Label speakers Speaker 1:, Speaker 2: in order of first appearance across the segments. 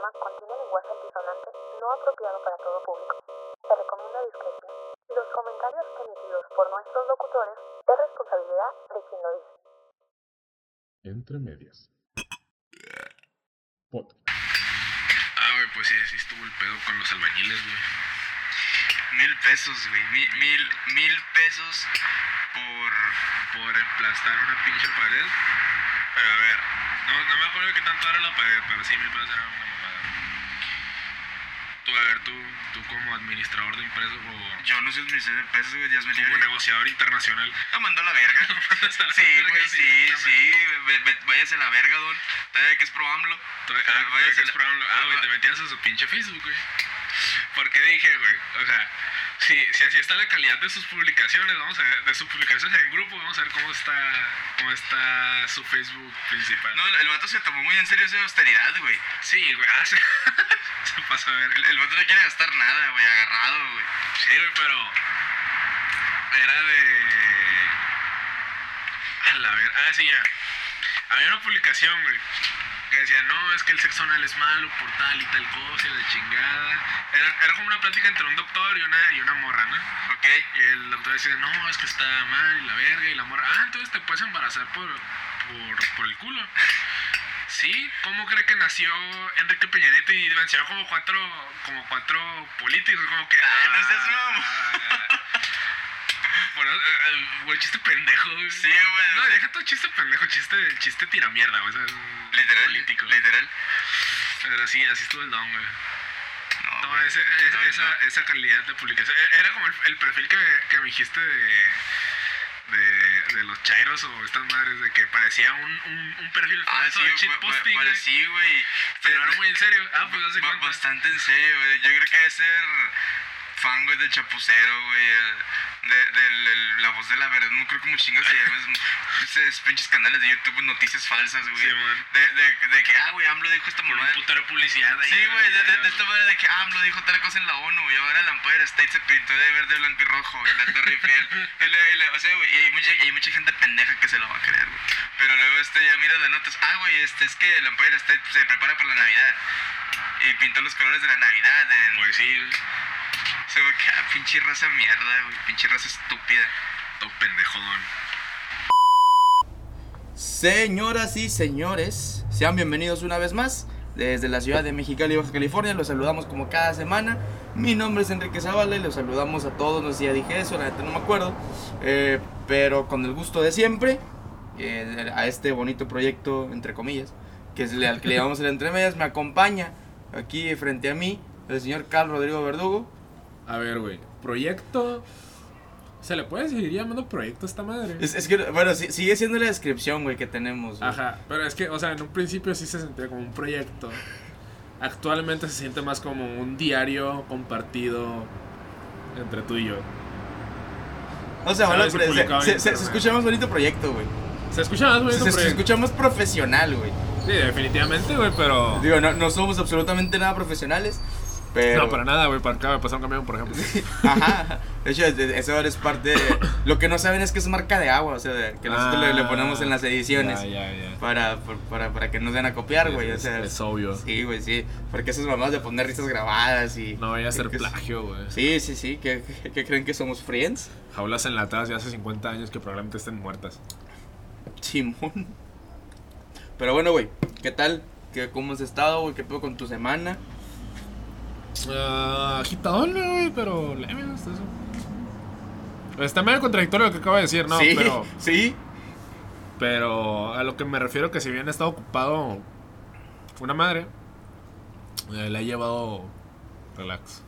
Speaker 1: programa contiene lenguaje altisonante no apropiado para todo público. Se recomienda discreción. Los comentarios emitidos por nuestros locutores es responsabilidad de quien lo dice.
Speaker 2: Entre medias. Podcast.
Speaker 3: Ah, güey, pues sí, sí estuvo el pedo con los albañiles, güey.
Speaker 4: Mil pesos, güey. Mil, mil, mil pesos por.
Speaker 3: Por emplastar una pinche pared. Pero a ver, no, no me acuerdo qué tanto era la pared, pero sí, mil pesos era una a ver, tú, tú como administrador de empresa o
Speaker 4: Yo no soy administrador de pesos, güey. Me
Speaker 3: como negociador internacional.
Speaker 4: Lo mandó la verga. Sí, güey, sí, sí. Váyase a la verga, don. Todavía que es pro AMLO.
Speaker 3: Ah,
Speaker 4: Váyase
Speaker 3: que es ah, güey, te metías a su pinche Facebook, güey. Porque dije, güey, o sea, si, si así está la calidad de sus publicaciones, vamos a ver, de sus publicaciones en grupo, vamos a ver cómo está, cómo está su Facebook principal.
Speaker 4: No, el vato se tomó muy en serio esa austeridad, güey.
Speaker 3: Sí, güey, se, a ver.
Speaker 4: El, el vato no quiere gastar nada, güey. Agarrado, güey.
Speaker 3: Sí, güey, pero era de... A la ver, ah, sí, ya. Había una publicación, güey, que decía, no, es que el sexo anal es malo por tal y tal cosa y la chingada. Era, era como una plática entre un doctor y una, y una morra, ¿no?
Speaker 4: Ok.
Speaker 3: Y el doctor decía, no, es que está mal y la verga y la morra, ah, entonces te puedes embarazar por, por, por el culo. Sí, ¿cómo cree que nació Enrique Peña Nieto y venció como cuatro, como cuatro políticos? Como que...
Speaker 4: Ay, no seas mamón.
Speaker 3: ah, Bueno, eh, eh, güey, chiste pendejo. güey.
Speaker 4: Sí, güey.
Speaker 3: No, deja tu chiste pendejo, chiste, chiste tira mierda, güey.
Speaker 4: Literal,
Speaker 3: político.
Speaker 4: literal.
Speaker 3: Pero sí, así estuvo el don, güey.
Speaker 4: No,
Speaker 3: No, ese-
Speaker 4: No,
Speaker 3: esa,
Speaker 4: no.
Speaker 3: esa calidad de publicación. E- Era como el, el perfil que, que me dijiste de, de, de los chairos o estas madres, de que parecía un, un, un perfil
Speaker 4: Ah,
Speaker 3: falso
Speaker 4: sí,
Speaker 3: de shitposting,
Speaker 4: sí, güey.
Speaker 3: pero era muy en serio. Ah, pues hace cuenta.
Speaker 4: Bastante en serio, güey. Yo creo que debe ser fan, güey, del chapucero, güey. el- De, del- el- la voz de la verdad, no creo como chingo se llama. Es, es pinches canales de YouTube, noticias falsas, güey.
Speaker 3: Sí,
Speaker 4: de, de, de que, ah, güey, AMLO dijo esta
Speaker 3: Por un putero publicidad ahí.
Speaker 4: Sí,
Speaker 3: en
Speaker 4: güey,
Speaker 3: el
Speaker 4: de, de- esta manera de que ah, AMLO dijo tal cosa en la ONU y ahora el Empire State se pintó de verde, blanco y rojo y la Torre Eiffel. Y le- o sea, güey, y hay mucha, y hay mucha gente pendeja que se lo va a creer, güey. Pero luego este ya mira las notas, ah, güey, este es que el Empire State se prepara para la Navidad. Y pintó los colores de la Navidad. En,
Speaker 3: Pues sí, güey,
Speaker 4: o sea, güey, que, ah, pinche raza mierda, pinche raza estúpida.
Speaker 3: todo pendejón.
Speaker 5: Señoras y señores, sean bienvenidos una vez más desde la ciudad de Mexicali, Baja California. Los saludamos como cada semana. Mi nombre es Enrique Zavala y los saludamos a todos. No sé si ya dije eso, la neta no me acuerdo. Eh, pero con el gusto de siempre, eh, a este bonito proyecto, entre comillas, que es al que le llamamos el Entre Medias, me acompaña aquí frente a mí el señor Carlos Rodrigo Verdugo.
Speaker 2: A ver, güey. Proyecto. ¿Se le puede seguir llamando proyecto a esta madre?
Speaker 5: Es, es que, bueno, sí- sigue siendo la descripción, güey, que tenemos. güey.
Speaker 2: Ajá, pero es que, o sea, en un principio sí se sentía como un proyecto. Actualmente se siente más como un diario compartido entre tú y yo.
Speaker 5: O sea, bueno, se, se- se- se
Speaker 2: internet.
Speaker 5: escucha más bonito proyecto, güey.
Speaker 2: Se escucha más bonito
Speaker 5: se- se
Speaker 2: proyecto.
Speaker 5: escucha más profesional, güey.
Speaker 2: Sí, definitivamente, güey, pero.
Speaker 5: Digo, no, no somos absolutamente nada profesionales, pero...
Speaker 2: No, para nada, güey, para acá me pasó un camión, por ejemplo.
Speaker 5: Ajá. De hecho, es- eso es parte de... Lo que no saben es que es marca de agua, o sea, que nosotros le, le ponemos en las ediciones
Speaker 2: Ah, Ya, ya, ya.
Speaker 5: Para, para, para que nos den a copiar, güey. O sea,
Speaker 2: es obvio.
Speaker 5: Sí, güey, sí. Porque esas mamás de poner risas grabadas y...
Speaker 2: No vaya a ser plagio, güey.
Speaker 5: Sí, sí, sí. ¿Qué, qué- qué creen que somos friends?
Speaker 2: Jaulas enlatadas de hace 50 años que probablemente estén muertas.
Speaker 5: Simón. Pero bueno, güey, ¿qué tal? ¿Qué, ¿Cómo has estado, güey? ¿Qué pedo con tu semana?
Speaker 2: Ah, agitador, güey, pero leve hasta eso. Está medio contradictorio lo que acabo de decir, ¿no?
Speaker 5: sí,
Speaker 2: Pero,
Speaker 5: sí.
Speaker 2: pero a lo que me refiero que si bien he estado ocupado una madre, eh, le he llevado relax.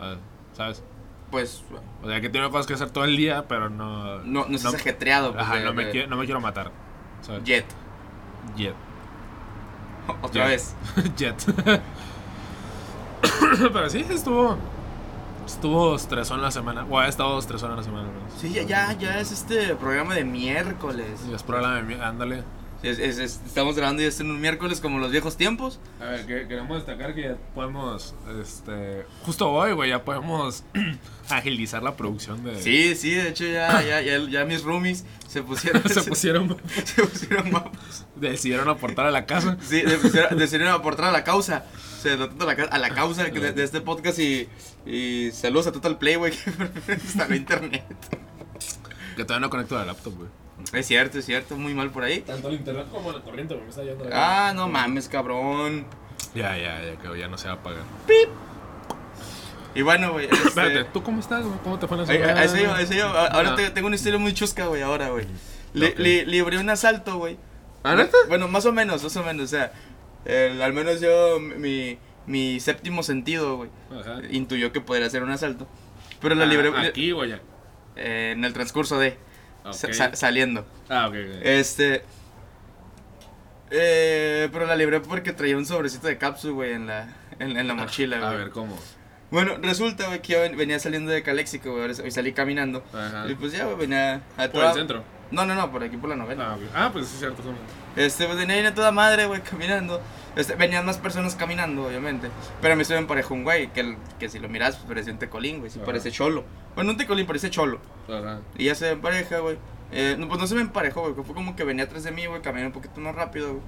Speaker 2: Ah, ¿Sabes?
Speaker 5: Pues
Speaker 2: O sea, que tiene cosas que hacer todo el día, pero no...
Speaker 5: no, no estás ajetreado. Pues,
Speaker 2: Ajá,
Speaker 5: de-
Speaker 2: no me,
Speaker 5: de-
Speaker 2: quiero, no me quiero matar. ¿sabes?
Speaker 5: Jet.
Speaker 2: Jet.
Speaker 5: Otra
Speaker 2: Jet.
Speaker 5: vez.
Speaker 2: Jet. pero sí, estuvo... Estuvo estresón la semana. O ha estado estresón la semana. ¿no?
Speaker 5: Sí, ya, ya, ya es este programa de miércoles.
Speaker 2: Y es programa de mi- ándale.
Speaker 5: Es- es- es- estamos grabando ya en un miércoles como los viejos tiempos.
Speaker 3: A ver, que- queremos destacar que ya podemos, este, justo hoy, güey, ya podemos agilizar la producción de...
Speaker 5: Sí, sí, de hecho ya, ya, ya, ya mis roomies se pusieron,
Speaker 3: se pusieron,
Speaker 5: se pusieron mapas.
Speaker 3: decidieron aportar a la casa.
Speaker 5: Sí, de- decidieron, decidieron aportar a la causa. Se tanto a la, ca- a la causa de, de este podcast y, y saludos a Total Play, güey, que instaló internet.
Speaker 3: Que todavía no conecto la laptop, güey.
Speaker 5: Es cierto, es cierto, muy mal por ahí.
Speaker 3: Tanto el internet como la corriente, güey, me está yendo la
Speaker 5: Ah, no mames, cabrón.
Speaker 3: Ya, ya, ya, que ya no se va a apagar.
Speaker 5: Y bueno, güey. este-
Speaker 3: Espérate, ¿tú cómo estás, güey? ¿Cómo te fue en la semana?
Speaker 5: a eso a eso. A- Ahora
Speaker 3: Ah.
Speaker 5: te- tengo una historia muy chusca, güey, ahora, güey. Le, le- libré un asalto, güey.
Speaker 3: ¿Ah, neta?
Speaker 5: Bueno, más o menos, más o menos, o sea, el- al menos yo, mi, mi séptimo sentido, güey,
Speaker 3: Ajá.
Speaker 5: intuyó que podría ser un asalto. Pero la
Speaker 3: Ah,
Speaker 5: libré
Speaker 3: Aquí, güey, ya.
Speaker 5: eh, en el transcurso de sa- saliendo.
Speaker 3: Ah, ok, ok.
Speaker 5: Este. Eh, pero la libré porque traía un sobrecito de cápsula, güey, en la, en, en la mochila,
Speaker 3: A
Speaker 5: güey.
Speaker 3: ver, ¿cómo?
Speaker 5: Bueno, resulta, güey, que yo ven- venía saliendo de Caléxico, güey, hoy salí caminando.
Speaker 3: Ajá.
Speaker 5: Y pues ya, güey, venía a
Speaker 3: Por el centro.
Speaker 5: No, no, no, por aquí por la novela.
Speaker 3: Ah. Ah, pues sí, es cierto. son-
Speaker 5: Este, pues venía a toda madre, güey, caminando. Este, venían más personas caminando, obviamente. Pero a mí se me emparejó un güey, que, que si lo miras, pues parecía un tecolín, güey, sí
Speaker 3: Ajá.
Speaker 5: parece cholo. Bueno, un tecolín, parece cholo.
Speaker 3: Ajá.
Speaker 5: Y ya se me empareja, güey. Eh, no, pues no se me emparejó, güey, fue como que venía atrás de mí, güey, caminó un poquito más rápido, güey.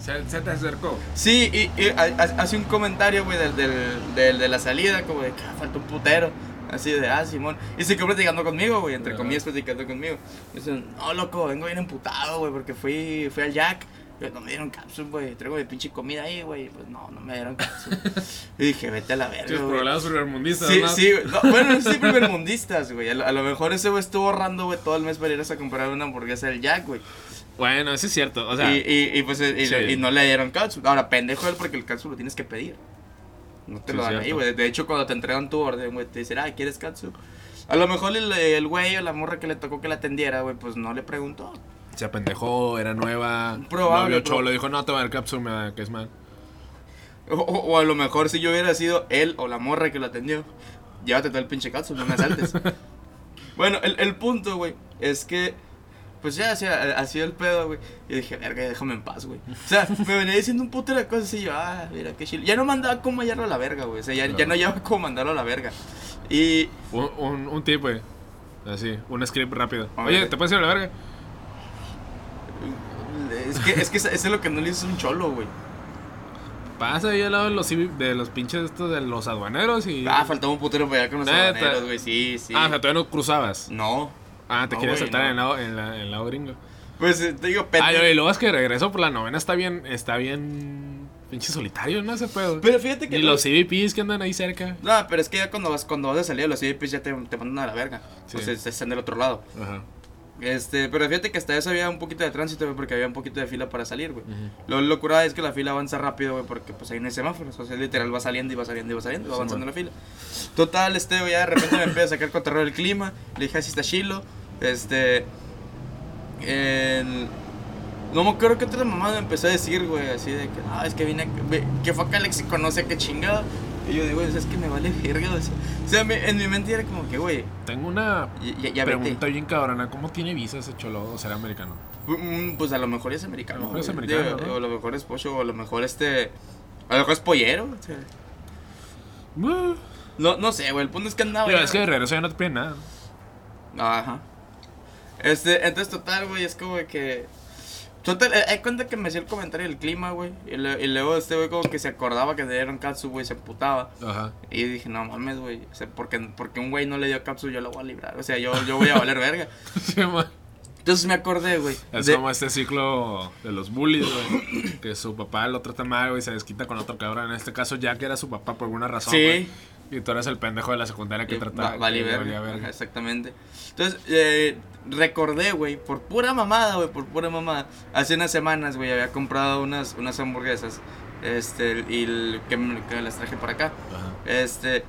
Speaker 3: Se, se te acercó.
Speaker 5: Sí, y, y ha- ha- hace un comentario, güey, del, del, del- de la salida, como de que ah, falta un putero. Así de, ah, Simón. Y quedó platicando conmigo, güey, entre comillas platicando conmigo. Y dicen, no, loco, vengo bien emputado, güey, porque fui, fui al Jack. Y no me dieron cápsula, güey. Traigo mi pinche comida ahí, güey. Pues no, no me dieron cápsula. y dije, vete a la verga. Güey.
Speaker 3: problemas primermundistas,
Speaker 5: Sí,
Speaker 3: ¿no?
Speaker 5: sí. No, bueno, sí, primermundistas, güey. A, lo- a lo mejor ese güey estuvo ahorrando, güey, todo el mes para irse a comprar una hamburguesa del Jack, güey.
Speaker 3: Bueno, eso es cierto. O sea,
Speaker 5: y, y, y, pues y,
Speaker 3: sí.
Speaker 5: y no le dieron cápsula. Ahora, pendejo él porque el cápsula lo tienes que pedir. No te
Speaker 3: Sí,
Speaker 5: lo dan
Speaker 3: cierto.
Speaker 5: ahí, güey. De hecho, cuando te entregan tu orden, güey, te dicen, ah, ¿quieres cápsula? A lo mejor el, el güey o la morra que le tocó que la atendiera, güey, pues no le preguntó.
Speaker 3: se apendejó, era nueva.
Speaker 5: Probable,
Speaker 3: No cholo, dijo, no, te voy a dar me da- que es mal.
Speaker 5: O, a lo mejor si yo hubiera sido él o la morra que lo atendió, llévate todo el pinche cápsula, no me asaltes. bueno, el, el punto, güey, es que, pues ya hacía, hacía el pedo, güey. Y dije, verga, déjame en paz, güey. O sea, me venía diciendo un putero de cosas y yo, ah, mira, qué chido. Ya no mandaba cómo hallarlo a la verga, güey. O sea, ya, ya no llevaba cómo mandarlo a la verga. Y,
Speaker 3: Un, un, un tip, güey. Así, un script rápido. Oye. ¿te puedes ir a la verga?
Speaker 5: es que, es que eso es lo que no le hizo un cholo, güey.
Speaker 3: Pasa ahí al lado de los, de los pinches estos de los aduaneros y...
Speaker 5: Ah, faltaba un putero para allá con los
Speaker 3: Neta.
Speaker 5: habaneros, güey. Sí, sí.
Speaker 3: Ah, o sea, todavía no cruzabas.
Speaker 5: No.
Speaker 3: Ah, te
Speaker 5: No, güey,
Speaker 3: saltar
Speaker 5: no.
Speaker 3: en, el lado, en, la, en el lado gringo.
Speaker 5: Pues eh, te digo,
Speaker 3: Ah,
Speaker 5: pendejo.
Speaker 3: y luego es que regreso por la novena está bien, está bien pinche solitario, ¿no? Ese pedo.
Speaker 5: Pero fíjate que.
Speaker 3: y los CVPs que andan ahí cerca.
Speaker 5: No, pero es que ya cuando vas, cuando vas a salir a los CDPs ya te, te mandan a la verga.
Speaker 3: Sí.
Speaker 5: Sea, están del otro lado.
Speaker 3: Ajá.
Speaker 5: Este, pero fíjate que hasta eso había un poquito de tránsito, güey, porque había un poquito de fila para salir, güey. Lo locura es que la fila avanza rápido, güey, porque pues ahí no hay semáforos. O sea, literal va saliendo y va saliendo y va saliendo, va avanzando la fila. Total, este, güey, ya de repente me empieza a sacar cotorreo del clima. Le dije, así está chilo. Este. El. No me acuerdo qué otra mamá me empezó a decir, güey, así de que, ah, es que vine, que fue acá al léxico, no sé qué chingado. Y yo digo, güey, es que me vale verga, o sea, o sea, me- en mi mente era como que, güey,
Speaker 3: Tengo una
Speaker 5: ya, ya, ya vete.
Speaker 3: pregunta bien cabrona. ¿Cómo tiene visa ese cholo o será americano?
Speaker 5: Mm, Pues a lo mejor es americano.
Speaker 3: A lo mejor es americano,
Speaker 5: Digo,
Speaker 3: ¿no?
Speaker 5: O a lo mejor es pocho, o a lo mejor este. A lo mejor es pollero. o sea,
Speaker 3: Uh,
Speaker 5: no, no sé, güey. El punto es que andaba. ya-
Speaker 3: es que de regreso ya no te piden nada.
Speaker 5: Ajá. Este, entonces, total, güey, es como que. Total, eh, hay cuenta que me hacía el comentario del clima, güey. Y, le- y luego este güey, como que se acordaba que le dieron katsu, güey, se emputaba.
Speaker 3: Ajá.
Speaker 5: Y dije, no mames, güey. O sea, porque, porque un güey no le dio cápsula, yo lo voy a librar. O sea, yo, yo voy a valer verga.
Speaker 3: Sí, man.
Speaker 5: Entonces me acordé, güey.
Speaker 3: Es
Speaker 5: de-
Speaker 3: como este ciclo de los bullies, güey. Que su papá lo trata mal, güey, se desquita con otro cabrón. En este caso, Jack era su papá por alguna razón.
Speaker 5: Sí.
Speaker 3: güey. Y tú eres el pendejo de la secundaria que
Speaker 5: Eh,
Speaker 3: trataba.
Speaker 5: va- vale verga. Exactamente. Entonces, eh, recordé, güey, por pura mamada, güey, por pura mamada. Hace unas semanas, güey, había comprado unas, unas hamburguesas. Este, y el- que, me- que las traje para acá.
Speaker 3: Ajá.
Speaker 5: Este.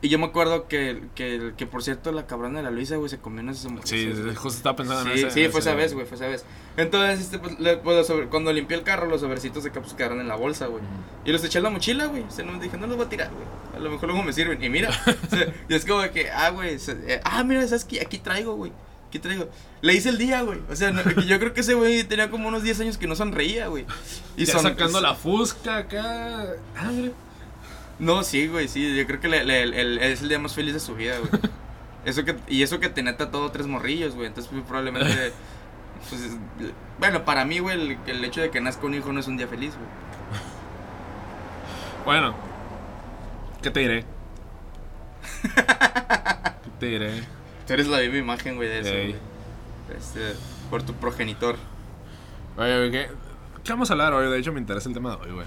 Speaker 5: Y yo me acuerdo que, que, que por cierto, la cabrona de la Luisa, güey, se comió unas hamburguesas.
Speaker 3: Sí,
Speaker 5: güey.
Speaker 3: justo estaba pensando en
Speaker 5: Sí,
Speaker 3: ese.
Speaker 5: sí,
Speaker 3: en
Speaker 5: fue
Speaker 3: ese-
Speaker 5: esa vez, güey, fue esa vez. Entonces, este, pues, le- pues, sobre- cuando limpié el carro, los sobrecitos de capus quedaron en la bolsa, güey. Y los eché en la mochila, güey. Se los dije, no los voy a tirar, güey. A lo mejor luego me sirven. Y mira, o sea, y es como que, ah, güey, se- eh, ah, mira, ¿sabes qué? Aquí traigo, güey. ¿Qué traigo? Le hice el día, güey. O sea, no- yo creo que ese güey tenía como unos 10 años que no sonreía, güey.
Speaker 3: Y
Speaker 5: son-
Speaker 3: sacando la fusca acá. Ah, mira.
Speaker 5: No, sí, güey, sí. Yo creo que le- es el día más feliz de su vida, güey. Eso que, y eso que tenía todo tres morrillos, güey. Entonces, muy probablemente. Pues, es- bueno, para mí, güey, el, el hecho de que nazca un hijo no es un día feliz, güey.
Speaker 3: Bueno. ¿Qué te diré? ¿Qué te diré?
Speaker 5: Tú eres la viva imagen, güey, de eso,
Speaker 3: Ey.
Speaker 5: güey. Este, por tu progenitor.
Speaker 3: Oye, oye, ¿qué, ¿qué vamos a hablar hoy? De hecho, me interesa el tema de hoy, güey.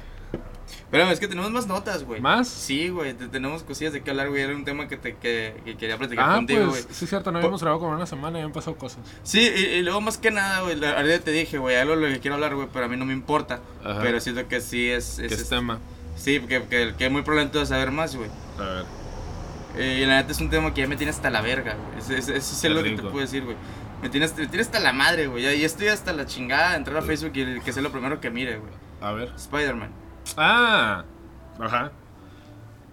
Speaker 5: Pero es que tenemos más notas, güey.
Speaker 3: ¿Más?
Speaker 5: Sí, güey, te- tenemos cosillas de qué hablar, güey. Era un tema que, te, que, que quería platicar
Speaker 3: Ah,
Speaker 5: contigo, güey.
Speaker 3: pues, sí, es cierto, no habíamos grabado como una semana y han pasado cosas.
Speaker 5: Sí, y, y luego más que nada, güey, la- ahorita te dije, güey, algo de lo que quiero hablar, güey, pero a mí no me importa.
Speaker 3: Ajá.
Speaker 5: Pero siento que sí es...
Speaker 3: ¿Qué
Speaker 5: es,
Speaker 3: es tema?
Speaker 5: Sí, que, que, que muy probablemente vas a saber más, güey.
Speaker 3: A ver.
Speaker 5: Eh, y la neta es un tema que ya me tiene hasta la verga, güey. Eso es, es lo que te puedo decir, güey. Me tiene, me tiene hasta la madre, güey. Ya, ya estoy hasta la chingada de entrar a Facebook y que sea lo primero que mire, güey.
Speaker 3: A ver.
Speaker 5: Spider-Man.
Speaker 3: Ah. Ajá.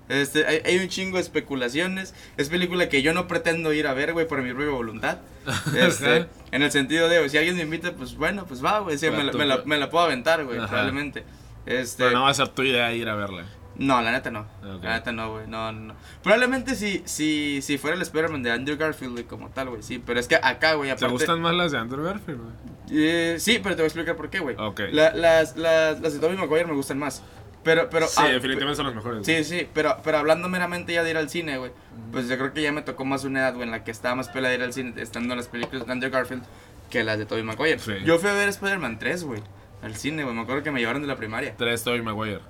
Speaker 5: Este, hay, hay un chingo de especulaciones. Es película que yo no pretendo ir a ver, güey, por mi propia voluntad. Este, en el sentido de, si alguien me invita, pues bueno, pues va, güey. sí, me, la- me la, me la puedo aventar, güey, probablemente. Este,
Speaker 3: Pero no va a ser tu idea ir a verla.
Speaker 5: No, la neta no.
Speaker 3: Ok.
Speaker 5: La neta no, güey. No, no, no. Probablemente si, si, si fuera el Spider-Man de Andrew Garfield, güey, como tal, güey, sí. Pero es que acá, güey,
Speaker 3: ¿Te
Speaker 5: aparte.
Speaker 3: gustan más las de Andrew Garfield, güey?
Speaker 5: Eh, sí, pero te voy a explicar por qué, güey.
Speaker 3: Ok.
Speaker 5: La- las, las, las de Tobey Maguire me gustan más. Pero, pero.
Speaker 3: sí,
Speaker 5: ah,
Speaker 3: definitivamente son las mejores.
Speaker 5: Sí, sí, pero, pero hablando meramente ya de ir al cine, güey. Pues yo creo que ya me tocó más una edad, güey, en la que estaba más pela de ir al cine, estando en las películas de Andrew Garfield, que las de Tobey Maguire.
Speaker 3: Sí.
Speaker 5: Yo fui a ver Spider-Man 3, güey, al cine, güey. Me acuerdo que me llevaron de la primaria.
Speaker 3: Tres Tobey Maguire.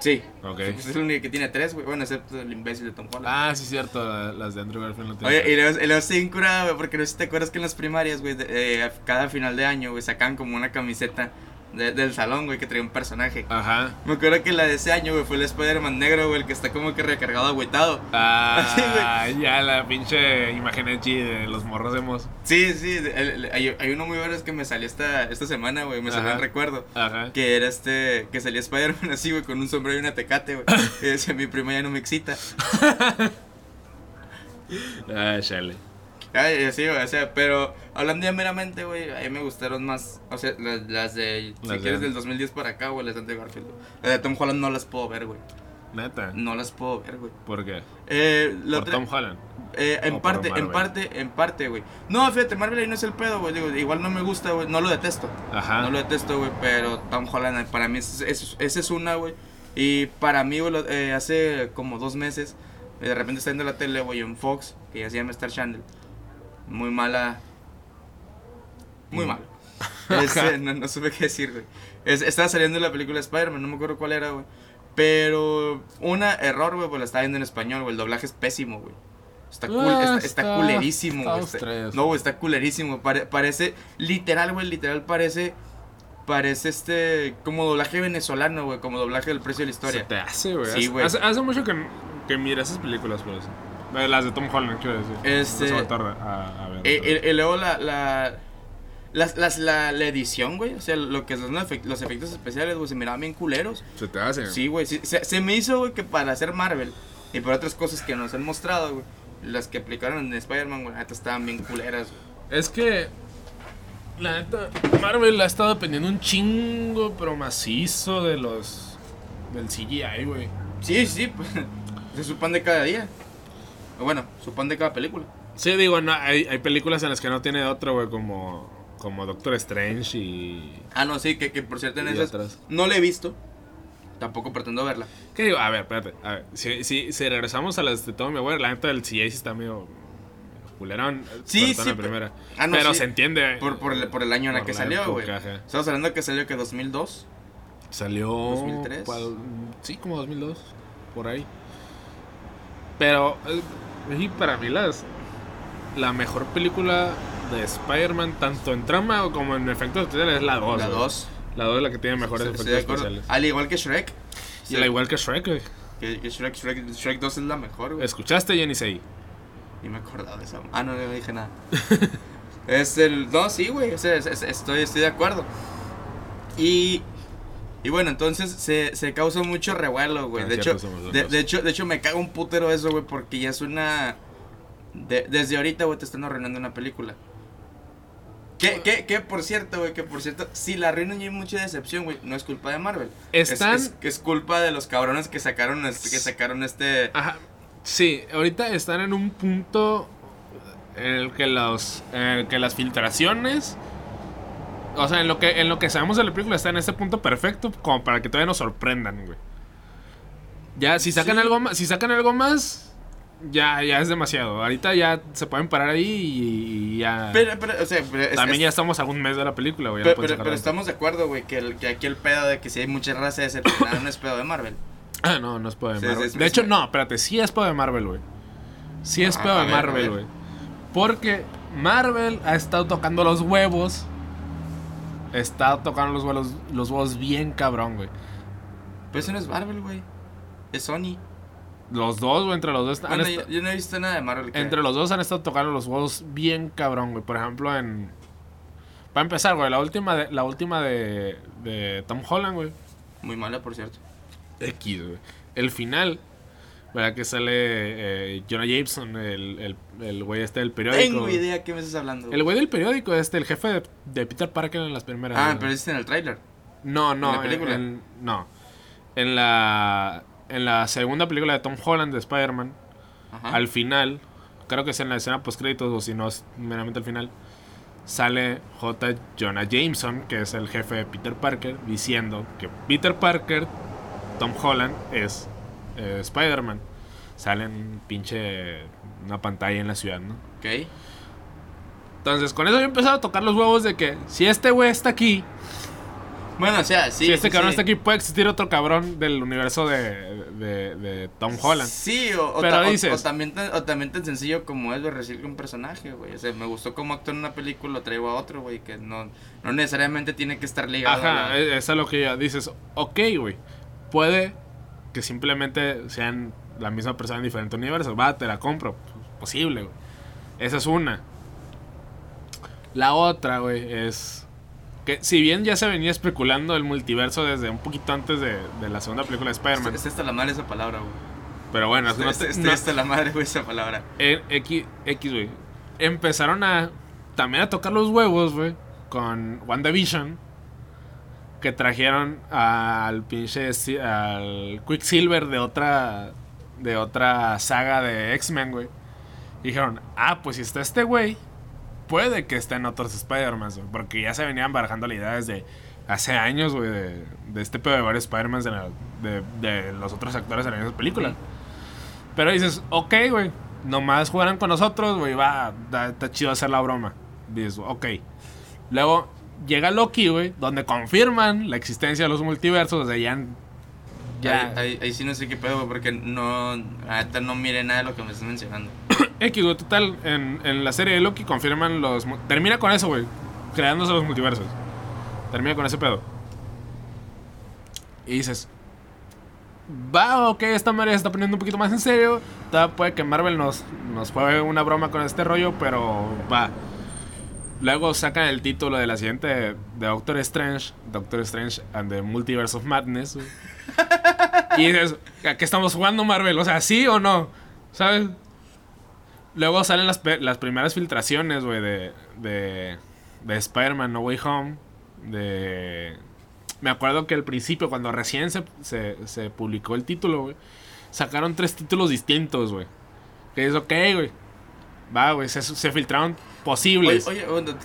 Speaker 5: Sí.
Speaker 3: Ok.
Speaker 5: Pues es el único que tiene tres, güey. Bueno, excepto el imbécil de Tom Holland.
Speaker 3: Ah, sí, cierto. la- Las de Andrew Garfield no tienen.
Speaker 5: Oye, y luego, y estoy incurado, güey, porque no sé si te acuerdas que en las primarias, güey, eh, cada final de año, güey, sacaban como una camiseta de- del salón, güey, que traía un personaje.
Speaker 3: Ajá.
Speaker 5: Me acuerdo que la de ese año, güey, fue el Spider-Man negro, güey, el que está como que recargado agüitado. Así,
Speaker 3: Ah, ya la pinche imagen edgy de los morros hemos.
Speaker 5: Sí, sí, el- el- hay, hay uno muy bueno es que me salió esta, esta semana, güey, me salió en recuerdo.
Speaker 3: Ajá.
Speaker 5: Que era este, que salía Spider-Man así, güey, con un sombrero y una tecate, güey. Y decía, mi prima ya no me excita.
Speaker 3: Ah, chale.
Speaker 5: Ay, sí, güey, o sea, pero hablando ya meramente, güey, a mí me gustaron más, o sea, las, las de, si
Speaker 3: de-
Speaker 5: quieres, del 2010 para acá, güey, las de Garfield. Las de Tom Holland no las puedo ver, güey.
Speaker 3: Neta.
Speaker 5: No las puedo ver, güey.
Speaker 3: ¿Por qué?
Speaker 5: Eh, la
Speaker 3: Por
Speaker 5: otra-
Speaker 3: Tom Holland.
Speaker 5: eh, en parte, en parte, en parte, güey. No, fíjate, Marvel ahí no es el pedo, güey. Igual no me gusta, güey. No lo detesto.
Speaker 3: Ajá.
Speaker 5: No lo detesto, güey. Pero Tom Holland, para mí, es- es- esa es una, güey. Y para mí, güey, eh, hace como dos meses, eh, de repente está viendo la tele, güey, en Fox, que ya se llama Star Channel. Muy mala. Muy
Speaker 3: Mm.
Speaker 5: mala. Este, no, no supe qué decir, güey. Es- estaba saliendo la película de Spider-Man, no me acuerdo cuál era, güey. Pero, una error, güey, pues la estaba viendo en español, güey. El doblaje es pésimo, güey. Está,
Speaker 3: Ah,
Speaker 5: está, está
Speaker 3: está-
Speaker 5: culerísimo, güey. Está- no, güey, está culerísimo. Pare- parece, literal, güey, literal parece, parece este, como doblaje venezolano, güey, como doblaje del precio de la
Speaker 3: Se
Speaker 5: historia.
Speaker 3: te hace, güey.
Speaker 5: Sí,
Speaker 3: Hace-
Speaker 5: güey.
Speaker 3: Hace, hace mucho que, que mira esas películas, por eso. Eh, Las de Tom Holland, quiero decir.
Speaker 5: Este-
Speaker 3: se a a, ver.
Speaker 5: Eh, y, y luego la, la, las, las, la, la edición, güey, o sea, lo que son los efect- los efectos especiales, güey, se miraban bien culeros.
Speaker 3: se te hace.
Speaker 5: Sí, güey, sí, se, se me hizo, güey, que para hacer Marvel y por otras cosas que nos han mostrado, güey, las que aplicaron en Spider-Man, güey, la neta estaban bien culeras, güey.
Speaker 3: Es que. La neta, Marvel ha estado dependiendo un chingo, pero macizo de los. del CGI, güey.
Speaker 5: Sí, sí, pues, es su pan de cada día. Bueno, su pan de cada película.
Speaker 3: Sí, digo, no, hay, hay películas en las que no tiene otro, güey, como. como Doctor Strange y.
Speaker 5: Ah, no, sí, que, que por cierto en esas
Speaker 3: otras.
Speaker 5: no la he visto. Tampoco pretendo verla.
Speaker 3: ¿Qué digo? A ver, espérate. A ver, si, si, si regresamos a las de Tommy Maguire, la neta del sí está medio. culerón.
Speaker 5: Sí,
Speaker 3: todo
Speaker 5: sí,
Speaker 3: la primera.
Speaker 5: Ah, no,
Speaker 3: pero
Speaker 5: sí.
Speaker 3: se entiende.
Speaker 5: Por, por, el, por el año en el que salió, güey. Estamos hablando que salió que 2002.
Speaker 3: Salió.
Speaker 5: 2003.
Speaker 3: ¿cuál? Sí, como 2002. Por ahí. Pero. eh, y para mí, las. La mejor película de Spider-Man, tanto en trama como en efectos especiales, es la 2.
Speaker 5: la
Speaker 3: güey.
Speaker 5: 2.
Speaker 3: La 2 es la que tiene mejores
Speaker 5: Estoy
Speaker 3: efectos especiales.
Speaker 5: Al igual que Shrek.
Speaker 3: Y la igual que Shrek, güey.
Speaker 5: Que, que Shrek, Shrek, Shrek 2 es la mejor, güey.
Speaker 3: ¿Escuchaste, Jenny Sei?
Speaker 5: Ni me acordaba de esa. Ah, no, no dije nada. es el. No, sí, güey. es- es- estoy, estoy de acuerdo. Y. Y bueno, entonces se, se causa mucho revuelo, güey.
Speaker 3: Ah,
Speaker 5: De, hecho, de, hecho, de hecho, me caga un putero eso, güey, porque ya es una. de- desde ahorita, güey, te están arruinando una película. Que, que, que por cierto, güey, que por cierto, si la arruinan y hay mucha decepción, güey, no es culpa de Marvel. Es-
Speaker 3: Están-
Speaker 5: Es, es, culpa de los cabrones que sacaron este, que sacaron este.
Speaker 3: Ajá. Sí, ahorita están en un punto en el que los en el que las filtraciones o sea, en lo que en lo que sabemos de la película está en este punto perfecto como para que todavía nos sorprendan, güey. Ya si sacan
Speaker 5: Sí.
Speaker 3: algo más, si sacan algo más ya ya es demasiado. Ahorita ya se pueden parar ahí y, y ya
Speaker 5: Pero, pero, o sea, pero es-
Speaker 3: también
Speaker 5: es-
Speaker 3: ya estamos a un mes de la película, güey.
Speaker 5: pero, estamos de acuerdo, güey, que, el- que aquí el pedo de que si hay mucha raza decepcionada no es pedo de Marvel.
Speaker 3: Ah, no, no es pedo de Marvel. de hecho, no, espérate, sí es pedo de Marvel, güey. Sí es
Speaker 5: Ah,
Speaker 3: pedo de
Speaker 5: ver,
Speaker 3: Marvel, güey. Porque Marvel ha estado tocando los huevos. Está tocando los huevos, los huevos bien cabrón, güey.
Speaker 5: Pero eso no es Marvel, güey. Es Sony.
Speaker 3: Los dos, güey, entre los dos.
Speaker 5: Bueno, yo, yo no he visto nada de Marvel.
Speaker 3: entre los dos han estado tocando los huevos bien cabrón, güey. Por ejemplo, en. Para empezar, güey, la última de, la última de, de Tom Holland, güey.
Speaker 5: Muy mala, por cierto.
Speaker 3: X, güey. El final, ¿verdad? Que sale eh, Jonah Jameson, el, el, el güey este del periódico.
Speaker 5: Tengo idea qué me estás hablando.
Speaker 3: El güey del periódico, este, el jefe de, de Peter Parker en las primeras.
Speaker 5: ah,
Speaker 3: güey.
Speaker 5: pero es en el tráiler.
Speaker 3: No, no,
Speaker 5: ¿en la película?
Speaker 3: en- no. En la, en la segunda película de Tom Holland de Spider-Man, al final, creo que es en la escena post créditos o si no es meramente al final, sale J. Jonah Jameson, que es el jefe de Peter Parker, diciendo que Peter Parker, Tom Holland, es eh, Spider-Man. Sale en pinche una pantalla en la ciudad, ¿no?
Speaker 5: Ok.
Speaker 3: Entonces, con eso yo he empezado a tocar los huevos de que si este güey está aquí,
Speaker 5: Bueno, o sea, sí.
Speaker 3: si este
Speaker 5: sí,
Speaker 3: cabrón
Speaker 5: sí.
Speaker 3: está aquí, puede existir otro cabrón del universo de, de, de Tom Holland.
Speaker 5: Sí, o, o
Speaker 3: Pero
Speaker 5: ta- o-
Speaker 3: dices-
Speaker 5: o también, tan- o también tan sencillo como es de recibir un personaje, güey. O sea, me gustó cómo actuó en una película, lo traigo a otro, güey, que no, no necesariamente tiene que estar ligado. a
Speaker 3: Ajá,
Speaker 5: la-
Speaker 3: e- eso es lo que ya dices. Ok, güey. Puede que simplemente sean la misma persona en diferentes universos. Va, te la compro. Posible, güey. Esa es una. La otra, güey, es que si bien ya se venía especulando el multiverso desde un poquito antes de, de la segunda película de Spider-Man.
Speaker 5: Es hasta la madre esa palabra, güey.
Speaker 3: Pero bueno, no
Speaker 5: Es
Speaker 3: te-
Speaker 5: es-
Speaker 3: no-
Speaker 5: hasta la madre, güey, esa palabra.
Speaker 3: en X, X, güey. Empezaron a también a tocar los huevos, güey, con WandaVision. Que trajeron al pinche al Quicksilver de otra de otra saga de X-Men, güey. Y dijeron, "Ah, pues si está este güey, puede que esté en otros Spider-Man, porque ya se venían barajando la idea desde hace años, güey, de, de este pedo de varios Spider-Man de, de, de los otros actores en esa película.
Speaker 5: Sí.
Speaker 3: Pero dices, ok, güey, nomás jugarán con nosotros, güey, va, da- está chido hacer la broma. Dices, ok. Luego llega Loki, güey, donde confirman la existencia de los multiversos, o sea, ya... ya
Speaker 5: Ahí, ahí- ahí sí no sé qué pedo, güey, porque no. Ahorita no mire nada de lo que me estás mencionando.
Speaker 3: X, güey, total, en, en la serie de Loki confirman los... Termina con eso, güey, creándose los multiversos. Termina con ese pedo. Y dices, va, ok, esta madre se está poniendo un poquito más en serio. Todavía puede que Marvel nos, nos juegue una broma con este rollo, pero va. Luego sacan el título de la siguiente de, Doctor Strange, Doctor Strange and the Multiverse of Madness. y dices, ¿a qué estamos jugando Marvel? O sea, ¿sí o no? ¿Sabes? Luego salen las, las primeras filtraciones, güey, de, de, de Spider-Man No Way Home. De... Me acuerdo que al principio, cuando recién se, se, se publicó el título, güey, sacaron tres títulos distintos, güey. Que es ok, güey. Va, güey, se, se filtraron posibles.
Speaker 5: oye,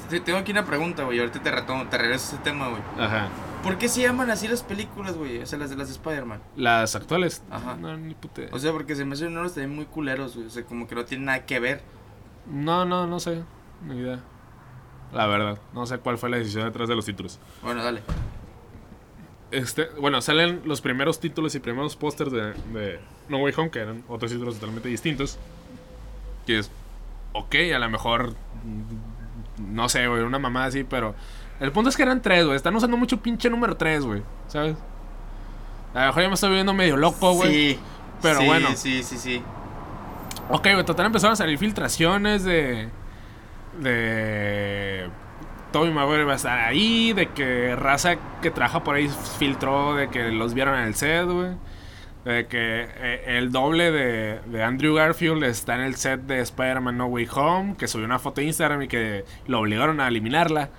Speaker 5: te- tengo aquí una pregunta, güey. Ahorita te, retomo, te regreso a ese tema, güey.
Speaker 3: Ajá.
Speaker 5: ¿Por qué se llaman así las películas, güey? O sea, las de las de Spider-Man.
Speaker 3: Las actuales.
Speaker 5: Ajá.
Speaker 3: No, ni puta.
Speaker 5: O sea, porque se me hacen unos también muy culeros, güey. O sea, como que no tienen nada que ver.
Speaker 3: No, no, no sé. Ni idea. La verdad. No sé cuál fue la decisión detrás de los títulos.
Speaker 5: Bueno, dale.
Speaker 3: Este, bueno, salen los primeros títulos y primeros pósters de, de No Way Home, que eran otros títulos totalmente distintos. Que es, ok, a lo mejor, no sé, güey, una mamá así, pero el punto es que eran tres, güey. Están usando mucho pinche número tres, güey, ¿sabes? A lo mejor ya me estoy viendo medio loco, güey.
Speaker 5: Sí.
Speaker 3: pero
Speaker 5: sí,
Speaker 3: bueno.
Speaker 5: Sí, sí, sí.
Speaker 3: Ok, güey, total empezaron a salir filtraciones de. De. Toby Maguire va a estar ahí, de que raza que trabaja por ahí filtró de que los vieron en el set, güey. De que eh, el doble de, de Andrew Garfield está en el set de Spider-Man No Way Home, que subió una foto de Instagram y que lo obligaron a eliminarla.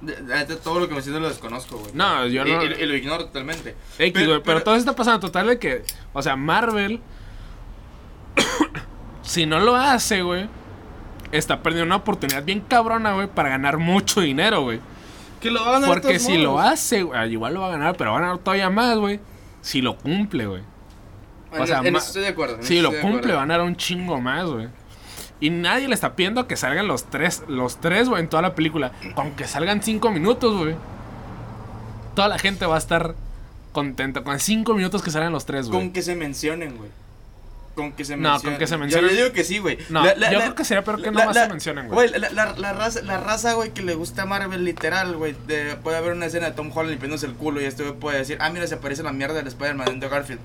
Speaker 5: De- de- de todo lo que me siento lo desconozco, güey.
Speaker 3: No, yo no-
Speaker 5: Y, y lo ignoro totalmente.
Speaker 3: X,
Speaker 5: Pero-
Speaker 3: güey, pero,
Speaker 5: pero-
Speaker 3: todo está pasando total de que, o sea, Marvel, si no lo hace, güey, está perdiendo una oportunidad bien cabrona, güey, para ganar mucho dinero, güey.
Speaker 5: Que lo va a ganar
Speaker 3: Porque si lo hace, güey, ah, igual lo va a ganar, pero va a ganar todavía más, güey, si lo cumple, güey. O sea,
Speaker 5: en
Speaker 3: ma-
Speaker 5: eso estoy de acuerdo. en
Speaker 3: Si
Speaker 5: eso
Speaker 3: lo
Speaker 5: estoy
Speaker 3: cumple,
Speaker 5: acuerdo.
Speaker 3: va a ganar un chingo más, güey. Y nadie le está pidiendo que salgan los tres, los tres, güey, en toda la película. Con que salgan cinco minutos, güey. Toda la gente va a estar contenta con cinco minutos que salgan los tres, güey.
Speaker 5: Con que se mencionen, güey. Con que se
Speaker 3: No,
Speaker 5: mencionen.
Speaker 3: con que se
Speaker 5: Yo-
Speaker 3: mencionen.
Speaker 5: Yo, digo que sí, güey.
Speaker 3: No, yo creo que sería peor que nomás se mencionen, güey.
Speaker 5: Güey, la, raza, la raza, güey, que le gusta Marvel, literal, güey. de- Puede haber una escena de Tom Holland limpiándose el culo y este güey puede decir, ah, mira, se aparece la mierda del Spider-Man de Garfield.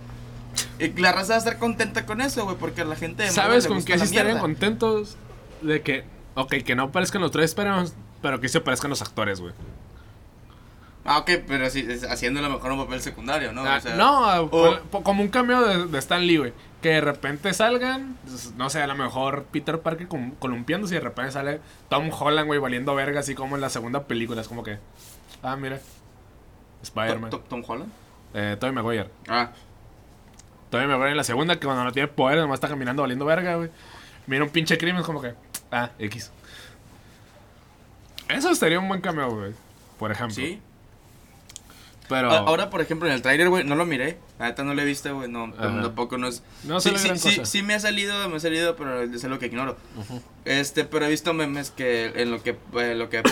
Speaker 5: Y la raza va a estar contenta con eso, güey, porque la gente de Marvel
Speaker 3: ¿Sabes con qué sí estarían contentos? De que, ok, que no aparezcan los tres Spider-Man, pero que sí aparezcan los actores, güey.
Speaker 5: Ah, ok, pero sí, es- haciendo a lo mejor un papel secundario, ¿no?
Speaker 3: Ah,
Speaker 5: O sea,
Speaker 3: no,
Speaker 5: o-
Speaker 3: como un cameo de, de Stan Lee, güey. Que de repente salgan, pues, no sé, a lo mejor Peter Parker columpiándose y de repente sale Tom Holland, güey, valiendo verga, así como en la segunda película. Es como que, ah, mira, Spider-Man.
Speaker 5: Tom, Tom Holland.
Speaker 3: Eh, Tobey Maguire.
Speaker 5: Ah,
Speaker 3: Tobey Maguire en la segunda, que cuando no tiene poder, nomás está caminando valiendo verga, güey. Mira un pinche crimen, es como que, ah, X. Eso sería un buen cameo, güey. Por ejemplo.
Speaker 5: sí.
Speaker 3: Pero.
Speaker 5: Ahora, por ejemplo, en el trailer, güey, no lo miré. La neta no lo he visto, güey. No,
Speaker 3: Ajá.
Speaker 5: tampoco no es.
Speaker 3: No
Speaker 5: sí, sí, sí, sí me ha salido, me ha salido, pero es lo que ignoro. Este, pero he visto memes que en lo que. eh, lo que.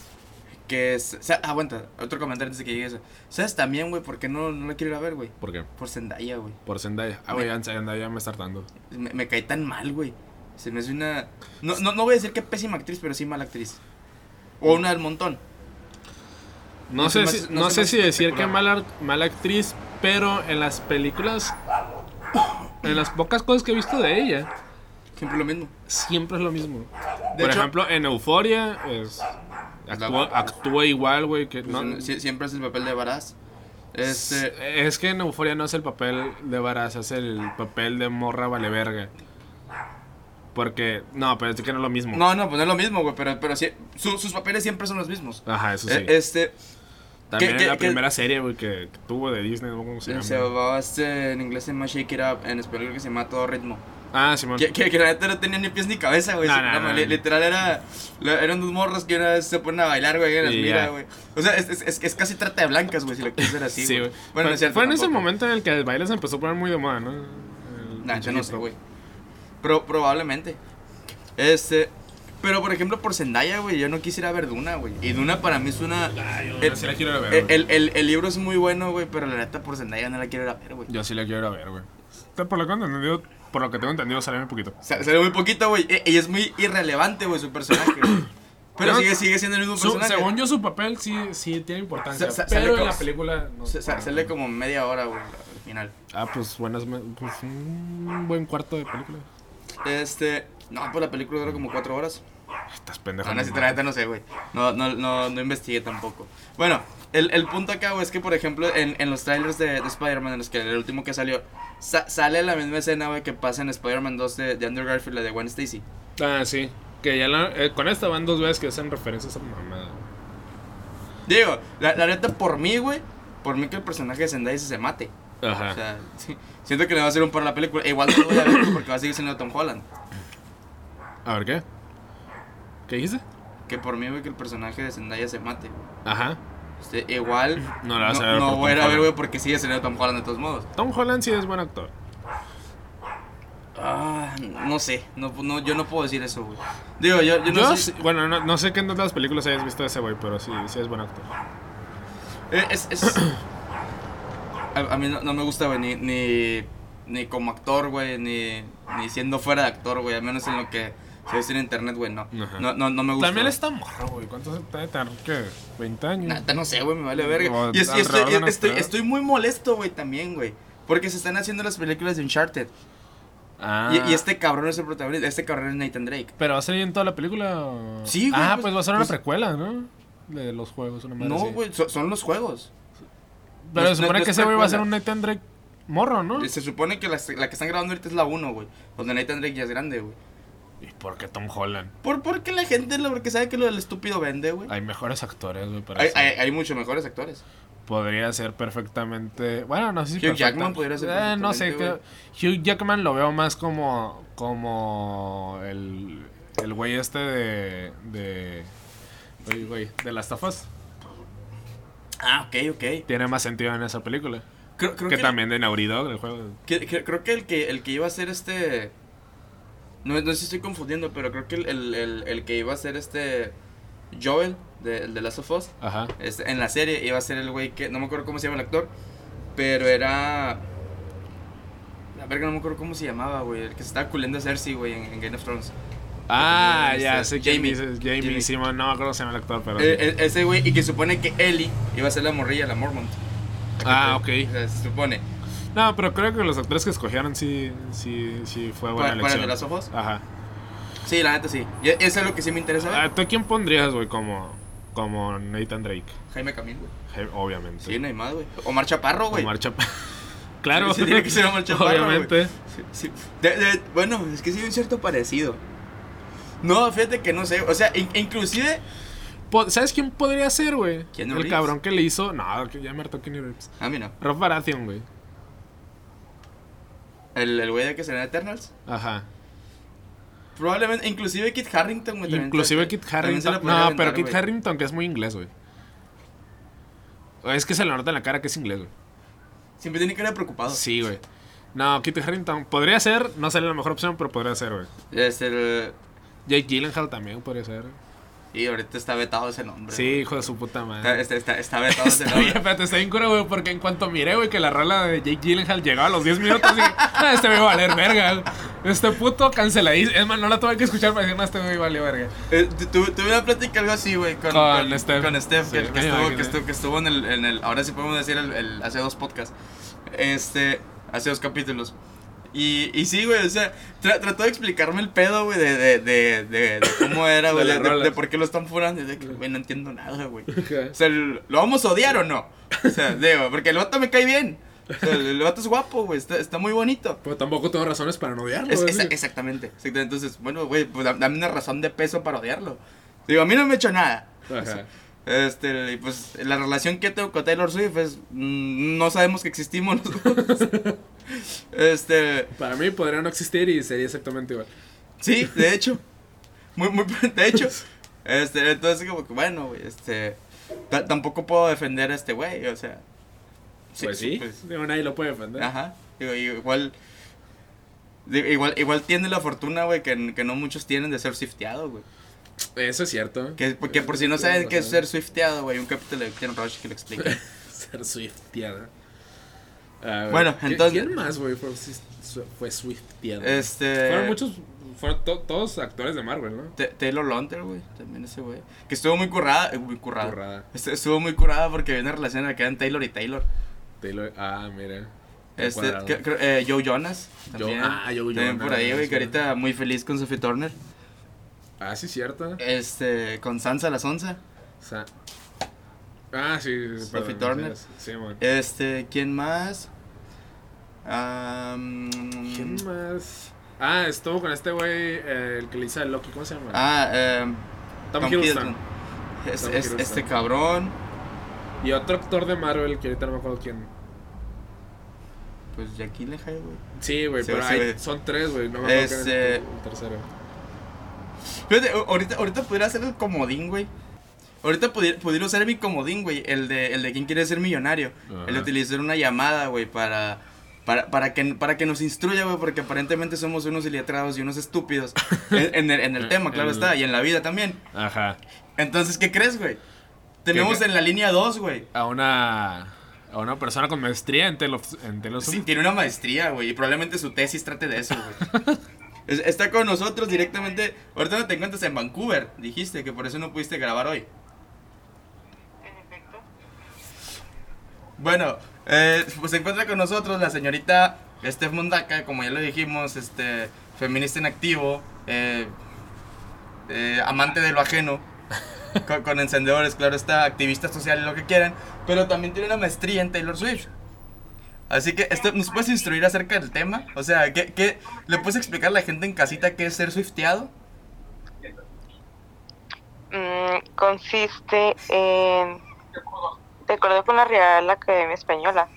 Speaker 5: que es. o sea, aguanta, otro comentario antes de que llegue eso. ¿Sabes también, güey, por qué no, no la quiero ir a ver, güey?
Speaker 3: ¿Por qué?
Speaker 5: Por Zendaya, güey.
Speaker 3: Por Zendaya. Ah, güey, Zendaya me está hartando.
Speaker 5: Me, me cae tan mal, güey. Se me hace una. No, no, no voy a decir que pésima actriz, pero sí mala actriz. O una del montón.
Speaker 3: No, sé, si, no
Speaker 5: no
Speaker 3: sé si decir que mala, mala actriz, pero en las películas, en las pocas cosas que he visto de ella,
Speaker 5: Siempre lo mismo.
Speaker 3: siempre es lo mismo.
Speaker 5: De
Speaker 3: Por
Speaker 5: hecho-
Speaker 3: ejemplo, en Euforia, es, actúa, actúa igual, güey. Que
Speaker 5: Pues,
Speaker 3: no,
Speaker 5: en- siempre es el papel de Baraz. Este.
Speaker 3: Es que en Euforia no es el papel de Varas, es el papel de morra vale verga. Porque, no, pero es que no es lo mismo.
Speaker 5: No, no, pues no es lo mismo, güey, pero, pero sí, su- sus papeles siempre son los mismos.
Speaker 3: Ajá, eso sí.
Speaker 5: Eh, Este,
Speaker 3: También
Speaker 5: ¿qué-
Speaker 3: en la
Speaker 5: qué-
Speaker 3: primera serie, güey, que, que tuvo de Disney, ¿no? ¿Cómo se llama?
Speaker 5: se llamaba este, en inglés se llama Shake It Up, en español creo que se llama Todo Ritmo.
Speaker 3: Ah, Simón.
Speaker 5: Que, que, que la neta no tenía ni pies ni cabeza, güey. Sí,
Speaker 3: no,
Speaker 5: li-
Speaker 3: no.
Speaker 5: Literal era, la- eran dos morros que una vez se ponen a bailar, güey, y las mira, güey. O sea, es, es, es, es casi trata de blancas, güey, si lo quieres ver así,
Speaker 3: Sí,
Speaker 5: güey. Bueno, no
Speaker 3: fue
Speaker 5: es cierto
Speaker 3: fue en ese momento en el que el baile se empezó a poner muy de moda, ¿no? El
Speaker 5: Nah, yo no sé, güey. Pro- probablemente. Este. Pero por ejemplo, por Zendaya, güey, yo no quisiera ver Duna, güey. Y Duna para mí es una.
Speaker 3: Ah, yo
Speaker 5: el,
Speaker 3: sí la quiero ir a ver,
Speaker 5: el, el, el- el libro es muy bueno, güey, pero la neta por Zendaya no la quiero ir a ver, güey.
Speaker 3: Yo sí la quiero ir a ver, güey. Por lo que tengo entendido, por lo que tengo entendido, sale muy poquito.
Speaker 5: Sa- Sale muy poquito, güey. e- Ella es muy irrelevante, güey, su personaje. güey. Pero sigue, sigue siendo el mismo
Speaker 3: Su-
Speaker 5: personaje.
Speaker 3: según yo, su papel sí, sí tiene importancia.
Speaker 5: Sa-
Speaker 3: pero en la película. No.
Speaker 5: Sa- sa- Sale como media hora, güey, al final.
Speaker 3: Ah, pues buenas. Pues un buen cuarto de película.
Speaker 5: Este. No, pues la película dura como cuatro horas.
Speaker 3: Estás pendejo. No
Speaker 5: neta no sé, güey. No, no, no, no investigué tampoco. Bueno, el, el punto acá, güey, es que, por ejemplo, en, en los trailers de, de Spider-Man, en los que el último que salió, sa- sale la misma escena, güey, que pasa en Spider-Man 2 de, de Andrew Garfield, la de Gwen Stacy.
Speaker 3: Ah, sí. Que ya la- eh, con esta van dos veces que hacen referencias a mamada.
Speaker 5: Digo, la, la neta, por mí, güey, por mí que el personaje de Zendaya se, mate.
Speaker 3: Ajá.
Speaker 5: O sea, sí, siento que le va a hacer un par a la película. E igual no lo voy a ver porque va a seguir siendo Tom Holland.
Speaker 3: A ver, ¿qué? ¿Qué dijiste?
Speaker 5: Que por mí, güey, que el personaje de Zendaya se mate.
Speaker 3: Ajá.
Speaker 5: Este, igual
Speaker 3: No la vas a ver
Speaker 5: no
Speaker 3: por
Speaker 5: voy a ir
Speaker 3: Tom
Speaker 5: a ver, güey, porque sigue siendo Tom Holland de todos modos.
Speaker 3: Tom Holland sí es buen actor.
Speaker 5: Ah, no sé, no, no, yo no puedo decir eso, güey. Digo, yo, yo no
Speaker 3: Yo,
Speaker 5: sé.
Speaker 3: bueno, no, no sé qué en otras películas hayas visto ese güey, pero sí, sí es buen actor.
Speaker 5: eh, Es, es- a, a mí no, no me gusta, güey, ni, ni, ni como actor, güey, ni, ni siendo fuera de actor, güey, al menos en lo que se ve en internet, güey, no. No. No, no me gusta.
Speaker 3: También está morro, güey. ¿Cuántos debe tener? ¿Qué? ¿20 años?
Speaker 5: No sé, güey, me vale verga. Y, es- y estoy, estoy, muy molesto, güey, también, güey. Porque se están haciendo las películas de Uncharted.
Speaker 3: Ah.
Speaker 5: Y, y este cabrón es el protagonista. Este cabrón es Nathan Drake.
Speaker 3: ¿Pero va a salir en toda la película? o-
Speaker 5: Sí, güey,
Speaker 3: Ah,
Speaker 5: pues-
Speaker 3: pues, va a ser una
Speaker 5: pues-
Speaker 3: precuela, ¿no? De los juegos, una madre
Speaker 5: No, güey, so- son los juegos.
Speaker 3: Pero
Speaker 5: No
Speaker 3: se supone
Speaker 5: no
Speaker 3: que
Speaker 5: es
Speaker 3: ese güey va a ser un Nathan Drake morro, ¿no?
Speaker 5: Se supone que la, la que están grabando ahorita es la 1, güey. Donde Nathan Drake ya es grande, güey.
Speaker 3: ¿Y por qué Tom Holland?
Speaker 5: ¿Por, porque la gente, lo porque sabe que lo del estúpido vende, güey.
Speaker 3: Hay mejores actores, güey,
Speaker 5: Hay, hay, hay muchos mejores actores.
Speaker 3: Podría ser perfectamente. Bueno, no sé si
Speaker 5: Hugh
Speaker 3: perfecta-
Speaker 5: Jackman podría ser
Speaker 3: Eh, no sé. creo- Hugh Jackman lo veo más como. Como. El. El güey este de. De. Oye, güey. De las tafas.
Speaker 5: Ah, ok, ok.
Speaker 3: Tiene más sentido en esa película.
Speaker 5: Creo, creo
Speaker 3: que,
Speaker 5: que,
Speaker 3: también de Naughty Dog, el juego.
Speaker 5: que- que- creo que el que el que iba a ser este. No, no sé si estoy confundiendo, pero creo que el, el, el, el que iba a ser este. Joel, de, el de Last of Us.
Speaker 3: Ajá.
Speaker 5: Este, en la serie iba a ser el güey que. No me acuerdo cómo se llama el actor. Pero era. La verga, no me acuerdo cómo se llamaba, güey. El que se estaba culiendo a Cersei, güey, en, en Game of Thrones.
Speaker 3: Ah,
Speaker 5: Este,
Speaker 3: ya sé quién
Speaker 5: Jamie.
Speaker 3: dices. Jamie. No me acuerdo cómo se llama el actor, pero.
Speaker 5: Eh, eh, ese güey, y que supone que Ellie iba a ser la morrilla, la Mormont.
Speaker 3: ah, ok.
Speaker 5: O sea, se supone.
Speaker 3: No, pero creo que los actores que escogieron sí. Sí, sí fue buena
Speaker 5: ¿Para, para el
Speaker 3: elección.
Speaker 5: de las ojos?
Speaker 3: Ajá.
Speaker 5: Sí, la neta sí. Y eso es lo que sí me interesa.
Speaker 3: Ah, ¿Tú a quién pondrías, güey, como, como Nathan Drake?
Speaker 5: Jaime Camil, güey.
Speaker 3: Obviamente.
Speaker 5: Sí, no hay más, güey. Omar Chaparro, güey.
Speaker 3: Omar Chapa- claro.
Speaker 5: Sí, sí, tiene que ser Omar Chaparro,
Speaker 3: Obviamente.
Speaker 5: Sí, sí. De- de- bueno, es que sí hay un cierto parecido. No, fíjate que no sé. O sea, in- inclusive.
Speaker 3: ¿Sabes quién podría ser, güey? El
Speaker 5: Reeves.
Speaker 3: cabrón que le hizo. No, que ya me hartó Kenny Reeves.
Speaker 5: A mí no.
Speaker 3: Rob Baratheon, güey.
Speaker 5: El, el güey de que será Eternals.
Speaker 3: Ajá.
Speaker 5: Probablemente, inclusive Kit Harrington, güey.
Speaker 3: Inclusive Kit Harrington. No,
Speaker 5: aventar,
Speaker 3: pero Kit. Harrington, que es muy inglés, güey. Es que se le nota en la cara que es inglés, güey.
Speaker 5: Siempre tiene que ir preocupado.
Speaker 3: Sí, güey. No, Kit Harrington podría ser, no sería la mejor opción, pero podría ser, güey.
Speaker 5: Este, el-
Speaker 3: Jake Gyllenhaal también podría ser.
Speaker 5: Y ahorita está vetado ese nombre.
Speaker 3: Sí,
Speaker 5: güey.
Speaker 3: hijo de su puta madre.
Speaker 5: Está, está, está, está vetado ese
Speaker 3: Está bien,
Speaker 5: nombre.
Speaker 3: espérate, está bien cura, güey, porque en cuanto miré, güey, que la rola de Jake Gyllenhaal llegaba a los 10 minutos, dije, ah, este me va a valer verga. Este puto canceladísimo. Es más, no la tuve que escuchar para decir, no, este me vale verga.
Speaker 5: Eh, tu- tu- tuve una plática algo así, güey, con,
Speaker 3: Con Steph.
Speaker 5: Con Steph,
Speaker 3: Sí,
Speaker 5: que, estuvo, que, estuvo, que estuvo en el, en el. Ahora sí podemos decir el, el- hace dos podcasts. Este. Hace dos capítulos. Y, y sí, güey, o sea, tra- trató de explicarme el pedo, güey, de, de, de, de, de cómo era, güey,
Speaker 3: De
Speaker 5: por qué lo están furando. De que, güey, no entiendo nada, güey. O sea, ¿lo vamos a odiar o no? O sea, digo, porque el vato me cae bien. O sea, el, vato es guapo, güey, está, está muy bonito.
Speaker 3: Pero tampoco tengo razones para no odiarlo.
Speaker 5: Es- exactamente, exactamente. Entonces, bueno, güey, pues da- dame una razón de peso para odiarlo. Digo, a mí no me ha hecho nada.
Speaker 3: Ajá.
Speaker 5: Este, y pues la relación que tengo con Taylor Swift es. mm, no sabemos que existimos nosotros. este.
Speaker 3: Para mí podría no existir y sería exactamente igual.
Speaker 5: Sí, de hecho. Muy, muy. De hecho. Este, entonces, como que bueno, güey, este. ta- tampoco puedo defender a este güey, o sea.
Speaker 3: pues sí,
Speaker 5: pues,
Speaker 3: Digo, nadie lo puede defender.
Speaker 5: Ajá. Digo, igual. digo, igual, igual tiene la fortuna, güey, que, que no muchos tienen de ser swifteado, güey.
Speaker 3: Eso es cierto.
Speaker 5: Que, porque por si no saben qué es ser swifteado, güey, un capítulo de Ken Rush que lo explica.
Speaker 3: Ser Swiftiada. Ah.
Speaker 5: Bueno,
Speaker 3: ¿Qui-
Speaker 5: entonces-
Speaker 3: ¿Quién más, güey, fue, fue?
Speaker 5: Este.
Speaker 3: Fueron muchos. Fueron to- todos actores de Marvel, ¿no?
Speaker 5: Ta- Taylor Lautner, güey, también ese güey. Que estuvo muy currada, eh, muy currada.
Speaker 3: Currada.
Speaker 5: Est- Estuvo muy curada porque había una relación en la que eran Taylor y Taylor.
Speaker 3: Taylor- Ah, mira.
Speaker 5: Este, que- eh, Joe Jonas.
Speaker 3: Joe-
Speaker 5: También,
Speaker 3: ah, Joe
Speaker 5: también por ahí, güey, que ahorita muy feliz con Sophie Turner.
Speaker 3: Ah, sí, cierto.
Speaker 5: Este, con Sansa la Sonsa.
Speaker 3: O sea. Ah, sí.
Speaker 5: Sophie Turner.
Speaker 3: sí, man.
Speaker 5: Este, ¿quién más? Am,
Speaker 3: ¿Quién más? Ah, estuvo con este güey, eh, el que le hizo el Loki, ¿cómo se llama?
Speaker 5: Ah, em,
Speaker 3: Tom,
Speaker 5: Tom
Speaker 3: Hiddleston.
Speaker 5: Es-
Speaker 3: Tom
Speaker 5: es- este cabrón,
Speaker 3: Y otro actor de Marvel que ahorita no me acuerdo quién.
Speaker 5: pues Jackie Lehay, güey.
Speaker 3: Sí, güey, pero hay- son tres, güey. No me acuerdo quién es
Speaker 5: Este-
Speaker 3: el, el tercero.
Speaker 5: Fíjate, ahorita, ahorita pudiera ser el comodín, güey. Ahorita pudiera, pudiera usar mi comodín, güey. El de, el de quién quiere ser millonario.
Speaker 3: Ajá.
Speaker 5: El de utilizar una llamada, güey, para, para, para, que, para que nos instruya, güey. Porque aparentemente somos unos iletrados y unos estúpidos. en, en el, en el tema, claro
Speaker 3: El-
Speaker 5: está. Y en la vida también.
Speaker 3: Ajá.
Speaker 5: Entonces, ¿qué crees, güey? Tenemos
Speaker 3: qué?
Speaker 5: en la línea 2, güey.
Speaker 3: A una. A una persona con maestría en, telo, en telos-
Speaker 5: Sí, tiene una maestría, güey. Y probablemente su tesis trate de eso, güey. Es- Está con nosotros directamente. Ahorita no te encuentras en Vancouver. Dijiste que por eso no pudiste grabar hoy. Bueno, eh, pues se encuentra con nosotros la señorita Steph Mondaca, como ya lo dijimos, este, feminista en activo, eh, eh, amante de lo ajeno. con, con encendedores, claro, está activista social y lo que quieran, pero también tiene una maestría en Taylor Swift. Así que, este, ¿nos puedes instruir acerca del tema? O sea, ¿qué, qué, ¿le puedes explicar a la gente en casita qué es ser Swifteado?
Speaker 6: Mm, consiste en, de acuerdo con la Real Academia Española,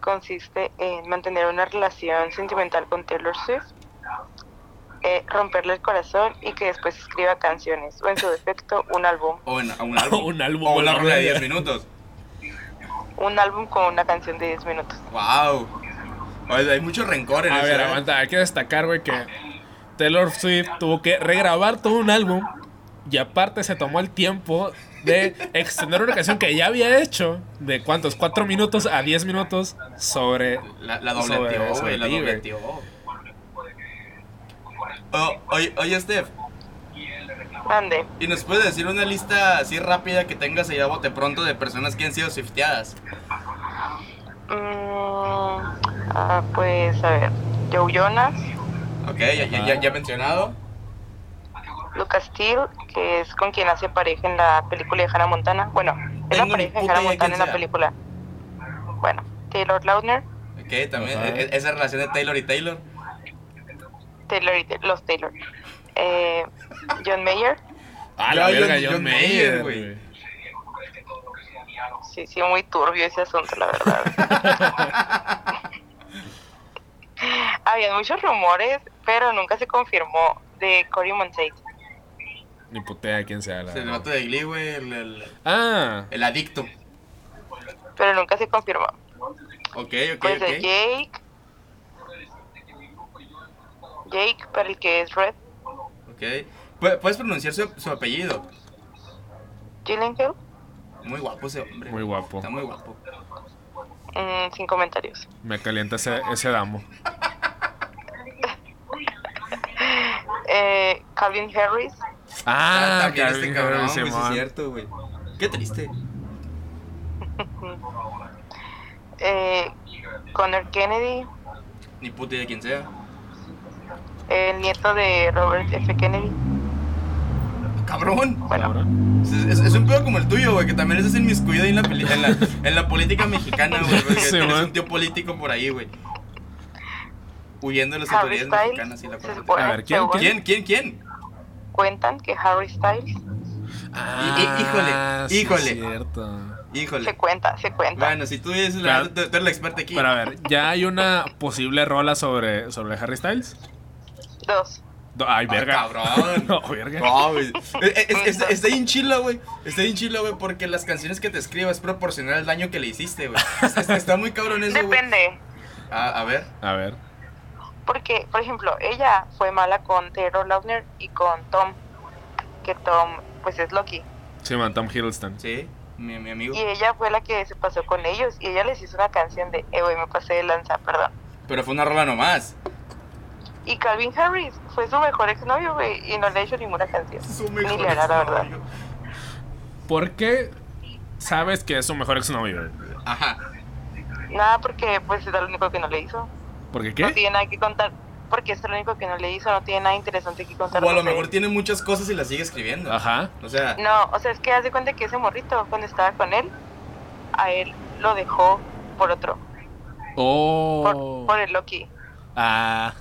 Speaker 6: consiste en mantener una relación sentimental con Taylor Swift, eh, romperle el corazón y que después escriba canciones, o en su defecto, un álbum.
Speaker 5: O en, un álbum.
Speaker 3: Un álbum,
Speaker 5: O una rola de
Speaker 3: rola.
Speaker 5: 10 minutos.
Speaker 6: Un álbum con una canción de 10 minutos.
Speaker 5: ¡Wow! Oye, hay mucho rencor en
Speaker 3: A
Speaker 5: eso.
Speaker 3: ver,
Speaker 5: ¿eh?
Speaker 3: aguanta, hay que destacar, güey, que Taylor Swift tuvo que regrabar todo un álbum y aparte se tomó el tiempo de extender una canción que ya había hecho de cuántos, 4 minutos a 10 minutos sobre...
Speaker 5: La, la
Speaker 3: Sobre-
Speaker 5: dobleteó,
Speaker 3: sobre
Speaker 5: güey, la dobleteó. Oh, oye, oye, Steph, ¿y nos puedes decir una lista así rápida que tengas allá a bote pronto de personas que han sido swifteadas?
Speaker 6: Mm, ah, pues, a ver, Joe Jonas,
Speaker 5: Ok, ya, ya, ya, ya mencionado.
Speaker 6: Lucas Steele, que es con quien hace pareja en la película de Hannah Montana. Bueno, es la pareja de Hannah Montana en la película. Bueno, Taylor Lautner,
Speaker 5: Ok, también e- e- esa relación de Taylor y Taylor.
Speaker 6: Taylor y los Taylor. Eh, John Mayer,
Speaker 3: Ah, la verga,
Speaker 5: John-
Speaker 3: John,
Speaker 5: John
Speaker 3: Mayer,
Speaker 5: güey.
Speaker 6: sí, sí, muy turbio ese asunto, la verdad. Había muchos rumores, pero nunca se confirmó de Cory Monteith.
Speaker 3: Ni putea quién sea la
Speaker 5: Es el vato de Glee, güey, el, el,
Speaker 3: Ah,
Speaker 5: el adicto.
Speaker 6: Pero nunca se confirmó.
Speaker 5: Ok, ok,
Speaker 6: Pues
Speaker 5: ok.
Speaker 6: Jake. Jake, para el que es Red.
Speaker 5: Ok. ¿Puedes pronunciar su, su apellido?
Speaker 6: Gyllenhaal.
Speaker 5: Muy guapo ese hombre.
Speaker 3: muy guapo.
Speaker 5: Está muy guapo.
Speaker 6: Mm, sin comentarios.
Speaker 3: Me calienta ese, ese damo.
Speaker 6: Eh, Calvin Harris.
Speaker 3: Ah,
Speaker 5: también este cabrón,
Speaker 3: Harris,
Speaker 5: es cierto, güey. Qué triste.
Speaker 6: Eh, Connor Kennedy.
Speaker 5: Ni puta idea de quién sea.
Speaker 6: El nieto de Robert F. Kennedy.
Speaker 5: Cabrón.
Speaker 6: Bueno,
Speaker 3: Cabrón.
Speaker 5: Es, es- es un pedo como el tuyo, güey, que también estás inmiscuido ahí en la, peli- en la, en la política mexicana, güey. Porque
Speaker 3: Sí,
Speaker 5: tienes un tío político por ahí, güey. Huyendo de las
Speaker 6: Harry
Speaker 5: autoridades
Speaker 6: Styles.
Speaker 5: mexicanas y la
Speaker 6: supone,
Speaker 3: A ver, ¿quién-
Speaker 6: según
Speaker 5: ¿Quién? ¿Quién? ¿Quién?
Speaker 6: Cuentan que Harry Styles.
Speaker 3: Ah,
Speaker 5: híjole,
Speaker 3: sí,
Speaker 5: híjole.
Speaker 3: cierto.
Speaker 5: Híjole.
Speaker 6: Se cuenta, se cuenta.
Speaker 5: Bueno, si tú dices la
Speaker 3: Claro.
Speaker 5: verdad, tú, tú eres la experta aquí.
Speaker 3: Pero a ver, ¿ya hay una posible rola sobre, sobre Harry Styles?
Speaker 6: Dos.
Speaker 3: Do- Ay,
Speaker 5: Ay,
Speaker 3: verga.
Speaker 5: cabrón.
Speaker 3: No, verga.
Speaker 5: No, güey. Es- es- es- Está bien chila, güey. Está bien chila, güey, porque las canciones que te escribo es proporcional al daño que le hiciste, güey. Está, está muy cabrón eso, güey.
Speaker 6: Depende.
Speaker 5: A, a ver.
Speaker 3: A ver.
Speaker 6: Porque, por ejemplo, ella fue mala con Taylor Lautner y con Tom. Que Tom, pues es Loki.
Speaker 3: Sí, man, Tom Hiddleston.
Speaker 5: Sí, mi, mi amigo.
Speaker 6: Y ella fue la que se pasó con ellos. Y ella les hizo una canción de, eh, güey, me pasé de lanza, perdón.
Speaker 5: Pero fue una rola nomás.
Speaker 6: Y Calvin Harris fue su mejor exnovio, güey. Y no le ha hecho ninguna canción.
Speaker 5: Su
Speaker 6: Ni
Speaker 5: mejor
Speaker 6: le hará, la verdad.
Speaker 3: ¿Por qué sabes que es su mejor exnovio?
Speaker 5: Ajá.
Speaker 6: Nada, porque pues es lo único que no le hizo.
Speaker 3: ¿Por qué
Speaker 6: No
Speaker 3: qué?
Speaker 6: tiene nada que contar. Porque es lo único que no le hizo. No tiene nada interesante que contar.
Speaker 5: O a lo mejor
Speaker 6: él.
Speaker 5: tiene muchas cosas y las sigue escribiendo.
Speaker 3: Ajá.
Speaker 5: O sea,
Speaker 6: No, o sea, es que hace cuenta que ese morrito, cuando estaba con él, a él lo dejó por otro.
Speaker 3: Oh.
Speaker 6: Por, por el Loki.
Speaker 3: Ah.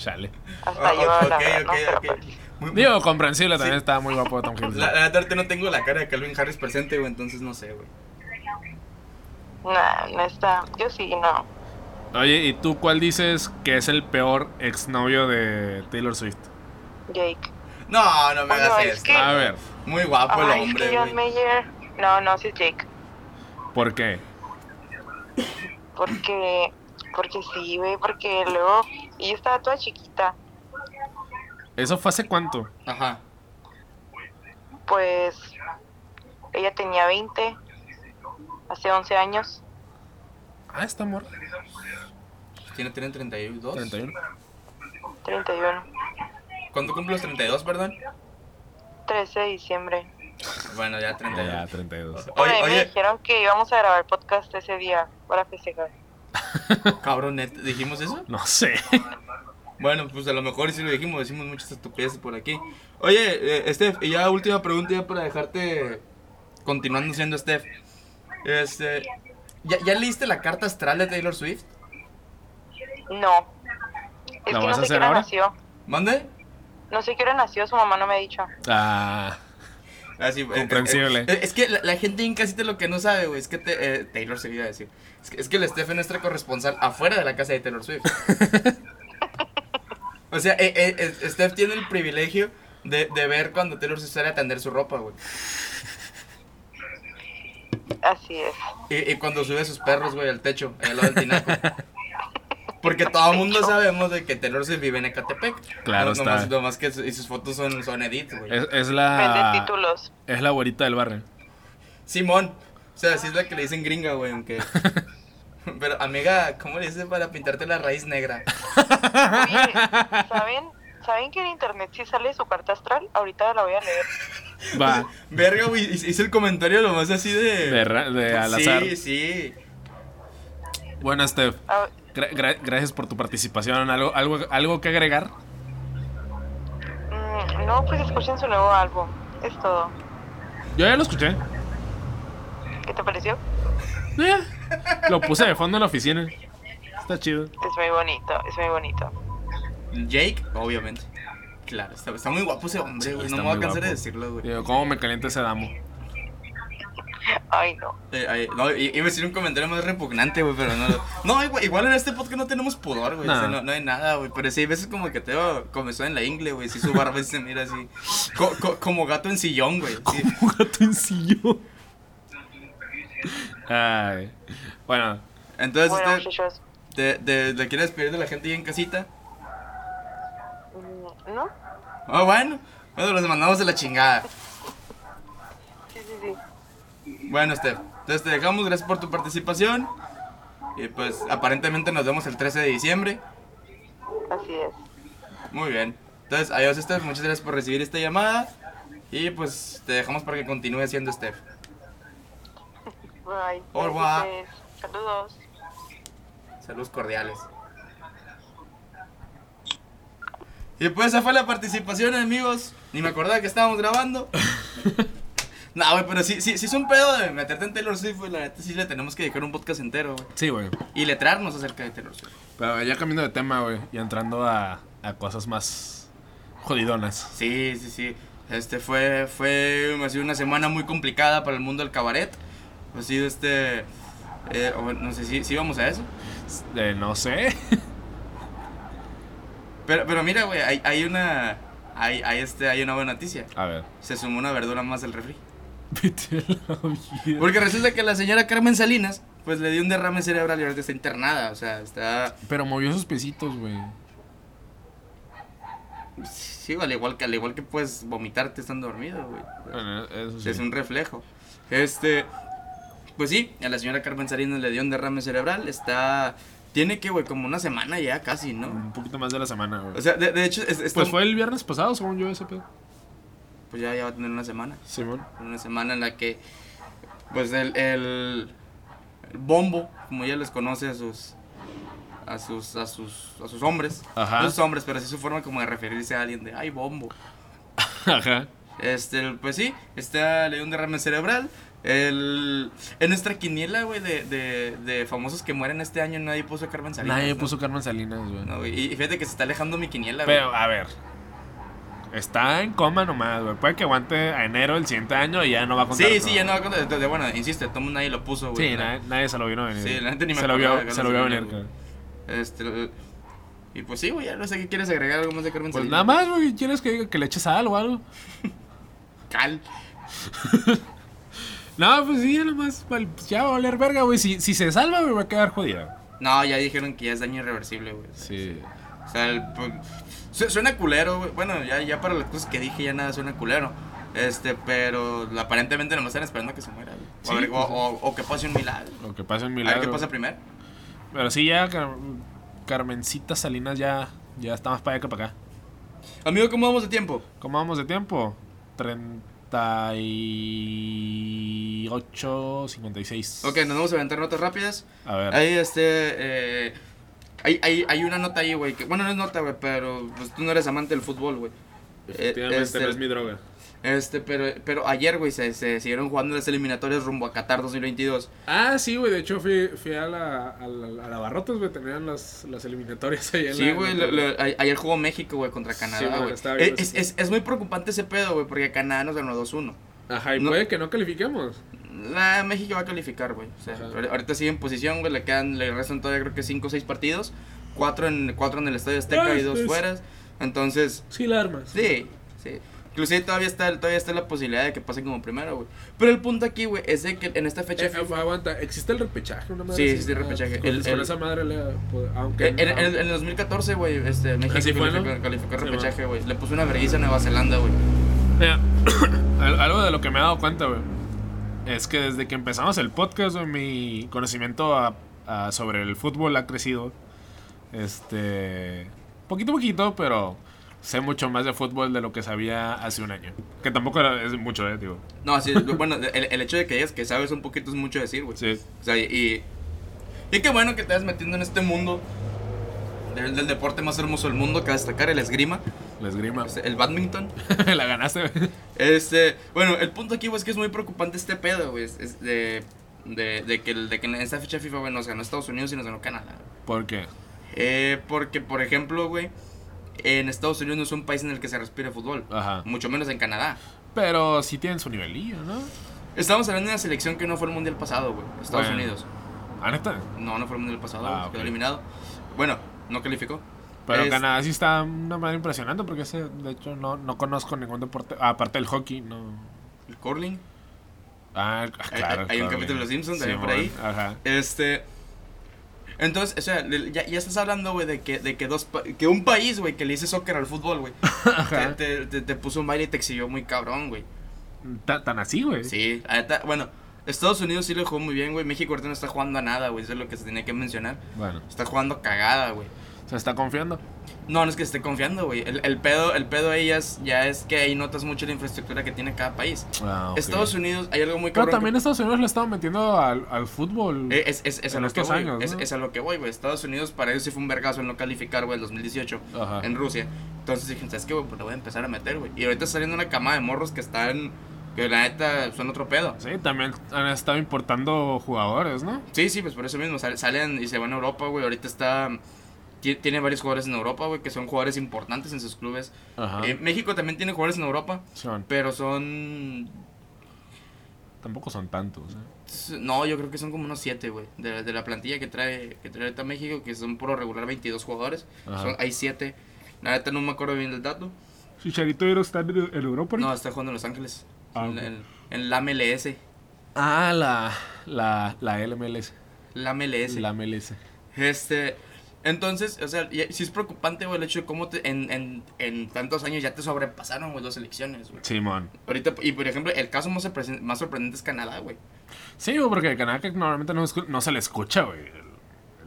Speaker 3: Chale.
Speaker 6: Hasta
Speaker 5: ah,
Speaker 6: yo, la
Speaker 5: ok,
Speaker 6: verdad, ¿no?
Speaker 5: ok,
Speaker 6: Pero,
Speaker 5: ok.
Speaker 6: pues,
Speaker 5: Muy-
Speaker 3: Digo, comprensible, también
Speaker 5: Sí.
Speaker 3: estaba muy guapo Tom Hiddleston.
Speaker 5: La, la no tengo la cara de Calvin Harris presente, güey, entonces no sé, güey.
Speaker 6: nah, no está. Yo sí, no.
Speaker 3: Oye, ¿y tú cuál dices que es el peor exnovio de Taylor Swift?
Speaker 6: Jake.
Speaker 5: No, no me
Speaker 6: Bueno,
Speaker 5: hagas
Speaker 6: es
Speaker 5: esto.
Speaker 6: que-
Speaker 3: A ver,
Speaker 5: Muy guapo el
Speaker 6: Ay, es
Speaker 5: hombre,
Speaker 6: que John. Mayer. No, no, sí es Jake.
Speaker 3: ¿por qué?
Speaker 6: Porque. Porque sí, güey. Porque luego. Ella estaba toda chiquita.
Speaker 3: ¿Eso fue hace cuánto?
Speaker 5: Ajá.
Speaker 6: Pues. Ella tenía 20. Hace 11 años.
Speaker 3: Ah, está amor.
Speaker 5: ¿Tiene, tienen 32?
Speaker 3: 31.
Speaker 6: 31.
Speaker 5: ¿Cuándo cumple los 32, perdón?
Speaker 6: 13 de diciembre.
Speaker 5: Bueno, ya
Speaker 3: Ya,
Speaker 5: 32.
Speaker 3: ya, 32.
Speaker 6: Por
Speaker 5: Oye,
Speaker 6: ahí me
Speaker 5: oye,
Speaker 6: dijeron que íbamos a grabar podcast ese día para festejar.
Speaker 5: cabrón, ¿net- ¿dijimos eso?
Speaker 3: No sé.
Speaker 5: Bueno, pues a lo mejor sí lo dijimos, decimos muchas estupideces por aquí. Oye, eh, Steph, y ya última pregunta ya para dejarte continuando siendo Steph. Este, ¿ya, ¿ya leíste la carta astral de Taylor Swift?
Speaker 6: No. Es
Speaker 3: ¿La
Speaker 6: que
Speaker 3: vas a
Speaker 6: no sé
Speaker 3: hacer ahora?
Speaker 6: nació.
Speaker 5: ¿Mande?
Speaker 6: No sé qué hora nació, su mamá no me ha dicho.
Speaker 3: Ah,
Speaker 5: Así,
Speaker 3: Comprensible.
Speaker 5: eh, eh, es que la, la gente en casita lo que no sabe, güey, es que te- eh, Taylor se iba a decir. Es que, es que el Steph es nuestra corresponsal afuera de la casa de Taylor Swift. o sea, eh, eh, eh, Steph tiene el privilegio de, de ver cuando Taylor Swift sale a tender su ropa, güey.
Speaker 6: Así es.
Speaker 5: Y, y cuando sube sus perros, güey, al techo, al lado del tinaco. Porque todo el mundo sabemos de que Taylor Swift vive en Ecatepec.
Speaker 3: Claro
Speaker 5: no,
Speaker 3: está.
Speaker 5: Nomás, nomás que su- y sus fotos son, son edits, güey.
Speaker 3: es, es
Speaker 6: Vende
Speaker 3: la.
Speaker 6: títulos.
Speaker 3: Es la güerita del barrio.
Speaker 5: Simón. O sea, sí es la que le dicen gringa, güey, aunque... Pero, amiga, ¿cómo le dices para pintarte la raíz negra?
Speaker 6: Oye, ¿saben? ¿Saben que en internet sí sale su carta astral? Ahorita la voy a leer.
Speaker 3: Va,
Speaker 5: Verga, güey, hice el comentario lo más así de...
Speaker 3: de, de al
Speaker 5: sí,
Speaker 3: azar.
Speaker 5: sí.
Speaker 3: Bueno, Steph,
Speaker 6: A-
Speaker 3: gra- gra- gracias por tu participación. ¿Algo, algo, ¿Algo que agregar?
Speaker 6: mm, no, pues escuchen su nuevo álbum. Es todo.
Speaker 3: Yo ya lo escuché.
Speaker 6: ¿Qué te pareció?
Speaker 3: Eh, lo puse de fondo en la oficina. Está chido.
Speaker 6: Es muy bonito, es muy bonito.
Speaker 5: Jake, obviamente. Claro, está, está muy guapo ese hombre, güey.
Speaker 3: Sí,
Speaker 5: no me voy a cansar de decirlo, güey.
Speaker 3: Digo, ¿Cómo me calienta ese damo?
Speaker 6: Ay, no.
Speaker 5: Eh, ay, no, i- iba a decir un comentario más repugnante, güey, pero no. lo- No, igual, igual en este podcast no tenemos pudor, güey. o sea,
Speaker 3: No.
Speaker 5: hay nada, güey. Pero sí, hay veces como que Teo comenzó en la ingle, güey. Sí, su barba se mira así. co- co- como gato en sillón, güey. sí.
Speaker 3: Un gato en sillón. Ay. Bueno,
Speaker 5: Entonces,
Speaker 6: Bueno,
Speaker 5: usted,
Speaker 6: muchachos.
Speaker 5: te, te, ¿le quiere despedir de la gente ahí en casita?
Speaker 6: mm, ¿No?
Speaker 5: Ah, bueno. Bueno, los mandamos de la chingada.
Speaker 6: Sí, sí, sí.
Speaker 5: Bueno, Steph. Entonces te dejamos, gracias por tu participación. Y pues aparentemente nos vemos el 13 de diciembre.
Speaker 6: Así es.
Speaker 5: Muy bien. Entonces, adiós Steph, muchas gracias por recibir esta llamada. Y pues te dejamos para que continúe siendo Steph.
Speaker 6: Bye.
Speaker 5: Au revoir.
Speaker 6: Felices. Saludos.
Speaker 5: Saludos cordiales. Y pues esa fue la participación, amigos. Ni me acordaba que estábamos grabando. no, güey, pero sí, sí, sí es un pedo de meterte en Taylor Swift, güey. La neta sí le tenemos que dedicar un podcast entero, güey.
Speaker 3: sí, güey.
Speaker 5: Y letrarnos acerca de Taylor Swift.
Speaker 3: Pero ya cambiando de tema, güey. Y entrando a, a cosas más jodidonas.
Speaker 5: Sí, sí, sí. Este fue, fue, ha sido una semana muy complicada para el mundo del cabaret. Ha sido este, eh, o no sé si, si vamos a eso.
Speaker 3: Eh, no sé.
Speaker 5: Pero, pero mira, güey, hay, hay una, hay, hay este, hay una buena noticia.
Speaker 3: A ver.
Speaker 5: Se sumó una verdura más al refri. Porque resulta que la señora Carmen Salinas, pues le dio un derrame cerebral y ahorita está internada. O sea, está,
Speaker 3: Pero movió sus piecitos, güey.
Speaker 5: sí, al igual que, al igual que puedes vomitarte estando dormido, güey.
Speaker 3: Bueno, eso sí.
Speaker 5: Es un reflejo. Este, pues sí, a la señora Carmen Salinas le dio un derrame cerebral. Está, tiene que, güey, como una semana ya casi, ¿no?
Speaker 3: Un poquito más de la semana, güey.
Speaker 5: O sea, de, de hecho, es-
Speaker 3: pues fue el viernes pasado, según yo, ese pedo.
Speaker 5: pues ya, ya va a tener una semana.
Speaker 3: Simón.
Speaker 5: Una semana en la que, pues el, el, el bombo, como ella les conoce a sus, a sus, a sus, a sus hombres.
Speaker 3: Ajá.
Speaker 5: No sus hombres, pero sí su forma como de referirse a alguien de, ay, bombo.
Speaker 3: Ajá.
Speaker 5: Este, pues sí, está, le dio un derrame cerebral. El, en nuestra quiniela, güey, de, de, de famosos que mueren este año, nadie puso a Carmen Salinas.
Speaker 3: Nadie
Speaker 5: ¿no?
Speaker 3: puso Carmen Salinas, güey.
Speaker 5: No, y fíjate que se está alejando mi quiniela, güey.
Speaker 3: Pero, a ver. Está en coma nomás, güey. Puede que aguante a enero el siguiente año y ya no va a contar.
Speaker 5: Sí, sí, ya no va a contar. de- de- Bueno, insiste, todo nadie lo puso, güey.
Speaker 3: Sí, nadie, nadie se lo vino a venir.
Speaker 5: Sí, la gente ni me
Speaker 3: se lo vio, Se lo vio venir.
Speaker 5: Este, y pues sí, güey, ya no sé qué quieres agregar algo más de Carmen
Speaker 3: Pues
Speaker 5: Salinas.
Speaker 3: nada más, güey. ¿Quieres que, diga que le eches sal o algo?
Speaker 5: Cal.
Speaker 3: No, pues sí, ya nomás. pues ya va a valer verga, güey. Si, si se salva, güey, va a quedar jodida.
Speaker 5: No, ya dijeron que ya es daño irreversible, güey.
Speaker 3: Sí.
Speaker 5: O sea, el, pues, su- suena culero, güey. Bueno, ya, ya para las cosas que dije ya nada suena culero. Este, pero aparentemente nomás están esperando a que se muera, güey. O,
Speaker 3: Sí,
Speaker 5: a ver, o-
Speaker 3: pues,
Speaker 5: o- o que pase un milagro.
Speaker 3: Lo que pasa en
Speaker 5: A ver
Speaker 3: milagro.
Speaker 5: qué pasa primero.
Speaker 3: Pero sí, ya Car- Carmencita Salinas ya, ya está más para allá que para acá.
Speaker 5: Amigo, ¿cómo vamos de tiempo?
Speaker 3: ¿Cómo vamos de tiempo? 38, 56.
Speaker 5: Ok, nos vamos a aventar notas rápidas.
Speaker 3: A ver.
Speaker 5: Ahí, este. eh, Hay, hay, hay una nota ahí, güey, que, bueno, no es nota, güey, pero pues tú no eres amante del fútbol, güey. Eh,
Speaker 3: Efectivamente,
Speaker 5: este,
Speaker 3: no es mi droga.
Speaker 5: Este, pero, pero ayer, güey, se, se siguieron jugando las eliminatorias rumbo a Qatar 2022.
Speaker 3: Ah, sí, güey. De hecho, fui, fui a la, a la, a la Barrotes, güey. Tenían las, las eliminatorias ahí en
Speaker 5: Sí, güey, ayer jugó México, güey, contra
Speaker 3: Sí,
Speaker 5: Canadá,
Speaker 3: güey, estaba viendo
Speaker 5: es,
Speaker 3: eso.
Speaker 5: es, es muy preocupante ese pedo, güey, porque Canadá nos ganó 2-1.
Speaker 3: Ajá, y
Speaker 5: No-
Speaker 3: puede que no califiquemos.
Speaker 5: La México va a calificar, güey. O sea, ahorita sigue en posición, güey. Le quedan, le restan todavía creo que 5 o 6 partidos. 4 en, cuatro en el Estadio Azteca
Speaker 3: Ah,
Speaker 5: y 2
Speaker 3: es-
Speaker 5: fuera. Entonces,
Speaker 3: Sí, la armas.
Speaker 5: sí, sí. Inclusive todavía está, todavía está la posibilidad de que pasen como primero, güey. Pero el punto aquí, güey, es de que en esta fecha...
Speaker 3: Eh,
Speaker 5: FIFA-
Speaker 3: aguanta, ¿existe el repechaje? Una madre
Speaker 5: Sí, existe el repechaje.
Speaker 3: Con,
Speaker 5: El-
Speaker 3: con
Speaker 5: el-
Speaker 3: esa madre le. Aunque.
Speaker 5: en, en- en el- en el 2014, güey, este, México
Speaker 3: Así fue,
Speaker 5: calificó,
Speaker 3: ¿no?
Speaker 5: calificó el
Speaker 3: Sí,
Speaker 5: repechaje, güey. Le puso una vergüenza a Nueva Zelanda, güey.
Speaker 3: Mira, algo de lo que me he dado cuenta, güey, es que desde que empezamos el podcast, güey, mi conocimiento a- a- sobre el fútbol ha crecido. Este. Poquito a poquito, pero sé mucho más de fútbol de lo que sabía hace un año. Que tampoco era- es mucho, eh, digo.
Speaker 5: No, así, bueno, el, el hecho de que digas que sabes un poquito es mucho decir, güey.
Speaker 3: Sí.
Speaker 5: O sea, y. Y qué bueno que te vas metiendo en este mundo del, del deporte más hermoso del mundo, que a destacar el esgrima,
Speaker 3: La esgrima.
Speaker 5: el badminton.
Speaker 3: la ganaste, güey.
Speaker 5: Este, bueno, el punto aquí, güey, es que es muy preocupante este pedo, güey. Es, de, de, de, que, de que en esta fecha FIFA, güey, nos ganó Estados Unidos y nos ganó Canadá.
Speaker 3: ¿Por qué?
Speaker 5: Eh, porque, por ejemplo, güey, en Estados Unidos no es un país en el que se respire fútbol.
Speaker 3: Ajá.
Speaker 5: Mucho menos en Canadá.
Speaker 3: Pero sí tienen su nivelillo, ¿no?
Speaker 5: Estamos hablando de una selección que no fue al mundial pasado, güey. Estados
Speaker 3: Bueno.
Speaker 5: Unidos.
Speaker 3: Ah, neta.
Speaker 5: No, no fue al mundial pasado,
Speaker 3: Ah,
Speaker 5: quedó eliminado. Bueno, no calificó.
Speaker 3: Pero
Speaker 5: Es-
Speaker 3: Canadá sí está una manera impresionante porque ese, de hecho no, no conozco ningún deporte, ah, aparte del hockey, no.
Speaker 5: El curling.
Speaker 3: Ah, ah, claro.
Speaker 5: hay un capítulo de Los Simpsons también por ahí.
Speaker 3: Ajá.
Speaker 5: Este. Entonces, o sea, ya, ya estás hablando, güey, de que, de que dos que un país, güey, que le dice soccer al fútbol, güey, te, te, te- te puso un baile y te exhibió muy cabrón, güey.
Speaker 3: Ta- Tan así, güey.
Speaker 5: Sí, neta, bueno, Estados Unidos sí le jugó muy bien, güey. México ahorita no está jugando a nada, güey. Eso es lo que se tenía que mencionar.
Speaker 3: Bueno,
Speaker 5: Está jugando cagada, güey.
Speaker 3: Se está confiando.
Speaker 5: No, no es que esté confiando, güey. El, el pedo, el pedo ahí ya es, ya es que ahí notas mucho la infraestructura que tiene cada país.
Speaker 3: Ah, ok.
Speaker 5: Estados Unidos, hay algo muy
Speaker 3: Pero
Speaker 5: cabrón.
Speaker 3: también Estados Unidos le estaba metiendo al, al fútbol.
Speaker 5: que- Eh, Es, es, es a
Speaker 3: en
Speaker 5: lo que
Speaker 3: estos
Speaker 5: voy.
Speaker 3: años,
Speaker 5: es,
Speaker 3: ¿no?
Speaker 5: es a lo que voy, güey. Estados Unidos para eso sí fue un vergazo en no calificar, güey, el 2018
Speaker 3: Ajá.
Speaker 5: en Rusia. Entonces dije, ¿sabes qué, güey? Pues le voy a empezar a meter, güey. Y ahorita está saliendo una cama de morros que están. que la neta son otro pedo.
Speaker 3: Sí, también han estado importando jugadores, ¿no?
Speaker 5: Sí, sí, pues por eso mismo. sal- Salen y se van a Europa, güey. Ahorita está. Ti- Tiene varios jugadores en Europa, güey, que son jugadores importantes en sus clubes.
Speaker 3: Ajá.
Speaker 5: Eh, México también tiene jugadores en Europa,
Speaker 3: Son-
Speaker 5: pero son.
Speaker 3: tampoco son tantos. ¿eh?
Speaker 5: No, yo creo que son como unos 7, güey. De, de la plantilla que trae, que trae ahorita México, que son por lo regular 22 jugadores. Son, hay 7. La neta no me acuerdo bien del dato.
Speaker 3: Chicharito Hero está en, en Europa.
Speaker 5: No, está jugando en Los Ángeles.
Speaker 3: Ah,
Speaker 5: en, en- en la MLS.
Speaker 3: Ah, la, la, la LMLS.
Speaker 5: La MLS.
Speaker 3: La MLS.
Speaker 5: Este, entonces, o sea, ya- sí es preocupante, güey, el hecho de cómo te- en, en, en tantos años ya te sobrepasaron, güey, dos elecciones, güey.
Speaker 3: Simón.
Speaker 5: Ahorita, y por ejemplo, el caso más, sorprendente es Canadá, güey.
Speaker 3: Sí, güey, porque Canadá que normalmente no, no se le escucha, güey. El,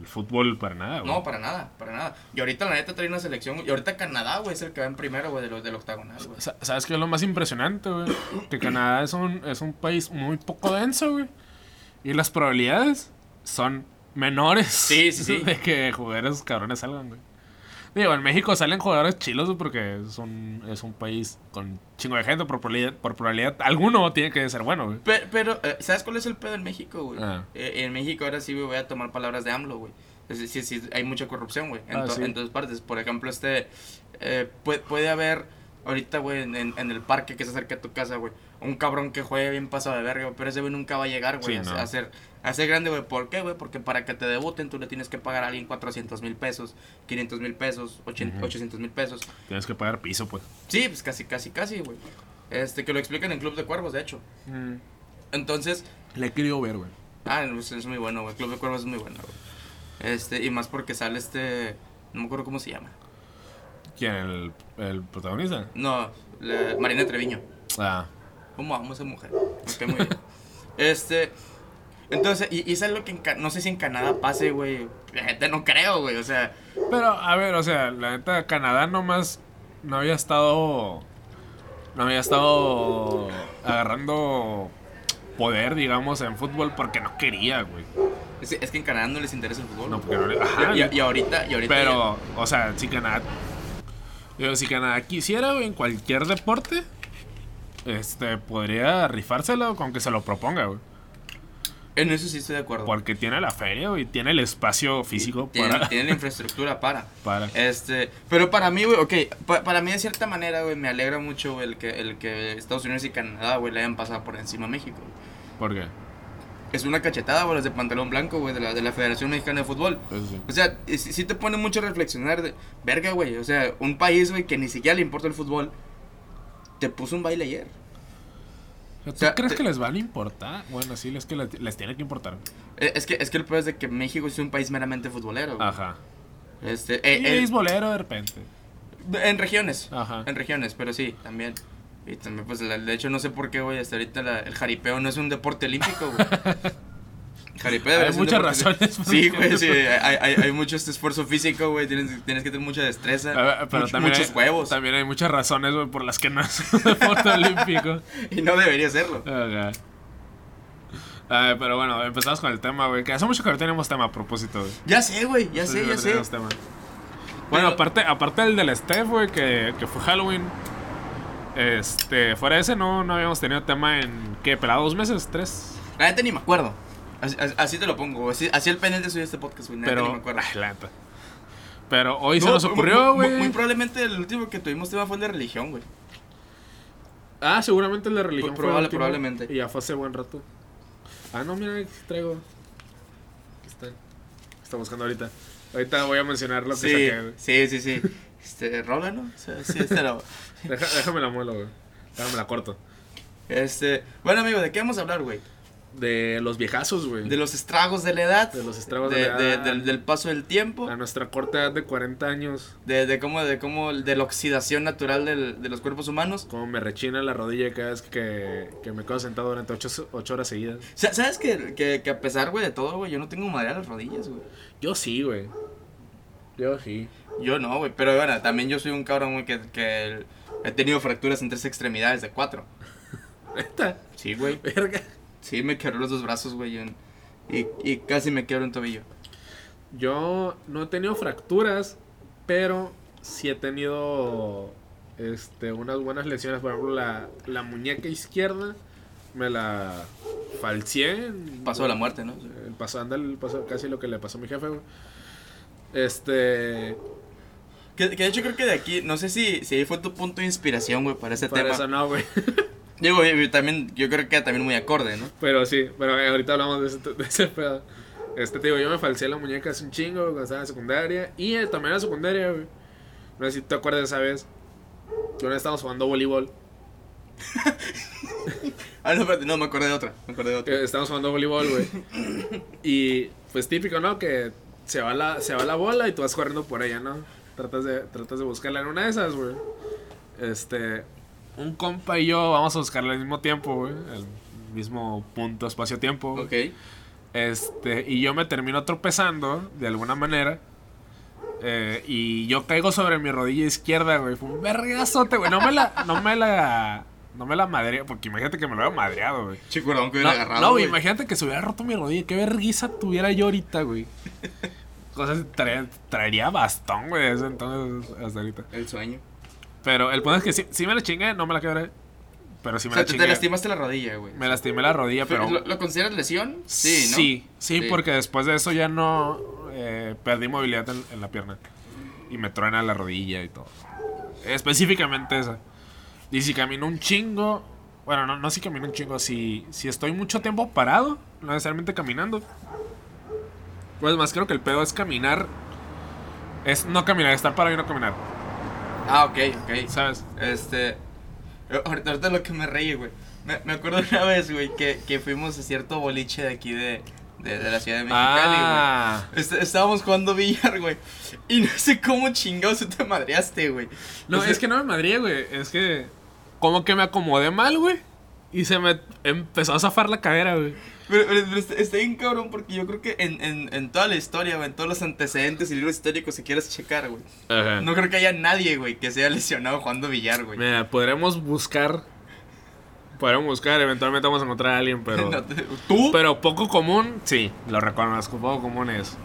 Speaker 3: el fútbol para nada, güey.
Speaker 5: No, para nada, para nada. Y ahorita, la neta, trae una selección, y ahorita Canadá, güey, es el que va en primero, güey, de los del octagonal, güey.
Speaker 3: Sa- ¿Sabes qué es lo más impresionante, güey? Que Canadá es un, es un país muy poco denso, güey. Y las probabilidades son menores
Speaker 5: Sí, sí, sí.
Speaker 3: de que jugadores cabrones salgan, güey. Digo, en México salen jugadores chilos porque es un, es un país con chingo de gente. Por probabilidad, por probabilidad alguno tiene que ser bueno, güey.
Speaker 5: Pero, pero eh, ¿sabes cuál es el pedo en México, güey?
Speaker 3: Ah.
Speaker 5: Eh, en México ahora sí, güey, voy a tomar palabras de AMLO, güey. Es decir, sí, hay mucha corrupción, güey, en,
Speaker 3: Ah, sí.
Speaker 5: en todas partes. Por ejemplo, este, eh, puede, puede haber ahorita, güey, en, en- el parque que se acerca a tu casa, güey, un cabrón que juegue bien pasado de verga, pero ese güey nunca va a llegar, güey,
Speaker 3: Sí,
Speaker 5: a,
Speaker 3: no.
Speaker 5: a ser, a ser grande, güey. ¿Por qué, güey? Porque para que te debuten tú le tienes que pagar a alguien 400 mil pesos, 500 mil pesos, 800 mil pesos.
Speaker 3: Tienes que pagar piso, pues.
Speaker 5: Sí, pues casi, casi, casi, güey. Este, que lo explican en Club de Cuervos, de hecho. Entonces,
Speaker 3: Le he querido ver, güey.
Speaker 5: Ah, pues es muy bueno, güey. Club de Cuervos es muy bueno, güey. Este, y más porque sale este. No me acuerdo cómo se llama.
Speaker 3: ¿Quién? ¿El, el protagonista?
Speaker 5: No, la- Marina Treviño.
Speaker 3: Ah,
Speaker 5: ¿Cómo amo a esa mujer? Me muy bien. Este. Entonces, y, y es algo que en no sé si en Canadá pase, güey. La neta no creo, güey. O sea,
Speaker 3: Pero, a ver, o sea, la neta, Canadá nomás no había estado. No había estado agarrando poder, digamos, en fútbol porque no quería, güey.
Speaker 5: Es, es que en Canadá no les interesa el fútbol.
Speaker 3: No, porque no- ajá,
Speaker 5: y, y- y ahorita, y ahorita
Speaker 3: Pero, o sea, si Canadá. Digo, si Canadá quisiera, güey, en cualquier deporte, este, podría rifárselo con que se lo proponga, güey.
Speaker 5: En eso sí estoy de acuerdo.
Speaker 3: Porque tiene la feria, güey, tiene el espacio físico
Speaker 5: Tienen,
Speaker 3: para.
Speaker 5: tienen la infraestructura para.
Speaker 3: para.
Speaker 5: Este, pero para mí, güey, ok, pa- para mí de cierta manera, güey, me alegra mucho güey, el que, el que Estados Unidos y Canadá, güey, le hayan pasado por encima a México. güey.
Speaker 3: ¿Por qué?
Speaker 5: Es una cachetada, güey, de pantalón blanco, güey, de la, de la Federación Mexicana de Fútbol.
Speaker 3: Sí.
Speaker 5: O sea, y sí, sí te pone mucho a reflexionar de, verga, güey, o sea, un país, güey, que ni siquiera le importa el fútbol, te puso un baile ayer.
Speaker 3: ¿Tú
Speaker 5: o sea,
Speaker 3: crees
Speaker 5: te-
Speaker 3: que les van a importar? Bueno, sí, es que les, les tiene que importar.
Speaker 5: Eh, Es que, es que el peor es de que México es un país meramente futbolero. güey.
Speaker 3: Ajá.
Speaker 5: Este,
Speaker 3: Y
Speaker 5: eh, eh,
Speaker 3: es bolero de repente.
Speaker 5: en regiones.
Speaker 3: Ajá.
Speaker 5: En regiones, pero sí, también. Y también, pues, la- de hecho, no sé por qué, güey, hasta ahorita la- el jaripeo no es un deporte olímpico, güey. Jaripeo
Speaker 3: Hay muchas razones
Speaker 5: Sí, güey, sí, hay, hay, hay mucho este esfuerzo físico, güey, tienes, tienes que tener mucha destreza,
Speaker 3: pero también
Speaker 5: muchos
Speaker 3: hay,
Speaker 5: huevos,
Speaker 3: También hay muchas razones, güey, por las que no es un deporte olímpico.
Speaker 5: y no debería serlo.
Speaker 3: Ajá. Ay, pero bueno, empezamos con el tema, güey. Que hace mucho que no tenemos tema a propósito, güey.
Speaker 5: Ya sé, güey, ya sé, ya sé.
Speaker 3: tema. Bueno, aparte, aparte del del Steph, güey, que, que fue Halloween. Este, fuera de ese, no, no habíamos tenido tema en, ¿qué? ¿Pelado dos meses? ¿Tres?
Speaker 5: La neta ni me acuerdo. Así, te lo pongo. Así, así el pendiente soy de este podcast, güey.
Speaker 3: Pero,
Speaker 5: ni me acuerdo.
Speaker 3: ay. Pero hoy se
Speaker 5: No,
Speaker 3: nos
Speaker 5: muy-
Speaker 3: ocurrió, güey.
Speaker 5: Muy, probablemente el último que tuvimos tema fue el de religión, güey.
Speaker 3: Ah, seguramente el de religión
Speaker 5: Pro-
Speaker 3: fue el
Speaker 5: probable-
Speaker 3: último,
Speaker 5: probablemente.
Speaker 3: Y ya fue hace buen rato. Ah, no, mira, traigo. Aquí está. Está buscando ahorita. Ahorita voy a mencionar lo que
Speaker 5: Sí,
Speaker 3: saqué, güey.
Speaker 5: sí, sí, sí. Este, rola, ¿no? O sea, sí, este lo-
Speaker 3: Deja- déjame la muelo, güey. Déjame la corto.
Speaker 5: Este, bueno, amigo, ¿de qué vamos a hablar, güey?
Speaker 3: De los viejazos, güey.
Speaker 5: De los estragos de la edad.
Speaker 3: De los estragos de
Speaker 5: de,
Speaker 3: la
Speaker 5: de-
Speaker 3: edad.
Speaker 5: del, del paso del tiempo.
Speaker 3: A nuestra corta edad de 40 años.
Speaker 5: De, de cómo, de cómo, de la oxidación natural del- de los cuerpos humanos.
Speaker 3: Como me rechina la rodilla cada vez que, que me quedo sentado durante 8, horas seguidas.
Speaker 5: Sa- ¿Sabes que, que, que a pesar, güey, de todo, güey, yo no tengo madera en las rodillas, güey?
Speaker 3: Yo sí, güey. Yo sí.
Speaker 5: Yo no, güey, pero bueno, también yo soy un cabrón, güey, que, que he tenido fracturas en tres extremidades de cuatro.
Speaker 3: ¿Neta?
Speaker 5: Sí, güey.
Speaker 3: Verga.
Speaker 5: Sí, me quebró los dos brazos, güey, en- y, y casi me quebro un tobillo.
Speaker 3: Yo no he tenido fracturas, pero sí he tenido este, unas buenas lesiones. Por ejemplo, la, la muñeca izquierda me la falcié.
Speaker 5: Paso de la muerte, ¿no?
Speaker 3: El paso, anda, el paso, casi lo que le pasó a mi jefe, güey. Este.
Speaker 5: Que, que de hecho creo que de aquí, no sé si, si ahí fue tu punto de inspiración, güey, para ese
Speaker 3: Para
Speaker 5: tema.
Speaker 3: eso no, güey.
Speaker 5: Digo, también, yo creo que también muy acorde, ¿no?
Speaker 3: Pero sí, pero eh, ahorita hablamos de ese, de ese pedo. Este, te digo, yo me falseé la muñeca hace un chingo cuando estaba en la secundaria. Y eh, también en la secundaria, güey. No sé si te acuerdas de esa vez. Que una vez estábamos jugando voleibol.
Speaker 5: Ah, no, espérate, no, me acordé de otra, me acordé de otra.
Speaker 3: Que estábamos jugando voleibol, güey. Y pues típico, ¿no? Que se va, la, se va la bola y tú vas corriendo por ella, ¿no? Tratas de, tratas de buscarla en una de esas, güey. Este. Un compa y yo vamos a buscarla al mismo tiempo, güey. Al mismo punto, espacio-tiempo. güey.
Speaker 5: Ok.
Speaker 3: Este, y yo me termino tropezando de alguna manera. eh, y yo caigo sobre mi rodilla izquierda, güey. Fue un vergazote, güey. No me la, no me la, no me la madreé, porque imagínate que me lo hubiera madreado, güey.
Speaker 5: Chicurón que
Speaker 3: No,
Speaker 5: hubiera agarrado.
Speaker 3: no, güey,
Speaker 5: güey.
Speaker 3: imagínate que se hubiera roto mi rodilla. Qué vergüenza tuviera yo ahorita, güey. Cosas, traer- traería bastón, güey, desde entonces hasta ahorita.
Speaker 5: El sueño.
Speaker 3: Pero el punto es que sí, sí me la chingué, no me la quebré. Pero sí
Speaker 5: O
Speaker 3: me
Speaker 5: sea,
Speaker 3: la
Speaker 5: te,
Speaker 3: chingué.
Speaker 5: te lastimaste la rodilla, güey.
Speaker 3: Me lastimé la rodilla, pero...
Speaker 5: ¿Lo, lo consideras lesión? Sí, ¿no?
Speaker 3: Sí, sí,
Speaker 5: Sí.
Speaker 3: porque después de eso ya no eh, perdí movilidad en, en la pierna. Y me truena la rodilla y todo. Específicamente esa. Y si camino un chingo. Bueno, no, no si camino un chingo. Si, si estoy mucho tiempo parado, no necesariamente caminando. Pues más creo que el pedo es caminar. Es no caminar, estar parado y no caminar.
Speaker 5: Ah, ok, ok.
Speaker 3: ¿Sabes?
Speaker 5: Este. eh, Ahorita, ahorita lo que me reí, güey. Me, me acuerdo una vez, güey, que, que fuimos a cierto boliche de aquí de, de, de la ciudad de Mexicali, güey.
Speaker 3: Ah,
Speaker 5: Est- estábamos jugando billar, güey. Y no sé cómo chingados tú te madreaste, güey.
Speaker 3: no,
Speaker 5: O sea,
Speaker 3: es que no me madría, güey. Es que. Como que me acomodé mal, güey. Y se me empezó a zafar la cadera, güey.
Speaker 5: Pero, pero- pero está, está bien cabrón porque yo creo que en, en, en toda la historia, güey, en todos los antecedentes y libros históricos que quieras checar, güey.
Speaker 3: Ajá.
Speaker 5: No creo que haya nadie, güey, que se haya lesionado jugando billar, güey.
Speaker 3: Mira, podremos buscar. Podemos buscar, eventualmente vamos a encontrar a alguien, pero.
Speaker 5: No te- ¿Tú?
Speaker 3: Pero poco común, sí, lo reconozco, poco común es.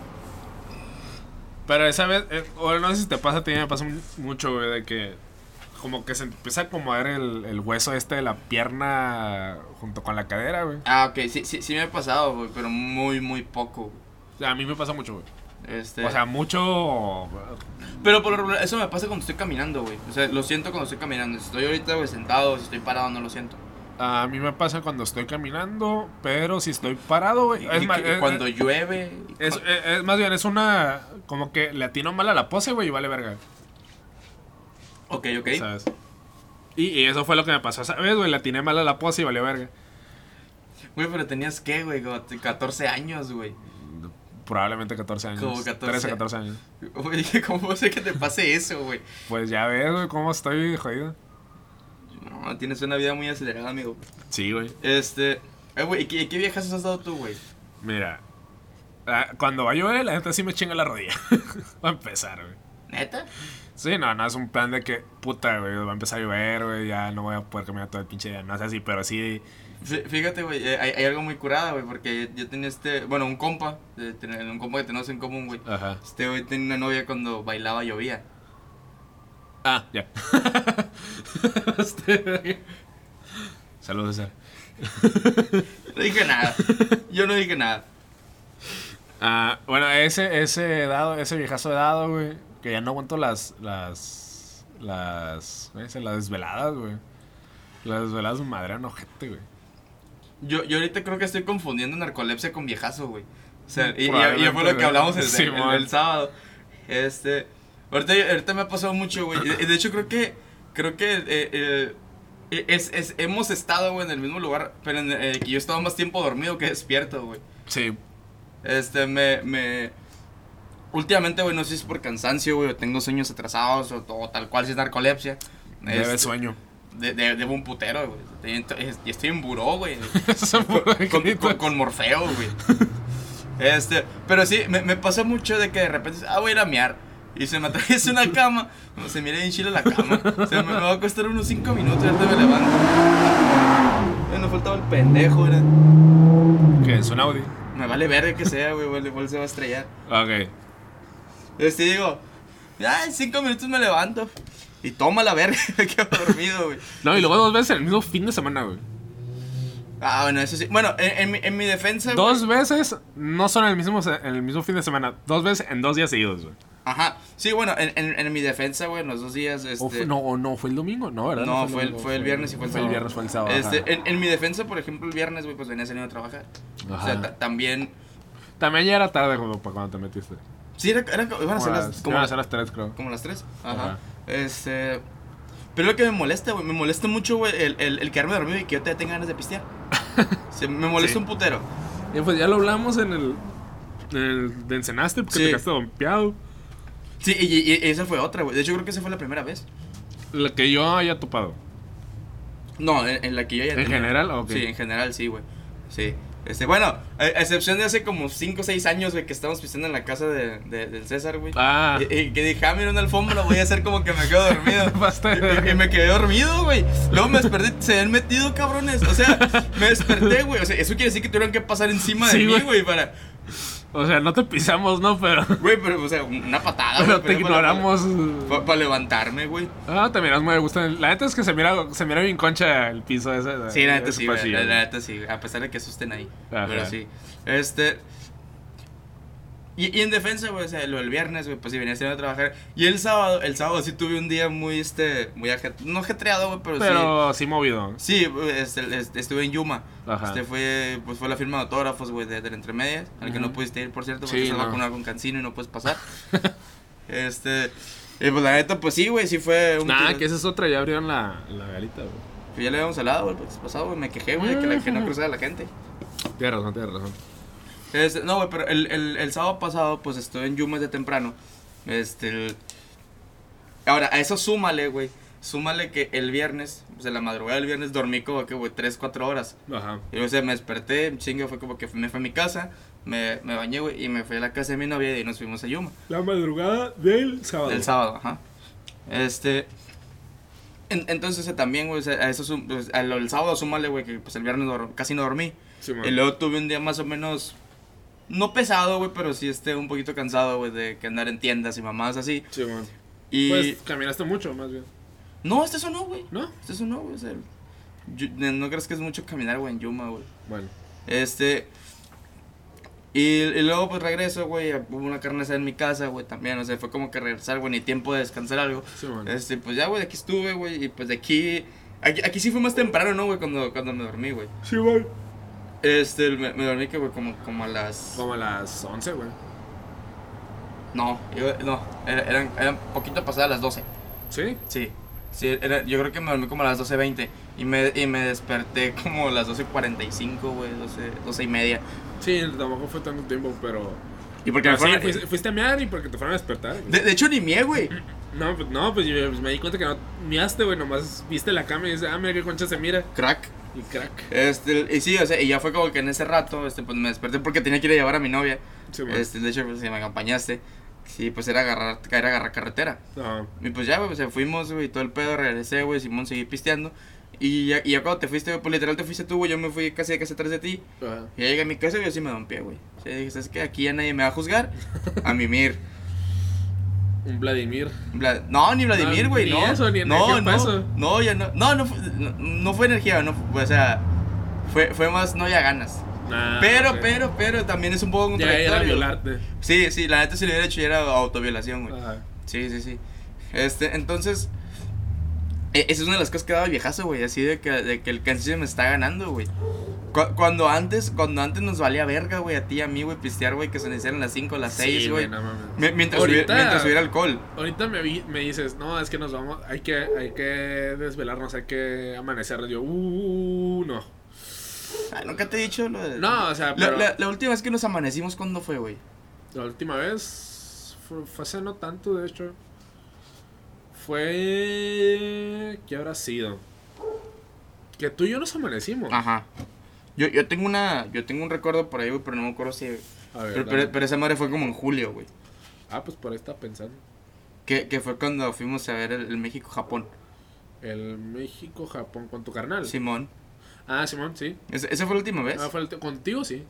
Speaker 3: Pero esa vez, eh, o no sé si te pasa, a ti me pasa mu- mucho, güey, de que como que se empieza a acomodar el, el hueso este de la pierna junto con la cadera, güey.
Speaker 5: Ah, ok, sí, sí, sí me ha pasado, güey, pero muy, muy poco. güey.
Speaker 3: O sea, a mí me pasa mucho, güey.
Speaker 5: Este,
Speaker 3: O sea, mucho...
Speaker 5: pero por lo regular, eso me pasa cuando estoy caminando, güey. O sea, lo siento cuando estoy caminando. Si estoy ahorita, güey, sentado, si estoy parado, no lo siento.
Speaker 3: A mí me pasa cuando estoy caminando, pero si estoy parado, güey. Es, más-
Speaker 5: que
Speaker 3: es-
Speaker 5: cuando llueve.
Speaker 3: es, es- es más bien, es una... Como que le atino mal a la pose, güey, y vale verga.
Speaker 5: Ok, ok.
Speaker 3: ¿Sabes? Y, y eso fue lo que me pasó, ¿sabes, güey? Le atiné mal a la pose y valió verga.
Speaker 5: Güey, pero tenías que, güey, como 14 años, güey.
Speaker 3: Probablemente 14 años.
Speaker 5: Como 14.
Speaker 3: 13, 14 años.
Speaker 5: Güey, ¿cómo sé que te pase eso, güey?
Speaker 3: Pues ya ves, güey, cómo estoy jodido.
Speaker 5: No, tienes una vida muy acelerada, amigo.
Speaker 3: Sí, güey.
Speaker 5: Este. Eh, güey, ¿y qué, qué viejas has dado tú, güey?
Speaker 3: Mira. ah, Cuando va a llover, la gente sí me chinga la rodilla. va a empezar, güey.
Speaker 5: ¿Neta?
Speaker 3: Sí, no, no es un plan de que, puta, güey, va a empezar a llover, güey, ya no voy a poder caminar todo el pinche día. No es así, pero sí.
Speaker 5: Fí- Fíjate, güey, eh, hay, hay algo muy curada, güey, porque yo tenía este. Bueno, un compa, un compa que tenemos en común, güey.
Speaker 3: Ajá.
Speaker 5: Este güey tenía una novia cuando bailaba llovía.
Speaker 3: Ah, ya. Este, Saludos, César.
Speaker 5: No dije nada. Yo no dije nada.
Speaker 3: Ah, bueno, ese, ese dado, ese viejazo de dado, güey, que ya no aguanto las, las, las, ¿cómo se dice? las desveladas, güey. Las desveladas madrean ojete, güey.
Speaker 5: Yo, yo ahorita creo que estoy confundiendo narcolepsia con viejazo, güey. O sea, y, y- fue lo que hablamos el, el-
Speaker 3: Sí,
Speaker 5: el-
Speaker 3: mon.
Speaker 5: el sábado. Este. Ahorita, ahorita me ha pasado mucho, güey. De, hecho, creo que. Creo que. eh, eh, es, es- hemos estado, güey, en el mismo lugar. Pero en, eh, que yo he estado más tiempo dormido que despierto, güey.
Speaker 3: Sí,
Speaker 5: Este, me. me últimamente, güey, no sé si es por cansancio, güey, o tengo sueños atrasados, o, o tal cual si es narcolepsia.
Speaker 3: debe
Speaker 5: Este,
Speaker 3: sueño.
Speaker 5: de, de- debo un putero, güey. Estoy, estoy- en buró, güey. Con, con- con- con Morfeo, güey. Este, pero sí, me, me pasa mucho de que de repente, ah, voy a ir a mear. Y se me atraviesa una cama. No, se mira bien chila la cama. Se me, me va a costar unos 5 minutos y ahorita me levanto. Eh, no faltaba el pendejo, era.
Speaker 3: ¿Qué es un Audi?
Speaker 5: Me vale verga que sea, güey. Igual se va a estrellar.
Speaker 3: Ok.
Speaker 5: Este, digo, ya en 5 minutos me levanto. Y toma la verga, me quedo dormido, güey.
Speaker 3: No, y luego dos veces en el mismo fin de semana, güey.
Speaker 5: Ah, bueno, eso sí. Bueno, en, en mi, en mi defensa. güey-
Speaker 3: Dos veces no son en el mismo, el mismo fin de semana. Dos veces en dos días seguidos, güey.
Speaker 5: Ajá. Sí, bueno, en, en, mi defensa, güey, en los dos días. Este,
Speaker 3: O fue- no, o no, fue el domingo, no, ¿verdad?
Speaker 5: No,
Speaker 3: el
Speaker 5: fue el-
Speaker 3: domingo,
Speaker 5: fue el viernes y fue el sábado.
Speaker 3: viernes, fue el sábado.
Speaker 5: Este, en, mi defensa, por ejemplo, el viernes, güey, pues venía saliendo a trabajar. O
Speaker 3: Ajá.
Speaker 5: sea, ta- también.
Speaker 3: También ya era tarde como para cuando te metiste.
Speaker 5: Sí, era, era, iban a ser las, como,
Speaker 3: iban a
Speaker 5: las,
Speaker 3: ser las tres, creo.
Speaker 5: como las tres. Ajá.
Speaker 3: Ajá.
Speaker 5: Este. Pero lo que me molesta, güey, me molesta mucho, güey, el, el, el quedarme dormido y que yo te tenga ganas de pistear. Se- me molesta
Speaker 3: Sí.
Speaker 5: un putero.
Speaker 3: Y pues ya lo hablamos en el. En el de Encenaste, porque
Speaker 5: Sí.
Speaker 3: te quedaste dompeado.
Speaker 5: Sí, y, y- y esa fue otra, güey. De hecho, creo que esa fue la primera vez.
Speaker 3: La que yo haya topado.
Speaker 5: No, en, en la que yo ya
Speaker 3: ¿En
Speaker 5: tenía.
Speaker 3: general? Ok.
Speaker 5: Sí, en general, sí, güey. Sí. Este, bueno, a, excepción de hace como 5 o 6 años, güey, que estábamos pisteando en la casa de, de- del César, güey.
Speaker 3: Ah.
Speaker 5: Y, y que dije, ah, mira una alfombra, voy a hacer como que me quedo dormido. Y, y- me quedé dormido, güey. Luego me desperté, se han metido, cabrones. O sea, me desperté, güey. O sea, eso quiere decir que tuvieron que pasar encima de
Speaker 3: Sí,
Speaker 5: mí,
Speaker 3: güey,
Speaker 5: para.
Speaker 3: O sea, no te pisamos, ¿no? Pero.
Speaker 5: Güey, pero, o sea, una patada,
Speaker 3: Pero
Speaker 5: güey.
Speaker 3: te ignoramos.
Speaker 5: Para, levantarme, güey.
Speaker 3: Ah, te miras muy gusto. La neta es que se mira, se mira bien concha el piso ese.
Speaker 5: Sí, la neta sí, La, neta sí, A pesar de que asusten ahí.
Speaker 3: Ajá.
Speaker 5: Pero sí. Este. Y, y en defensa, güey, o sea, lo del viernes, güey, pues sí venía a trabajar. Y el sábado, el sábado sí tuve un día muy, este, muy ajet no ajetreado, güey, pero, sí.
Speaker 3: Pero sí movido.
Speaker 5: Sí, este, este, estuve en Yuma.
Speaker 3: Ajá.
Speaker 5: Este fue, pues fue la firma de autógrafos, güey, de, del Entremedias, al que no pudiste ir, por cierto, porque
Speaker 3: Sí,
Speaker 5: estás
Speaker 3: no.
Speaker 5: vacunado con cancino y no puedes pasar. este, y pues la neta, pues sí, güey, sí fue un...
Speaker 3: Nah, que esa es otra. Ya abrieron la, la garita, güey.
Speaker 5: Pues ya le habíamos hablado, güey, el pasado, güey, me quejé, güey, de que, la, que no cruzara la gente.
Speaker 3: Tienes razón, tienes razón.
Speaker 5: Este, no, güey, pero el, el, el sábado pasado, pues estuve en Yuma de temprano. Este. el- Ahora, a eso súmale, güey. Súmale que el viernes, pues en la madrugada del viernes dormí como que, güey, 3, 4 horas.
Speaker 3: Ajá.
Speaker 5: Y o sea, me desperté, chingue, fue como que me fui a mi casa, me, me bañé, güey, y me fui a la casa de mi novia y nos fuimos a Yuma.
Speaker 3: La madrugada del sábado.
Speaker 5: Del sábado, ajá. Este. En- entonces eh, también, güey, o sea, a eso pues, al- el sábado súmale, güey, que pues el viernes casi no dormí.
Speaker 3: Sí.
Speaker 5: Y luego tuve un día más o menos, no pesado, güey, pero sí este, un poquito cansado, güey, de que andar en tiendas y mamadas así.
Speaker 3: Sí, man.
Speaker 5: Y...
Speaker 3: Pues caminaste mucho, más bien.
Speaker 5: No, este eso no, güey.
Speaker 3: ¿No?
Speaker 5: Este eso no, güey. o sea, yo- no crees que es mucho caminar, güey, en Yuma, güey.
Speaker 3: Bueno.
Speaker 5: Este. Y, y luego pues regreso, güey, hubo una carne en mi casa, güey, también, o sea, fue como que regresar, güey, ni tiempo de descansar algo.
Speaker 3: Sí, man.
Speaker 5: Este, pues ya, güey, de aquí estuve, güey, y pues de aquí, aquí, aquí sí fue más temprano, ¿no, güey, cuando, cuando me dormí, güey.
Speaker 3: Sí, man.
Speaker 5: Este, me, me dormí que, güey, como, como a las...
Speaker 3: Como a las 11, güey.
Speaker 5: No, yo- no, era- eran, eran poquito pasadas las 12,
Speaker 3: ¿Sí?
Speaker 5: sí. Sí, era, yo creo que me dormí como a las 12.20 y me, y me desperté como a las 12.45, güey, 12, 12 y media.
Speaker 3: Sí, tampoco fue tanto tiempo, pero.
Speaker 5: Y porque me
Speaker 3: Pero sí,
Speaker 5: fueron-
Speaker 3: fuiste, fuiste a mear y porque te fueron a despertar.
Speaker 5: de hecho, ni mié, güey.
Speaker 3: No, pues no, pues, yo- pues me di cuenta que no miaste, güey. Nomás viste la cama y dices, ah, mira qué concha se mira.
Speaker 5: Crack.
Speaker 3: Y crack.
Speaker 5: Este, y sí, o sea, y ya fue como que en ese rato, este, pues me desperté porque tenía que ir a llevar a mi novia.
Speaker 3: Sí, man.
Speaker 5: Este, de hecho, pues, si me acompañaste, sí, pues era agarrar, caer a agarrar carretera.
Speaker 3: Ajá.
Speaker 5: Y pues ya, güey, pues fuimos, güey, todo el pedo, regresé, güey, Simón seguí pisteando. Y ya, y ya cuando te fuiste, güey, pues literal te fuiste tú, güey, yo me fui casi casi atrás de ti.
Speaker 3: Ajá.
Speaker 5: Y ya llegué a mi casa y yo sí me pie, güey. O sea, dije, ¿sabes qué? Aquí ya nadie me va a juzgar. A mimir.
Speaker 3: Un Vladimir.
Speaker 5: Vla- No, ni Vladimir,
Speaker 3: No,
Speaker 5: güey,
Speaker 3: ni
Speaker 5: no.
Speaker 3: eso, ni
Speaker 5: no, no,
Speaker 3: eso.
Speaker 5: no, ya no. No, no, fue- no, no fue energía, no, o sea, fue, fue más no ya ganas.
Speaker 3: Nah,
Speaker 5: pero, pero, pero también es un poco
Speaker 3: Ya era
Speaker 5: contradictorio.
Speaker 3: violarte.
Speaker 5: Sí, sí, la neta si lo hubiera hecho ya era autoviolación, güey. Sí, sí, sí. Este, entonces, e- esa es una de las cosas que daba viejazo, güey, así de que, de que el cansancio me está ganando, güey. Cu- Cuando antes, cuando antes nos valía verga, güey, a ti y a mí, güey, pistear, güey, que se necesitaran las 5, las 6,
Speaker 3: Sí,
Speaker 5: güey.
Speaker 3: no
Speaker 5: mientras,
Speaker 3: Ahorita-
Speaker 5: mientras hubiera alcohol.
Speaker 3: Ahorita me, vi- me dices, no, es que nos vamos, hay que, hay que desvelarnos, hay que amanecer. Yo, uh, no.
Speaker 5: Ay, nunca te he dicho lo de.
Speaker 3: No, o sea,
Speaker 5: La,
Speaker 3: pero
Speaker 5: la- la última vez que nos amanecimos, ¿cuándo fue, güey?
Speaker 3: la última vez fue, fue hace no tanto, de hecho. Fue. ¿Qué habrá sido? Que tú y yo nos amanecimos.
Speaker 5: Ajá. Yo, yo tengo una. Yo tengo un recuerdo por ahí, güey, pero no me acuerdo si.
Speaker 3: A ver,
Speaker 5: Pero, pero, pero esa madre fue como en julio, güey.
Speaker 3: Ah, pues por ahí estaba pensando.
Speaker 5: Que, que fue cuando fuimos a ver el, el México-Japón.
Speaker 3: El México-Japón con tu carnal.
Speaker 5: Simón.
Speaker 3: Ah, Simón, sí.
Speaker 5: ¿Ese- ¿Esa fue la última vez?
Speaker 3: Ah, fue el contigo, sí.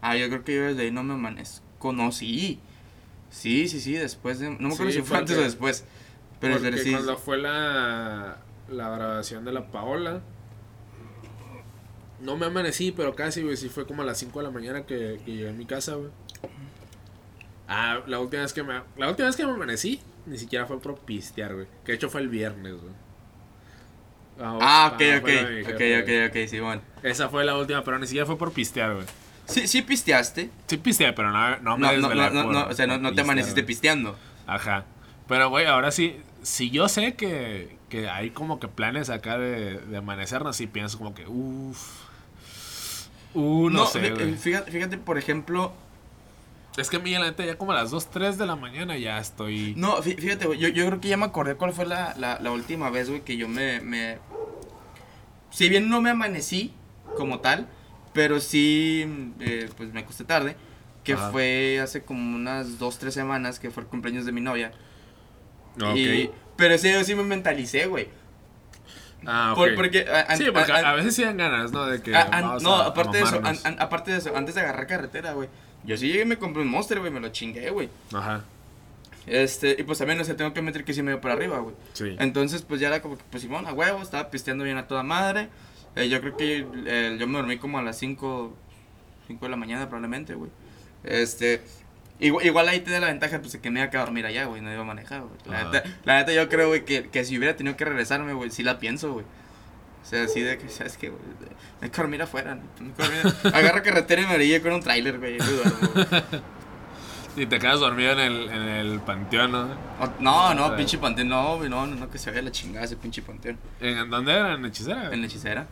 Speaker 5: Ah, yo creo que yo desde ahí no me amanezco. No, sí. Sí, sí, sí, después de... No me acuerdo
Speaker 3: Sí,
Speaker 5: si fue antes o después. Pero,
Speaker 3: Porque
Speaker 5: sí.
Speaker 3: cuando fue la, la grabación de la Paola, no me amanecí, pero casi, güey. Sí fue como a las 5 de la mañana que, que llegué a mi casa, güey. Ah, la última vez que me... La última vez que me amanecí, ni siquiera fue por pistear, güey. Que de hecho fue el viernes, güey.
Speaker 5: Ah, ok,
Speaker 3: fue
Speaker 5: ok. Ok,
Speaker 3: güey.
Speaker 5: ok, ok, Simón.
Speaker 3: Esa fue la última, pero ni siquiera fue por pistear, güey.
Speaker 5: Sí, sí pisteaste.
Speaker 3: Sí pisteé, pero no, no me
Speaker 5: No, no, no, no,
Speaker 3: por-
Speaker 5: no, o sea, no, no te amaneciste pisteando.
Speaker 3: Ajá. Pero, güey, ahora sí, si yo sé que, que hay como que planes acá de, de amanecernos, sí pienso como que, uff. Uh, no, sé, güey.
Speaker 5: fíjate, fíjate, por ejemplo...
Speaker 3: Es que a mí, la neta, ya como a las 2, 3 de la mañana ya estoy.
Speaker 5: No, fí- fíjate, güey, yo, yo creo que ya me acordé cuál fue la, la, la última vez, güey, que yo me, me... Si bien no me amanecí como tal, pero sí, eh, pues me acosté tarde, que
Speaker 3: Ajá.
Speaker 5: fue hace como unas dos, tres semanas que fue el cumpleaños de mi novia.
Speaker 3: No,
Speaker 5: Y-
Speaker 3: ok.
Speaker 5: pero sí, yo sí me mentalicé, güey.
Speaker 3: Ah, ok.
Speaker 5: Por- porque... a-
Speaker 3: sí, porque a, a veces sí dan ganas, ¿no? De que. vamos
Speaker 5: no, aparte de eso, aparte de eso, antes de agarrar carretera, güey, yo sí llegué y me compré un Monster, güey, me lo chingué, güey.
Speaker 3: Ajá.
Speaker 5: Este, y pues también, o sea, tengo que meter que sí me dio por arriba, güey.
Speaker 3: Sí.
Speaker 5: Entonces, pues ya era como que, pues Simón, a huevo, estaba pisteando bien a toda madre. Eh, yo creo que eh, yo me dormí como a las 5, 5 de la mañana probablemente, güey. Este, igual, igual ahí te da la ventaja, pues de que me iba a quedar a dormir allá, güey, no iba a manejar, güey. La, neta, la neta yo creo, güey, que, que si hubiera tenido que regresarme, güey, sí la pienso, güey. O sea, así de que, ¿sabes qué, güey? Me hay que dormir afuera, ¿no? Me dormir- carretera y me orilla con un tráiler, güey. y
Speaker 3: te quedas dormido en el, en el panteón, ¿no?
Speaker 5: No, no, pinche panteón, no, güey, no, no, no, que se vaya la chingada ese pinche panteón.
Speaker 3: ¿En dónde era? ¿En Hechicera?
Speaker 5: En hechicera.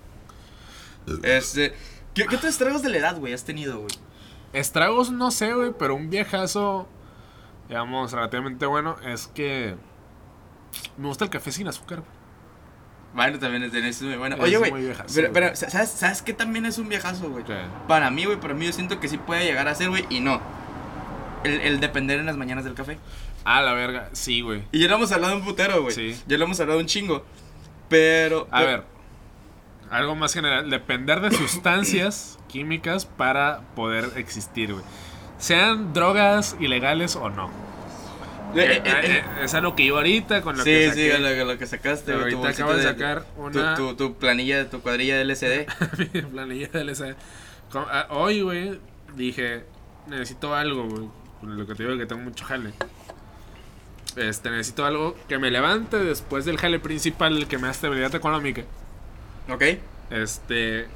Speaker 5: Este. ¿Qué, qué estragos de la edad, güey, has tenido, güey?
Speaker 3: Estragos no sé, güey, pero un viejazo, digamos, relativamente bueno, es que me gusta el café sin azúcar. güey.
Speaker 5: Bueno, también es, es muy bueno. Oye, güey. Pero, ¿sabes, ¿sabes qué también es un viejazo, güey? Para mí, güey, para mí yo siento que sí puede llegar a ser, güey, y no. El, el depender en las mañanas del café.
Speaker 3: Ah, la verga, sí, güey.
Speaker 5: Y ya lo hemos hablado un putero, güey.
Speaker 3: Sí.
Speaker 5: Ya lo hemos hablado un chingo. Pero.
Speaker 3: A
Speaker 5: pero-
Speaker 3: ver, algo más general. Depender de sustancias químicas para poder existir, güey. Sean drogas ilegales o no.
Speaker 5: Eh, eh,
Speaker 3: Eh,
Speaker 5: eh,
Speaker 3: eh, es a lo que iba ahorita con lo
Speaker 5: sí,
Speaker 3: que
Speaker 5: sí,
Speaker 3: saqué.
Speaker 5: lo, lo que sacaste. tu
Speaker 3: Ahorita acabo de sacar
Speaker 5: tu-
Speaker 3: una-
Speaker 5: Tu, tu planilla, tu cuadrilla de LCD.
Speaker 3: mi planilla del S. Co- ah, Hoy, güey, dije, necesito algo, güey. Lo que te digo es que tengo mucho jale. Este, necesito algo que me levante después del jale principal, que me da estabilidad económica.
Speaker 5: ¿Ok?
Speaker 3: Este,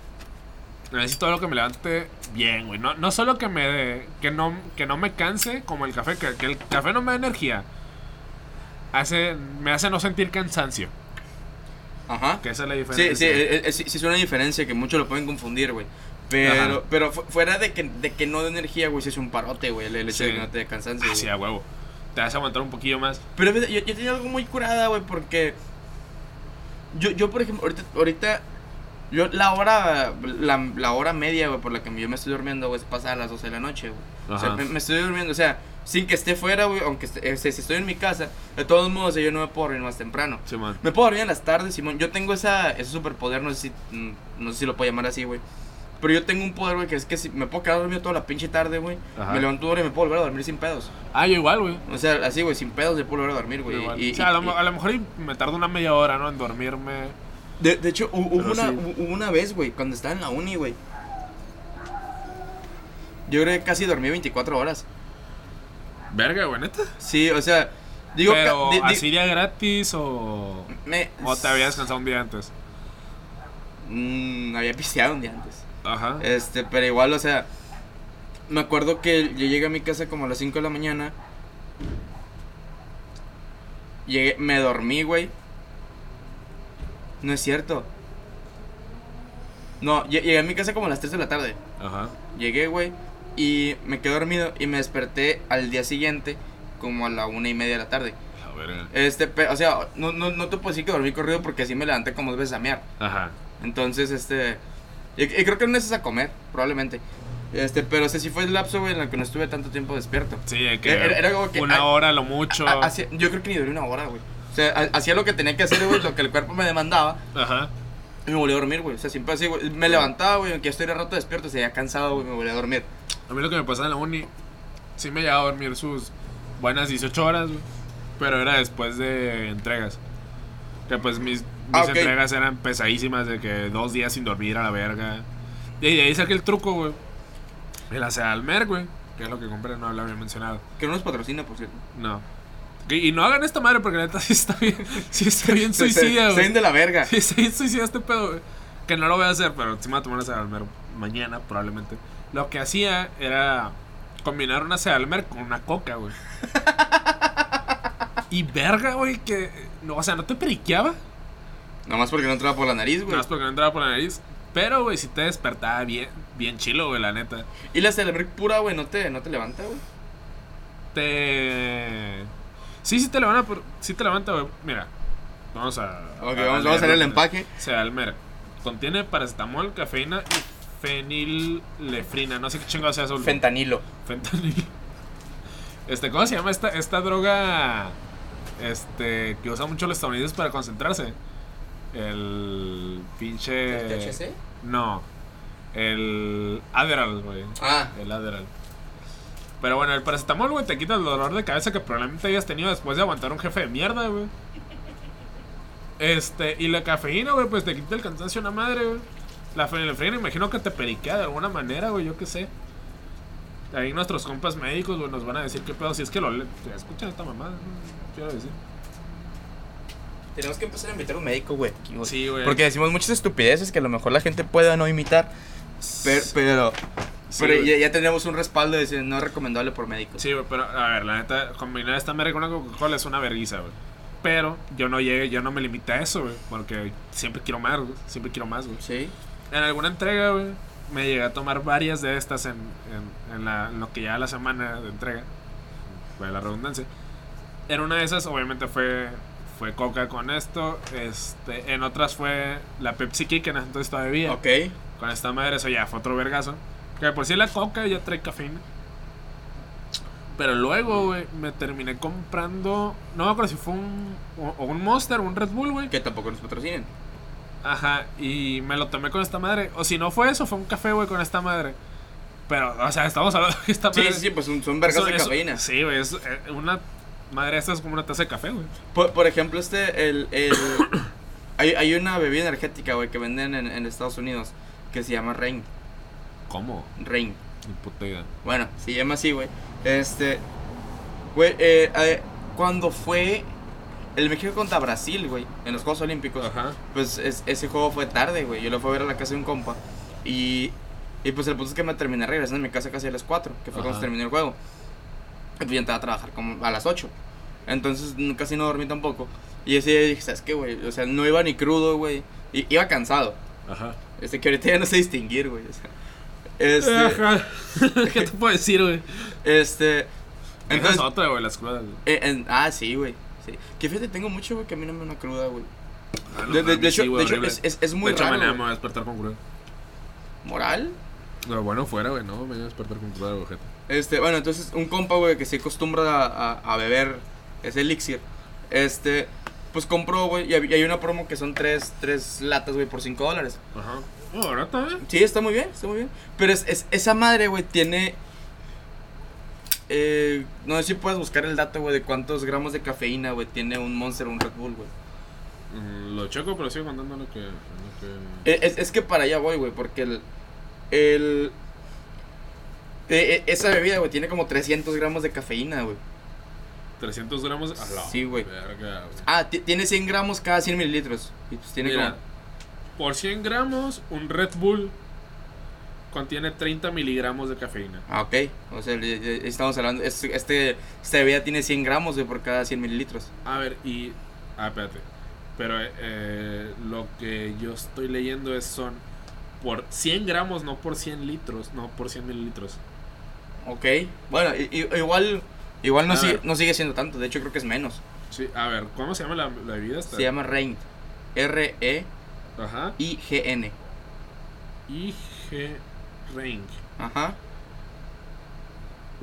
Speaker 3: necesito algo que me levante bien, güey. No, no solo que me dé- que no, que no me canse como el café, que, que el café no me da energía. Hace, me hace no sentir cansancio.
Speaker 5: Ajá.
Speaker 3: Que esa es la diferencia.
Speaker 5: sí, eh, eh, sí, sí es una diferencia que muchos lo pueden confundir, güey. Pero,
Speaker 3: Ajá.
Speaker 5: pero fu- fuera de que, de que no de energía, güey, sí es un parote, güey, el hecho de
Speaker 3: Sí.
Speaker 5: que no te dé cansancio.
Speaker 3: Ah, sí, a huevo. Te vas a aguantar un poquillo más.
Speaker 5: Pero yo, yo tenía algo muy curada, güey, porque yo, yo por ejemplo, ahorita, ahorita yo la hora, la, la hora media, güey, por la que yo me estoy durmiendo, güey, es pasada a las 12 de la noche, güey. O sea,
Speaker 3: Ajá.
Speaker 5: me, me estoy durmiendo, o sea, sin que esté fuera, güey, aunque esté- eh, si estoy en mi casa, de todos modos, yo no me puedo dormir más temprano.
Speaker 3: Simón.
Speaker 5: Me puedo dormir en las tardes, Simón. Yo tengo esa, ese superpoder, no sé si, mm, no sé si lo puedo llamar así, güey. Pero yo tengo un poder, güey, que es que si me puedo quedar dormido toda la pinche tarde, güey. Me levanto y me puedo volver a dormir sin pedos.
Speaker 3: Ah, yo igual, güey.
Speaker 5: O sea, así, güey, sin pedos me puedo volver a dormir, güey.
Speaker 3: O sea, a, lo, a mejor me tardo una media hora, ¿no? En dormirme.
Speaker 5: De, de hecho, hu- hubo una,
Speaker 3: sí.
Speaker 5: hu- hubo una vez, güey, cuando estaba en la uni, güey. Yo creo que casi dormí 24 horas.
Speaker 3: Verga, güey, neta.
Speaker 5: Sí, o sea, digo.
Speaker 3: Pero,
Speaker 5: di- di-
Speaker 3: ¿así día gratis o.?
Speaker 5: me-
Speaker 3: ¿O te habías cansado un día antes?
Speaker 5: Mm, había pisteado un día antes.
Speaker 3: Ajá.
Speaker 5: Este, pero igual, o sea, me acuerdo que yo llegué a mi casa como a las 5 de la mañana. Llegué, me dormí, güey. No es cierto. No, lle- llegué a mi casa como a las 3 de la tarde.
Speaker 3: Ajá.
Speaker 5: Llegué, güey, y me quedé dormido y me desperté al día siguiente como a la una y media de la tarde.
Speaker 3: A ver.
Speaker 5: Este, o sea, no, no, no te puedo decir que dormí corrido porque así me levanté como dos veces a mear.
Speaker 3: Ajá.
Speaker 5: Entonces, este. Y, y creo que no es a comer, probablemente. Este, pero ese sí fue el lapso, güey, en el que no estuve tanto tiempo despierto.
Speaker 3: Sí, que.
Speaker 5: Era- era como que-
Speaker 3: una
Speaker 5: ah,
Speaker 3: hora a lo mucho.
Speaker 5: Ha- hacía- yo creo que ni dormí una hora, güey. O sea, ha- hacía lo que tenía que hacer, güey, lo que el cuerpo me demandaba.
Speaker 3: Ajá.
Speaker 5: Y me volví a dormir, güey. O sea, siempre así, güey. Me levantaba, güey, aunque ya estuviera rato despierto, se había cansado, güey, me volví a dormir.
Speaker 3: A mí lo que me pasaba en la uni. Sí me llegaba a dormir sus buenas 18 horas, güey. Pero era después de entregas. Que pues mis, mis
Speaker 5: Ah, ok.
Speaker 3: entregas eran pesadísimas de que dos días sin dormir a la verga. Y de ahí saqué el truco, güey. El Almer, güey. Que es lo que compré, no lo había mencionado.
Speaker 5: Que no nos patrocina, por cierto.
Speaker 3: No. Y, no hagan esta madre porque la neta sí está bien. Sí está bien suicida, güey.
Speaker 5: de la verga.
Speaker 3: Sí, está bien suicida este pedo, güey. Que no lo voy a hacer, pero sí me voy a tomar una Sedalmer mañana, probablemente. Lo que hacía era combinar una Sedalmer con una coca, güey. Y verga, güey, que. No, o sea, no te periqueaba.
Speaker 5: Nomás porque no entraba por la nariz, güey.
Speaker 3: más porque no entraba por la nariz. Pero, güey, si te despertaba bien, bien chilo, güey, la neta.
Speaker 5: Y la Celebric pura, güey, no te, no te levanta, güey.
Speaker 3: Te. Sí, sí te levanta, pero sí te levanta, güey. Mira, vamos a.
Speaker 5: Ok, vamos, vamos a ver el empaque.
Speaker 3: Sedalmer. Contiene paracetamol, cafeína y fenillefrina. No sé qué chingado sea eso.
Speaker 5: Fentanilo.
Speaker 3: Fentanil. Este, ¿cómo se llama esta, esta droga? Este, que usa mucho los estadounidenses para concentrarse. El pinche. No. El Adderall, güey.
Speaker 5: Ah,
Speaker 3: El Adderall. Pero bueno, el paracetamol, güey, te quita el dolor de cabeza que probablemente hayas tenido después de aguantar un jefe de mierda, güey. Este, y la cafeína, güey, pues te quita el cansancio una madre, güey. La fenilefrina, imagino que te periquea de alguna manera, güey, yo qué sé. Ahí nuestros compas médicos, güey, nos van a decir qué pedo. Si es que lo le- escuchan esta mamada, quiero decir.
Speaker 5: Tenemos que empezar a invitar a un médico, güey.
Speaker 3: Sí, güey.
Speaker 5: Porque decimos muchas estupideces que a lo mejor la gente pueda no imitar. Pero, pero,
Speaker 3: Sí,
Speaker 5: pero
Speaker 3: güey.
Speaker 5: ya, ya tenemos un respaldo de decir no es recomendable por médicos.
Speaker 3: Sí, güey, pero a ver, la neta, combinar esta merca con una Coca-Cola es una vergüenza, güey. Pero yo no llegué, yo no me limité a eso, güey. Porque siempre quiero más, güey. Siempre quiero más, güey.
Speaker 5: Sí.
Speaker 3: En alguna entrega, güey, me llegué a tomar varias de estas en, en, en la, en lo que ya la semana de entrega. Fue la redundancia. En una de esas, obviamente, fue, fue Coca con esto. Este, en otras fue la Pepsi Kick, que en ese entonces todavía.
Speaker 5: Ok.
Speaker 3: Con esta madre, eso ya fue otro vergazo. Que por si la Coca ya trae cafeína. Pero luego, güey, me terminé comprando. No me acuerdo si fue un. O o un Monster o un Red Bull, güey.
Speaker 5: Que tampoco nos patrocinen.
Speaker 3: Ajá, y me lo tomé con esta madre. O si no fue eso, fue un café, güey, con esta madre. Pero, o sea, estamos hablando de esta
Speaker 5: Sí,
Speaker 3: madre.
Speaker 5: sí, sí, pues son, son vergas de cafeína.
Speaker 3: Sí, güey, es eh, una. Madre, esta es como una taza de café, güey.
Speaker 5: Por, por ejemplo, este, el, el hay, hay una bebida energética, güey, que venden en, en Estados Unidos que se llama Rain.
Speaker 3: ¿Cómo?
Speaker 5: Rain.
Speaker 3: Puta idea.
Speaker 5: Bueno, se llama así, güey. Este, güey, eh, eh, cuando fue el México contra Brasil, güey, en los Juegos Olímpicos,
Speaker 3: Ajá.
Speaker 5: pues es- ese juego fue tarde, güey. Yo lo fui a ver a la casa de un compa y, y pues el punto es que me terminé regresando a mi casa casi a las 4, que fue cuando
Speaker 3: Ajá.
Speaker 5: terminó el juego. Pues yo entraba a trabajar como a las 8. Entonces casi no dormí tampoco. Y ese día dije, ¿sabes qué, güey? O sea, no iba ni crudo, güey. Iba cansado.
Speaker 3: Ajá.
Speaker 5: Este, que ahorita ya no sé distinguir, güey. O sea, este,
Speaker 3: Ajá. ¿Qué te puedo decir, güey?
Speaker 5: este,
Speaker 3: Entonces,
Speaker 5: entonces,
Speaker 3: otra, güey, las crudas.
Speaker 5: eh, en- ah, sí, güey. Sí. Que fíjate, tengo mucho, güey, que a mí no me una cruda, güey.
Speaker 3: Ah, no
Speaker 5: De, de- de hecho,
Speaker 3: sí,
Speaker 5: de hecho es, es, es muy
Speaker 3: de hecho,
Speaker 5: raro.
Speaker 3: mañana me voy a despertar con cruda.
Speaker 5: ¿Moral?
Speaker 3: No, bueno, fuera, güey, no, me voy a despertar con cruda, güey, ojete.
Speaker 5: Este, bueno, entonces un compa, güey, que se acostumbra a, a- a beber ese elixir, este, pues compró, güey, y hay una promo que son tres, tres latas, güey, por 5 dólares.
Speaker 3: Ajá. Oh, ahora también.
Speaker 5: Sí, está muy bien, está muy bien. Pero es, es- esa madre, güey, tiene... Eh, no sé si puedes buscar el dato, güey, de cuántos gramos de cafeína, güey, tiene un Monster o un Red Bull, güey.
Speaker 3: Mm, lo checo, pero sigo contando lo que. Lo que...
Speaker 5: Eh, Es, es que para allá voy, güey, porque el... el eh, eh, esa bebida, güey, tiene como 300 gramos de cafeína, güey.
Speaker 3: 300 gramos. a la
Speaker 5: Sí, güey.
Speaker 3: verga, güey.
Speaker 5: Ah, ti- tiene 100 gramos cada 100 mililitros. Y pues tiene
Speaker 3: Mira,
Speaker 5: como...
Speaker 3: por 100 gramos, un Red Bull contiene 30 miligramos de cafeína.
Speaker 5: Ah, ok. O sea, estamos hablando... Este, este, esta bebida tiene 100 gramos, güey, por cada 100 mililitros.
Speaker 3: A ver, y. Ah, espérate. Pero eh, lo que yo estoy leyendo es son por 100 gramos, no por 100 litros, no por 100 mililitros.
Speaker 5: Ok. Bueno, igual... Igual no, sigue, no sigue siendo tanto. De hecho, creo que es menos.
Speaker 3: Sí, a ver, ¿cómo se llama la, la bebida esta?
Speaker 5: Se llama Reign. R-E-I-G-N.
Speaker 3: IG Range.
Speaker 5: Ajá.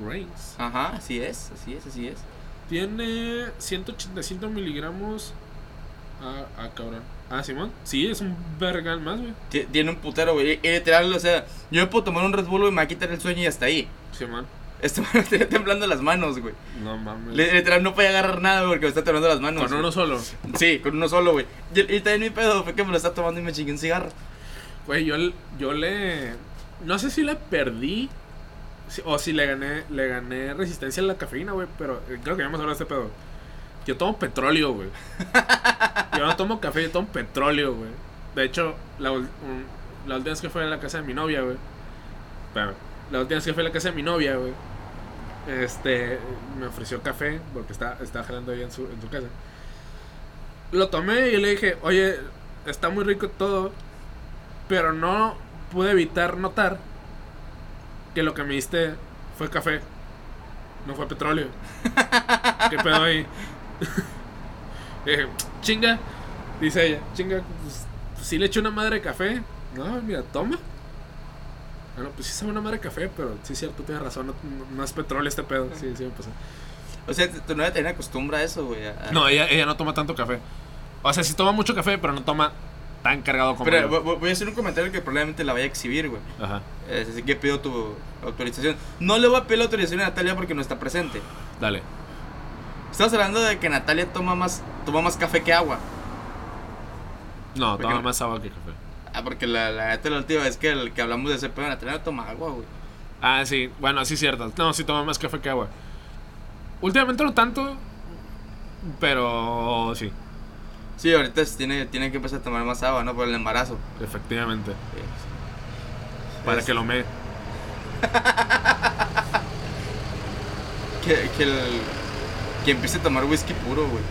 Speaker 3: Reigns.
Speaker 5: Ajá. Así es. Así es, así es.
Speaker 3: Tiene 185 miligramos. Ah, ah, cabrón. Ah, Simón. Sí, es un vergal más, güey.
Speaker 5: Ti- Tiene un putero, güey. Y, y literal, o sea, yo me puedo tomar un Red Bull, güey, me va a quitar el sueño y hasta ahí.
Speaker 3: Simón.
Speaker 5: Este me está temblando las manos, güey.
Speaker 3: No mames.
Speaker 5: Li- Literal, no podía agarrar nada porque me está temblando las manos.
Speaker 3: Con
Speaker 5: güey.
Speaker 3: uno solo.
Speaker 5: Sí, con uno solo, güey. Y, y también mi pedo fue que me lo está tomando y me chingué un cigarro.
Speaker 3: Güey, yo, yo le. No sé si le perdí. O si le gané, le gané resistencia a la cafeína, güey. Pero eh, creo que ya hemos hablado de este pedo. Yo tomo petróleo, güey. Yo no tomo café, yo tomo petróleo, güey. De hecho, la, ul- un- la última vez que fui a la casa de mi novia, güey. Espérame. La última vez que fui a la casa de mi novia, güey. Este. Me ofreció café porque estaba, estaba jalando ahí en su, en su casa. Lo tomé y le dije, oye, está muy rico todo. Pero no pude evitar notar que lo que me diste fue café. No fue petróleo. ¿Qué pedo ahí? Dije, chinga. Dice ella, chinga, pues, si le eché una madre de café. No, mira, toma. Ah, no, pues sí sabe una madre café, pero sí es cierto, tienes razón, no, no es petróleo este pedo. Sí, sí me pasó.
Speaker 5: O sea, tu novia también acostumbra a eso, güey. a-
Speaker 3: No, ella, ella no toma tanto café. O sea, sí toma mucho café, pero no toma tan cargado como
Speaker 5: Pero
Speaker 3: yo.
Speaker 5: vo- voy a hacer un comentario que probablemente la vaya a exhibir, güey.
Speaker 3: Ajá,
Speaker 5: Eh, Así que pido tu autorización. No le voy a pedir la autorización a Natalia porque no está presente.
Speaker 3: dale.
Speaker 5: Estamos hablando de que Natalia toma más, toma más café que agua.
Speaker 3: No,
Speaker 5: ¿Por qué
Speaker 3: toma más agua que café.
Speaker 5: Ah, porque la, la la última vez que, el- que hablamos de ese pedo, Natalia no toma agua, güey.
Speaker 3: Ah, sí, bueno, sí es cierto. No, sí toma más café que agua. Últimamente no tanto, pero sí,
Speaker 5: Sí, ahorita tiene, tiene que empezar a tomar más agua, ¿no? Por el embarazo.
Speaker 3: efectivamente.
Speaker 5: Sí.
Speaker 3: Para
Speaker 5: Es-
Speaker 3: que lo me.
Speaker 5: Que, que, el- que empiece a tomar whisky puro, güey.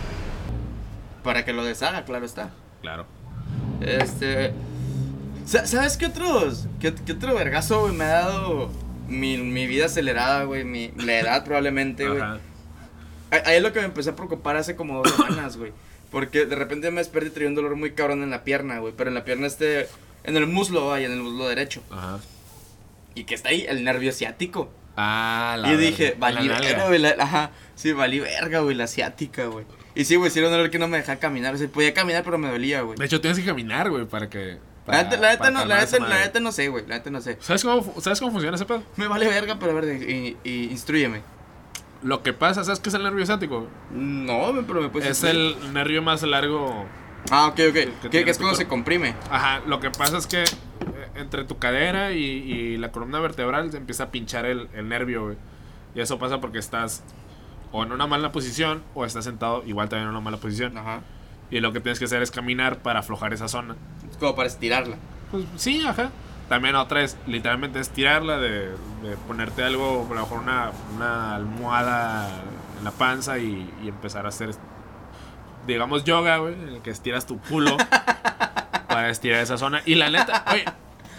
Speaker 5: Para que lo deshaga, claro está.
Speaker 3: Claro.
Speaker 5: Este. Sa- ¿Sabes qué otros? ¿Qué, qué otro vergazo, güey? Me ha dado mi, mi vida acelerada, güey. Mi, la edad, probablemente, güey. Ahí es lo que me empecé a preocupar hace como dos semanas, güey. Porque de repente me desperté y traía un dolor muy cabrón en la pierna, güey. Pero en la pierna este. En el muslo, vaya, en el muslo derecho.
Speaker 3: Ajá.
Speaker 5: Y que está ahí, el nervio ciático.
Speaker 3: Ah, la
Speaker 5: y dije, valí verga, güey. Ajá, sí, valí verga, güey, la asiática, güey. Y sí, güey, sí era un dolor que no me dejaba caminar. O sea, podía caminar, pero me dolía, güey.
Speaker 3: De hecho, tienes que caminar, güey, para que.
Speaker 5: La
Speaker 3: para-
Speaker 5: neta, la neta
Speaker 3: para
Speaker 5: no, la
Speaker 3: calmar
Speaker 5: neta,
Speaker 3: esa
Speaker 5: la
Speaker 3: madre.
Speaker 5: neta no sé, güey. La neta no sé.
Speaker 3: ¿Sabes cómo, ¿Sabes cómo funciona ese pedo?
Speaker 5: Me vale verga, pero a ver, y, y, instruyeme.
Speaker 3: Lo que pasa, ¿sabes qué es el nervio ciático?
Speaker 5: No, pero me puedes
Speaker 3: Es
Speaker 5: instruir.
Speaker 3: el nervio más largo.
Speaker 5: Ah, ok, ok.
Speaker 3: que
Speaker 5: es cuando se comprime.
Speaker 3: Ajá, lo que pasa es que eh, entre tu cadera y, y la columna vertebral se empieza a pinchar el, el nervio, güey. Y eso pasa porque estás o en una mala posición o estás sentado igual también en una mala posición.
Speaker 5: Ajá.
Speaker 3: Y lo que tienes que hacer es caminar para aflojar esa zona.
Speaker 5: Como para estirarla.
Speaker 3: Pues sí, ajá. También otra es literalmente estirarla, de, de ponerte algo, a lo mejor una, una almohada en la panza y, y empezar a hacer, digamos, yoga, güey, en el que estiras tu culo para estirar esa zona. Y la neta, oye,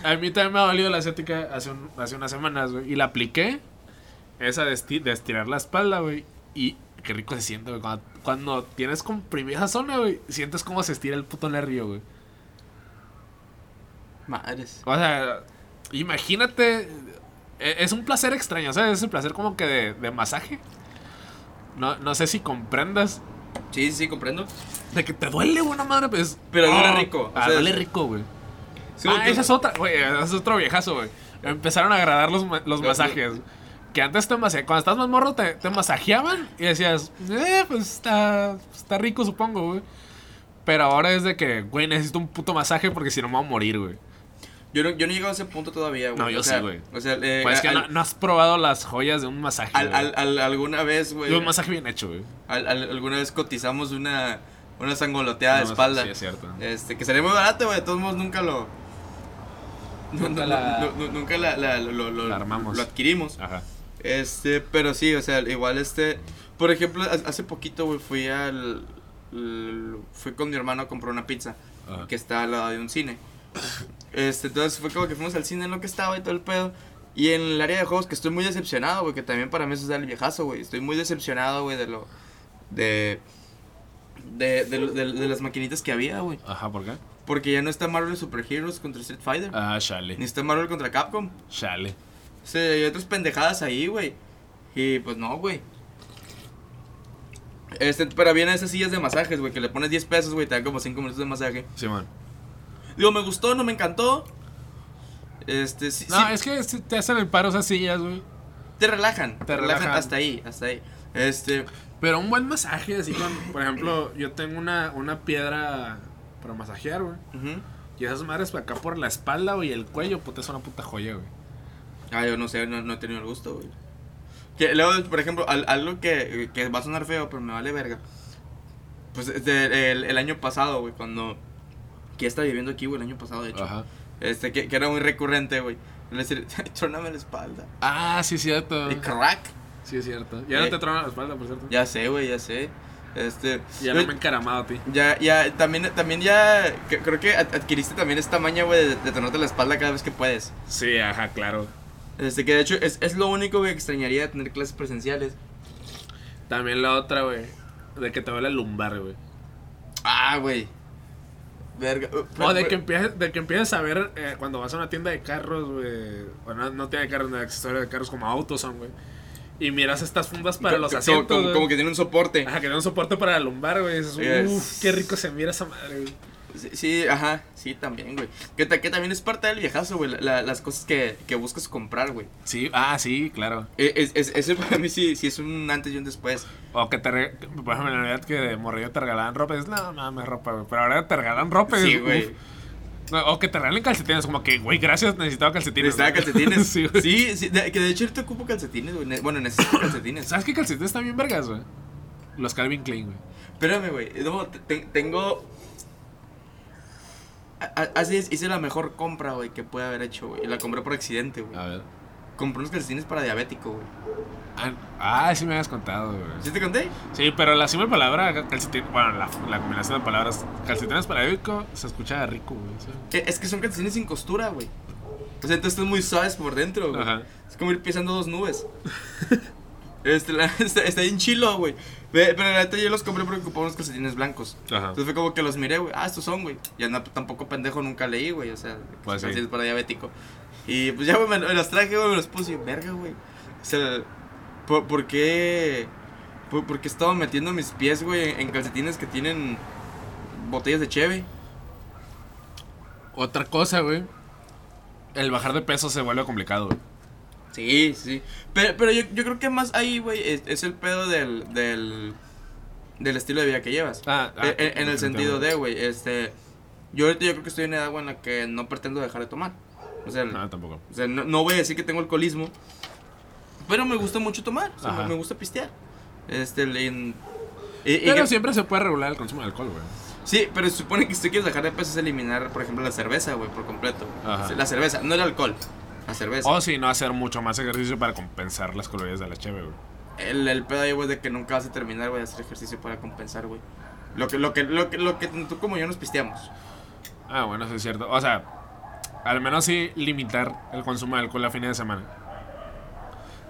Speaker 3: a mí también me ha dolido la asiática hace, un- hace unas semanas, güey, y la apliqué, esa de, esti- de estirar la espalda, güey, y qué rico se siente, güey, cuando, cuando tienes comprimida esa zona, güey, sientes cómo se estira el puto nervio, güey.
Speaker 5: Madres.
Speaker 3: O sea, imagínate. e- Es un placer extraño, ¿sabes? Es un placer como que de, de masaje. No, no sé si comprendas.
Speaker 5: Sí, sí, comprendo.
Speaker 3: De que te duele, buena madre, pues.
Speaker 5: Pero duele
Speaker 3: Oh,
Speaker 5: rico,
Speaker 3: Ah,
Speaker 5: sea,
Speaker 3: duele rico, güey.
Speaker 5: Sí,
Speaker 3: ah, esa es otra, güey. Ese es otro viejazo, güey. Empezaron a agradar los, los
Speaker 5: Lo-
Speaker 3: masajes. Que antes te masajeaban. Cuando estás más morro, te, te masajeaban. Y decías, eh, pues está, está rico, supongo, güey. Pero ahora es de que, güey, necesito un puto masaje porque si no me voy a morir, güey.
Speaker 5: Yo no, yo no he llegado a ese punto todavía, güey.
Speaker 3: No, yo
Speaker 5: o sea,
Speaker 3: sí, güey.
Speaker 5: O sea, eh,
Speaker 3: Pues es que
Speaker 5: al-
Speaker 3: no, no has probado las joyas de un masaje.
Speaker 5: al-
Speaker 3: güey.
Speaker 5: al- al- alguna vez, güey.
Speaker 3: De un masaje bien hecho, güey.
Speaker 5: al- al- alguna vez cotizamos una, una sangoloteada de espalda.
Speaker 3: Sí, es cierto.
Speaker 5: Este, que sería muy barato, güey. De todos modos, nunca lo.
Speaker 3: Nunca la-
Speaker 5: no- no- nunca la, la- lo, lo-
Speaker 3: La armamos.
Speaker 5: lo adquirimos.
Speaker 3: Ajá.
Speaker 5: Este, pero sí, o sea, igual este. Por ejemplo, ha- hace poquito, güey, fui al. l- Fui con mi hermano a comprar una pizza
Speaker 3: Ajá.
Speaker 5: que está al lado de un cine. Este, entonces fue como que fuimos al cine en lo que estaba y todo el pedo. Y en el área de juegos que estoy muy decepcionado, güey, que también para mí eso es el viejazo, güey. Estoy muy decepcionado, güey, de lo. De. De, de, lo- de- de las maquinitas que había, güey.
Speaker 3: Ajá, ¿por qué?
Speaker 5: Porque ya no está Marvel Super Heroes contra Street Fighter.
Speaker 3: Ah,
Speaker 5: Ni
Speaker 3: chale.
Speaker 5: está Marvel contra Capcom.
Speaker 3: Chale.
Speaker 5: O sea, hay otras pendejadas ahí, güey. Y pues no, güey. Este, pero vienen esas sillas de masajes, güey, que le pones 10 pesos, güey, te dan como 5 minutos de masaje.
Speaker 3: Simón.
Speaker 5: Digo, me gustó, no me encantó. Este, sí,
Speaker 3: No,
Speaker 5: sí,
Speaker 3: es que te hacen el paro esas sillas, güey.
Speaker 5: te relajan, te,
Speaker 3: te
Speaker 5: relajan,
Speaker 3: relajan.
Speaker 5: hasta ahí, hasta ahí. Este,
Speaker 3: Pero un buen masaje, así con, por ejemplo, yo tengo una, una piedra para masajear, güey. Y esas madres para acá por la espalda, güey, y el cuello, puta, es una puta joya, güey.
Speaker 5: Ah, yo no sé, no, no he tenido el gusto, güey. Que luego, por ejemplo, al- algo que, que va a sonar feo, pero me vale verga. Pues este, el, el año pasado, güey, cuando. Que estaba viviendo aquí, güey, el año pasado, de hecho.
Speaker 3: Ajá.
Speaker 5: Este, que, que era muy recurrente, güey. Le decir, tróname la espalda.
Speaker 3: Ah, sí es cierto.
Speaker 5: Y crack.
Speaker 3: Sí es cierto. Ya no
Speaker 5: Eh.
Speaker 3: te tronan la espalda, por cierto.
Speaker 5: Ya sé, güey, ya sé. Este.
Speaker 3: Ya no me he encaramado a ti.
Speaker 5: ya, ya, también, también ya. que- creo que ad- adquiriste también esta maña, güey, de, de tronarte la espalda cada vez que puedes.
Speaker 3: Sí, ajá, claro.
Speaker 5: Este, que de hecho es, es lo único, que extrañaría de tener clases presenciales.
Speaker 3: También la otra, güey. De que te duele el lumbar, güey.
Speaker 5: Ah, güey. Verga. uh,
Speaker 3: O de que empieces, de que empieces a ver eh, cuando vas a una tienda de carros, güey. O no, no tienda de carros, de accesorios de carros como autos son, güey. Y miras estas fundas para los asientos.
Speaker 5: Como, que tiene un soporte.
Speaker 3: Ajá, que tiene un soporte para la lumbar, güey. Uff, qué rico se mira esa madre, güey.
Speaker 5: Sí, sí, ajá, sí, también, güey. Que, ta- que también es parte del viejazo, güey. la- la- las cosas que, que buscas comprar, güey.
Speaker 3: Sí, ah, sí, claro.
Speaker 5: E- Es, es, ese para mí sí, sí es un antes y un después.
Speaker 3: O que te, por ejemplo, en la Navidad que de morrillo te regalaban ropa. Dices, no, mames, ropa, güey. Pero ahora te regalan ropa.
Speaker 5: Sí, güey.
Speaker 3: No, o que te regalen calcetines. Como que, güey, gracias, necesitaba calcetines.
Speaker 5: Necesitaba calcetines.
Speaker 3: sí, güey.
Speaker 5: sí, sí, de- que de hecho ahorita ocupo calcetines, güey. Bueno, necesito calcetines.
Speaker 3: ¿Sabes qué calcetines están bien vergas, güey? Los Calvin Klein, güey.
Speaker 5: Espérame, güey. No, te- te- tengo. Así es, hice la mejor compra, güey, que pude haber hecho, güey. Y la compré por accidente, güey.
Speaker 3: A ver.
Speaker 5: Compré unos calcetines para diabético, güey.
Speaker 3: Ah, ah, sí me habías contado, güey.
Speaker 5: ¿Sí te conté?
Speaker 3: Sí, pero la simple palabra calcetín, bueno, la, la combinación de palabras calcetines para diabético se escucha rico, güey. sí.
Speaker 5: Eh, Es que son calcetines sin costura, güey. O sea, entonces están muy suaves por dentro, güey.
Speaker 3: Ajá.
Speaker 5: Es como ir pisando dos nubes. este, la- está, está bien chilo, güey. Pero la neta yo los compré porque ocupaba unos calcetines blancos.
Speaker 3: Ajá.
Speaker 5: Entonces fue como que los miré, güey. Ah, estos son, güey. Ya no, tampoco pendejo nunca leí, güey. O sea,
Speaker 3: Pues sí.
Speaker 5: para diabético. Y pues ya, güey, me, me los traje, güey, me los puse. y, Verga, güey. sea, ¿por, por qué? ¿Por, por qué estaba metiendo mis pies, güey, en calcetines que tienen botellas de cheve?
Speaker 3: Otra cosa, güey. El bajar de peso se vuelve complicado, güey.
Speaker 5: Sí, sí. Pero, pero yo, yo creo que más ahí, güey, es, es el pedo del, del, del estilo de vida que llevas.
Speaker 3: Ah, ah,
Speaker 5: Eh, eh, en, el sentido de, güey, este... Yo ahorita yo creo que estoy en una edad, güey, en la que no pretendo dejar de tomar. O sea,
Speaker 3: No, tampoco.
Speaker 5: o sea no, no voy a decir que tengo alcoholismo, pero me gusta mucho tomar. O sea,
Speaker 3: Ajá.
Speaker 5: me, me gusta pistear. Este, en- y- y
Speaker 3: Pero
Speaker 5: que-
Speaker 3: siempre se puede regular el consumo de alcohol, güey.
Speaker 5: Sí, pero se supone que si tú quieres dejar de peso es eliminar, por ejemplo, la cerveza, güey, por completo.
Speaker 3: Ajá.
Speaker 5: La cerveza, no el alcohol. La cerveza.
Speaker 3: O si no, hacer mucho más ejercicio para compensar las calorías de la cheve, güey.
Speaker 5: El, el pedo ahí, güey, de que nunca vas a terminar, güey, de hacer ejercicio para compensar, güey. Lo que, lo que, lo que, lo que tú como yo nos pisteamos.
Speaker 3: Ah, bueno, eso es cierto. O sea, al menos sí limitar el consumo de alcohol a fines de semana.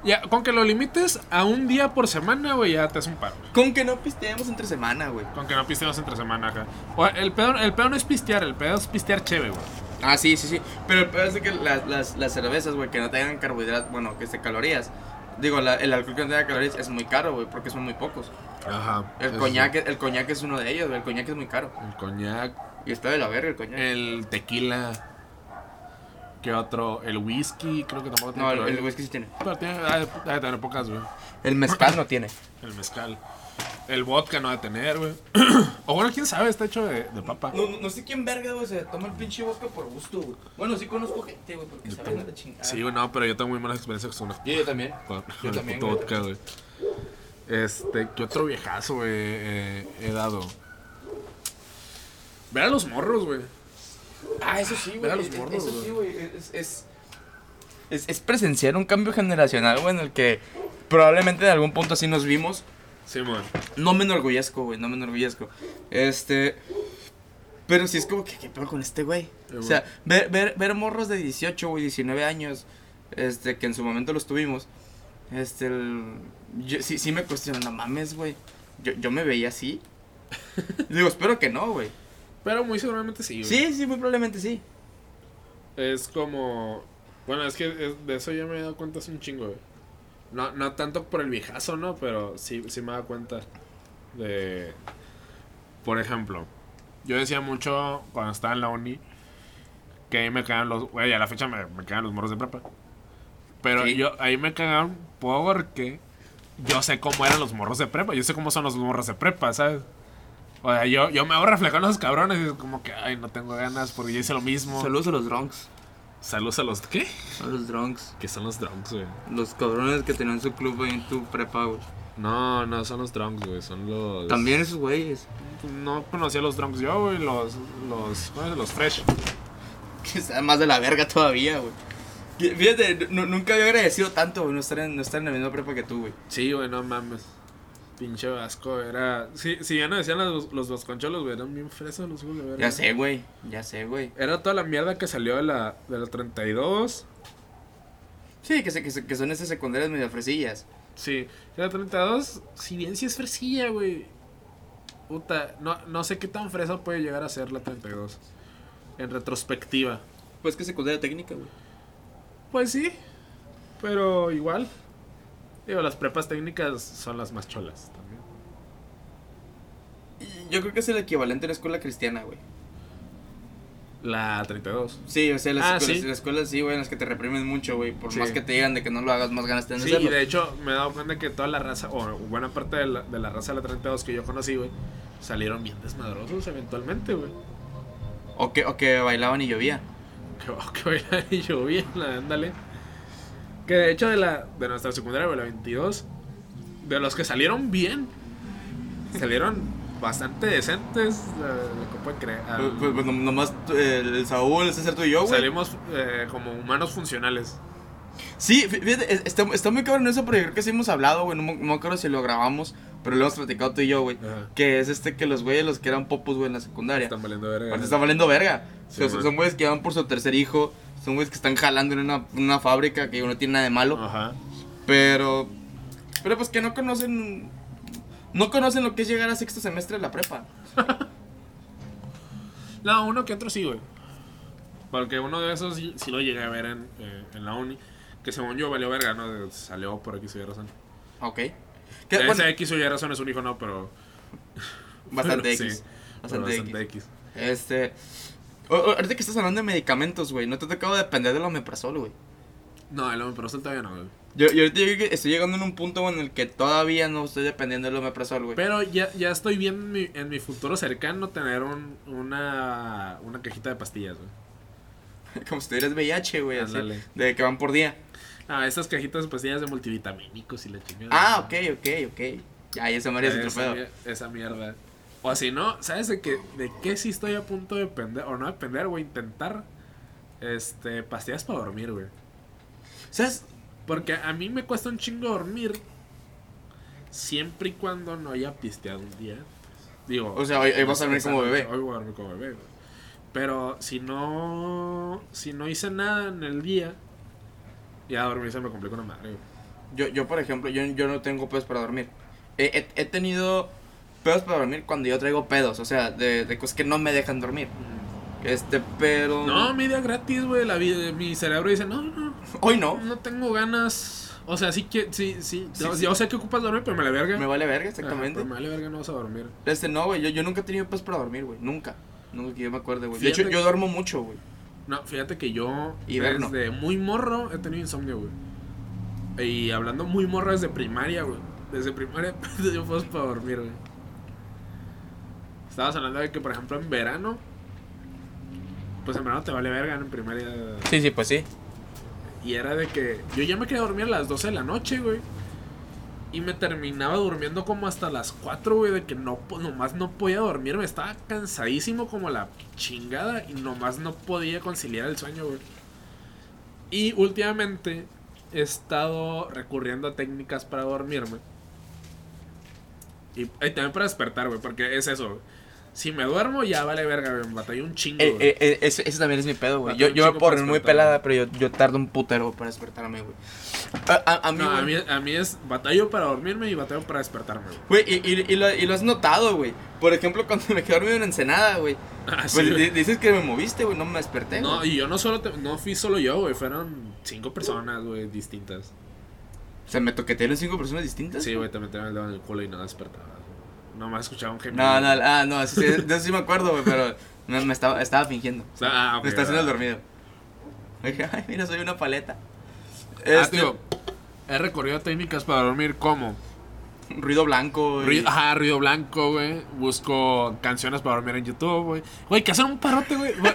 Speaker 3: Ya, con que lo limites a un día por semana, güey, ya te hace un paro. güey.
Speaker 5: Con que no pisteemos entre semana, güey.
Speaker 3: Con que no pisteemos entre semana acá. O, el, pedo, el pedo no es pistear, el pedo es pistear cheve, güey.
Speaker 5: Ah, sí, sí, sí. Pero el pedo es que las, las, las cervezas, güey, que no tengan carbohidratos, bueno, que esté calorías. Digo, la- el alcohol que no tenga calorías es muy caro, güey, porque son muy pocos.
Speaker 3: Ajá.
Speaker 5: El
Speaker 3: eso
Speaker 5: coñac, el coñac es uno de ellos, güey. El coñac es muy caro.
Speaker 3: El coñac,
Speaker 5: Y está de la verga el coñac.
Speaker 3: el tequila. ¿Qué otro? El whisky, creo que tampoco tiene
Speaker 5: no, el, whisky sí tiene.
Speaker 3: Pero tiene, ha de- ha de tener pocas, güey.
Speaker 5: El mezcal no tiene.
Speaker 3: El mezcal. El vodka no ha de tener, güey. o bueno, quién sabe, está hecho de, de papa.
Speaker 5: No, no, no sé quién verga, güey, se toma el pinche vodka por gusto, güey. Bueno, sí conozco gente, güey, porque saben de chingada.
Speaker 3: Sí, güey, no, pero yo tengo muy malas experiencias con los
Speaker 5: Yo, yo también.
Speaker 3: con,
Speaker 5: Yo
Speaker 3: con el
Speaker 5: también,
Speaker 3: puto
Speaker 5: güey.
Speaker 3: vodka, güey. Este, ¿qué otro viejazo, güey, eh, he dado? Ver a los morros, güey.
Speaker 5: Ah, eso sí,
Speaker 3: Ver a
Speaker 5: güey.
Speaker 3: los
Speaker 5: es-
Speaker 3: morros,
Speaker 5: Eso
Speaker 3: güey.
Speaker 5: sí, güey. Es, es, es, es presenciar un cambio generacional, güey, en el que probablemente en algún punto así nos vimos.
Speaker 3: Simón.
Speaker 5: No me enorgullezco, güey, no me enorgullezco. Este. Pero sí es como que, ¿qué pedo con este güey? O sea, ver, ver, ver morros de 18, güey, 19 años, este, que en su momento los tuvimos. Este, el- yo, sí, sí me cuestiono, no mames, güey. Yo, yo me veía así. Digo, espero que no, güey.
Speaker 3: Pero muy seguramente sí, güey.
Speaker 5: Sí, sí, muy probablemente sí.
Speaker 3: Es como. Bueno, es que de eso ya me he dado cuenta hace un chingo, güey. No, no tanto por el viejazo, ¿no? Pero sí, sí me dado cuenta de. Por ejemplo, yo decía mucho cuando estaba en la uni que ahí me cagaban los. Güey, a la fecha me, me cagan los morros de prepa. Pero
Speaker 5: Sí.
Speaker 3: yo ahí me cagaban porque yo sé cómo eran los morros de prepa. Yo sé cómo son los morros de prepa, ¿sabes? O sea, yo, yo me hago reflejar en esos cabrones y es como que, ay, no tengo ganas porque yo hice lo mismo.
Speaker 5: Saludos a los drunks.
Speaker 3: Saludos a los. ¿Qué?
Speaker 5: A los drunks.
Speaker 3: ¿Qué son los drunks, güey?
Speaker 5: Los cabrones que tenían su club ahí en tu prepa, güey.
Speaker 3: No, no son los drunks, güey. Son los.
Speaker 5: También esos güeyes.
Speaker 3: No conocía los drunks yo, güey. Los. Los. ¿Cómo es? Los fresh.
Speaker 5: Que está más de la verga todavía, güey. Fíjate, nu- nunca había agradecido tanto, güey, no estar en, no estar en la misma prepa que tú, güey.
Speaker 3: Sí, güey, no mames. Pinche vasco, era. Sí, sí, ya no decían los, los vasconcholos, güey. Eran bien fresas los hijos de verga.
Speaker 5: Ya sé, güey. Ya sé, güey.
Speaker 3: Era toda la mierda que salió de la, de la 32.
Speaker 5: Sí, que, se, que, se- que son esas secundarias medio fresillas.
Speaker 3: Sí, la 32, si bien sí es fresilla, güey. Puta, no, no sé qué tan fresa puede llegar a ser la 32. En retrospectiva.
Speaker 5: Pues que secundaria técnica, güey.
Speaker 3: Pues sí, pero igual. Digo, las prepas técnicas son las más cholas también.
Speaker 5: Yo creo que es el equivalente a la escuela cristiana, güey.
Speaker 3: La 32.
Speaker 5: Sí, o sea, las
Speaker 3: Ah,
Speaker 5: escuelas,
Speaker 3: sí.
Speaker 5: las escuelas sí, güey, en las que te reprimen mucho, güey. Por
Speaker 3: Sí.
Speaker 5: más que te digan de que no lo hagas, más ganas de
Speaker 3: Sí, y
Speaker 5: hacerlo.
Speaker 3: de hecho me he dado cuenta que toda la raza, o buena parte de la, de la raza de la 32 que yo conocí, güey, salieron bien desmadrosos eventualmente, güey.
Speaker 5: O, que, o que bailaban y llovía.
Speaker 3: Que, oh, que bailan y llovía, ándale. Que de hecho de la de nuestra secundaria, güey, la 22, de los que salieron bien, salieron bastante decentes, eh, lo que pueden creer. Ah,
Speaker 5: Pues, pues, pues, nom- nomás eh, el Saúl, el César, tú y yo, güey.
Speaker 3: salimos eh, como humanos funcionales.
Speaker 5: Sí, fí- fíjate, es- está, está muy cabrón eso, pero yo creo que sí hemos hablado, güey. No, me- no me acuerdo si lo grabamos, pero lo hemos platicado tú y yo, güey.
Speaker 3: Ajá.
Speaker 5: Que es este que los güeyes, los que eran popos, güey, en la secundaria.
Speaker 3: Están valiendo verga.
Speaker 5: Aparte están valiendo verga. O sea,
Speaker 3: Sí,
Speaker 5: son-
Speaker 3: man.
Speaker 5: son güeyes que van por su tercer hijo. Son güeyes que están jalando en una, una fábrica que no tiene nada de malo.
Speaker 3: Ajá.
Speaker 5: Pero. Pero pues que no conocen. No conocen lo que es llegar a sexto semestre de la prepa.
Speaker 3: No, uno que otro sí, güey. Porque uno de esos sí, sí lo llegué a ver en, eh, en la uni. Que según yo valió verga, ¿no? Salió por X o Y razón.
Speaker 5: Ok.
Speaker 3: Que Ese
Speaker 5: bueno,
Speaker 3: X o Y razón es un hijo, no, pero.
Speaker 5: bastante
Speaker 3: Sí,
Speaker 5: X.
Speaker 3: pero
Speaker 5: Bastante X.
Speaker 3: bastante X.
Speaker 5: Este. O- o- ahorita que estás hablando de medicamentos, güey, no te ha tocado depender del omeprazol, güey.
Speaker 3: No, el omeprazol todavía no, güey.
Speaker 5: Yo, yo ahorita que estoy llegando en un punto en el que todavía no estoy dependiendo del omeprazol, güey.
Speaker 3: Pero ya, ya estoy viendo en mi, en mi futuro cercano tener un, una, una cajita de pastillas, güey.
Speaker 5: Como si tuvieras VIH, güey, así. De que van por día.
Speaker 3: Ah, estas cajitas de pastillas de multivitamínicos y la chingada.
Speaker 5: Ah, ok, ok, ok. Ya, ya se me haría otro
Speaker 3: esa, esa mierda. O si no, ¿sabes de qué, de qué sí estoy a punto de depender? O no depender, güey, intentar. Este, pastillas para dormir, güey.
Speaker 5: ¿Sabes?
Speaker 3: Porque a mí me cuesta un chingo dormir. Siempre y cuando no haya pisteado un día. Digo.
Speaker 5: O sea, hoy- hoy vas a dormir como bebé.
Speaker 3: Hoy voy a dormir como bebé, güey. Pero si no. Si no hice nada en el día. Ya dormir se me complica una madre, güey.
Speaker 5: Yo, yo, por ejemplo, yo, yo no tengo pedos para dormir. He, he- he tenido pedos para dormir cuando yo traigo pedos, o sea, de, de cosas que no me dejan dormir. Este, pero...
Speaker 3: No, media gratis, güey. La mi cerebro dice, no, no,
Speaker 5: Hoy no.
Speaker 3: no tengo ganas. O sea, sí que, sí, sí.
Speaker 5: Sí,
Speaker 3: yo,
Speaker 5: sí.
Speaker 3: yo sé que ocupas dormir, pero me la verga.
Speaker 5: Me vale verga, exactamente.
Speaker 3: pero me vale verga, no vas a dormir.
Speaker 5: Este, no, güey, yo, yo nunca he tenido pedos para dormir, güey. Nunca. Nunca que yo me acuerde, güey. De hecho, yo duermo mucho, güey.
Speaker 3: No, fíjate que yo desde muy morro he tenido insomnio, güey. Y hablando muy morro desde primaria, güey. Desde primaria yo puedo para dormir, güey. Estabas hablando de que, por ejemplo, en verano, pues en verano te vale verga en primaria.
Speaker 5: Sí, sí, pues sí.
Speaker 3: Y era de que yo ya me quería dormir a las 12 de la noche, güey. Y me terminaba durmiendo como hasta las 4, güey, de que no, nomás no podía dormir, me estaba cansadísimo como la chingada y nomás no podía conciliar el sueño, güey. Y últimamente he estado recurriendo a técnicas para dormirme. Y, y también para despertar, güey, porque es eso, güey. Si me duermo, ya vale verga, me batallé un chingo,
Speaker 5: Eh,
Speaker 3: güey.
Speaker 5: eh, ese, ese también es mi pedo, güey. Yo, yo me puedo muy pelada, pero yo, yo tardo un putero para despertarme, güey. A, a- a mí,
Speaker 3: No, a mí, a mí es batallo para dormirme y batallo para despertarme, güey.
Speaker 5: Güey, y, y, y lo, y lo has notado, güey. Por ejemplo, cuando me quedé dormido en Ensenada, güey.
Speaker 3: Ah,
Speaker 5: Pues
Speaker 3: güey.
Speaker 5: dices que me moviste, güey, no me desperté.
Speaker 3: No,
Speaker 5: güey.
Speaker 3: y yo no solo te- no fui solo yo, güey, fueron cinco personas, güey, distintas.
Speaker 5: O sea, me toquetearon cinco personas distintas.
Speaker 3: Sí, güey, te metieron el dedo en el culo y no despertabas. Nomás escuchaba un gemido.
Speaker 5: No, no, ah, no, sí, sí, de eso sí me acuerdo, güey, pero me, me estaba, estaba fingiendo.
Speaker 3: Ah, ok,
Speaker 5: me está haciendo el
Speaker 3: va.
Speaker 5: dormido. Dije, ay, mira, soy una paleta.
Speaker 3: Ah,
Speaker 5: Este,
Speaker 3: tío, he recorrido técnicas para dormir como
Speaker 5: ruido blanco. y-
Speaker 3: ruido, ajá, ruido blanco, güey. Busco canciones para dormir en YouTube, güey. Güey, que hacen un parote, güey. Güey,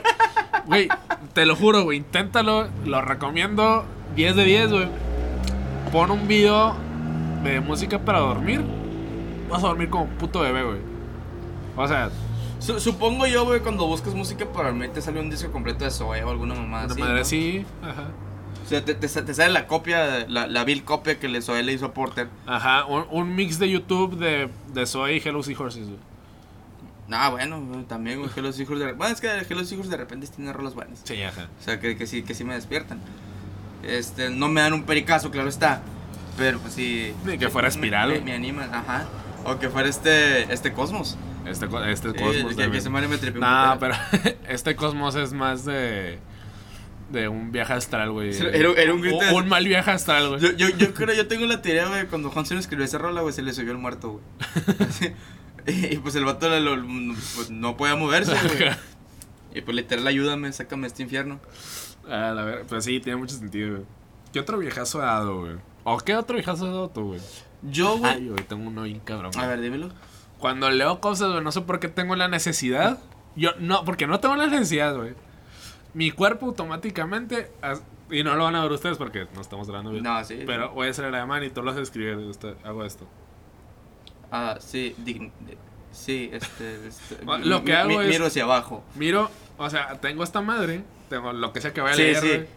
Speaker 3: Güey, te lo juro, güey, inténtalo. Lo recomiendo 10 de 10, güey. Pon un video de música para dormir. Vas a dormir como puto bebé, güey. O sea,
Speaker 5: Su- supongo yo, güey, cuando buscas música para dormir te sale un disco completo de Zoe o alguna mamá así.
Speaker 3: madre
Speaker 5: ¿no?
Speaker 3: así. Ajá.
Speaker 5: O sea, te, te, te sale la copia, la, la vil copia que le Zoe le hizo a Porter.
Speaker 3: Ajá, un, un mix de YouTube de, de Zoe y Hello Seahorses, güey.
Speaker 5: Ah, bueno, también, güey, Hello Hijos de Bueno, es que Hello Hijos de repente tienen rolas buenas.
Speaker 3: Sí, ajá.
Speaker 5: O sea, que, que sí, que sí me despiertan. Este, no me dan un pericazo, claro está. Pero pues sí.
Speaker 3: Ni que fuera
Speaker 5: me-
Speaker 3: espiral,
Speaker 5: Me,
Speaker 3: güey.
Speaker 5: me animan, ajá. O que fuera este, este Cosmos.
Speaker 3: Este, este
Speaker 5: Sí,
Speaker 3: Cosmos.
Speaker 5: que- que, Mario me
Speaker 3: No,
Speaker 5: muy
Speaker 3: pero este Cosmos es más de. De un viaje astral, güey.
Speaker 5: Era- era un grito de-
Speaker 3: Un mal viaje astral, güey.
Speaker 5: Yo, yo, yo creo, yo tengo la teoría, güey, cuando Hanson escribió esa rola, güey, se le subió el muerto, güey. Y pues el vato lo- lo- pues, no podía moverse, güey. Y pues literal, ayúdame, sácame de este infierno.
Speaker 3: A la ver, pues sí, tiene mucho sentido, güey. ¿Qué otro viejazo ha dado, güey? ¿O qué otro viejazo has dado tú, güey?
Speaker 5: Yo, güey.
Speaker 3: Ay, güey, tengo uno bien cabrón.
Speaker 5: A ver, dímelo.
Speaker 3: Cuando leo cosas, güey, no sé por qué tengo la necesidad. Yo, no, porque no tengo la necesidad, güey. Mi cuerpo automáticamente. Y no lo van a ver ustedes porque no estamos grabando bien.
Speaker 5: No, sí.
Speaker 3: Pero voy a hacer la mano y tú lo haces escribir. esto- hago esto.
Speaker 5: Ah, sí, sí, este. este,
Speaker 3: lo que hago
Speaker 5: mi-
Speaker 3: es-
Speaker 5: Miro hacia abajo.
Speaker 3: Miro, o sea, tengo esta madre. Tengo lo que sea que vaya a
Speaker 5: Sí,
Speaker 3: leer,
Speaker 5: sí.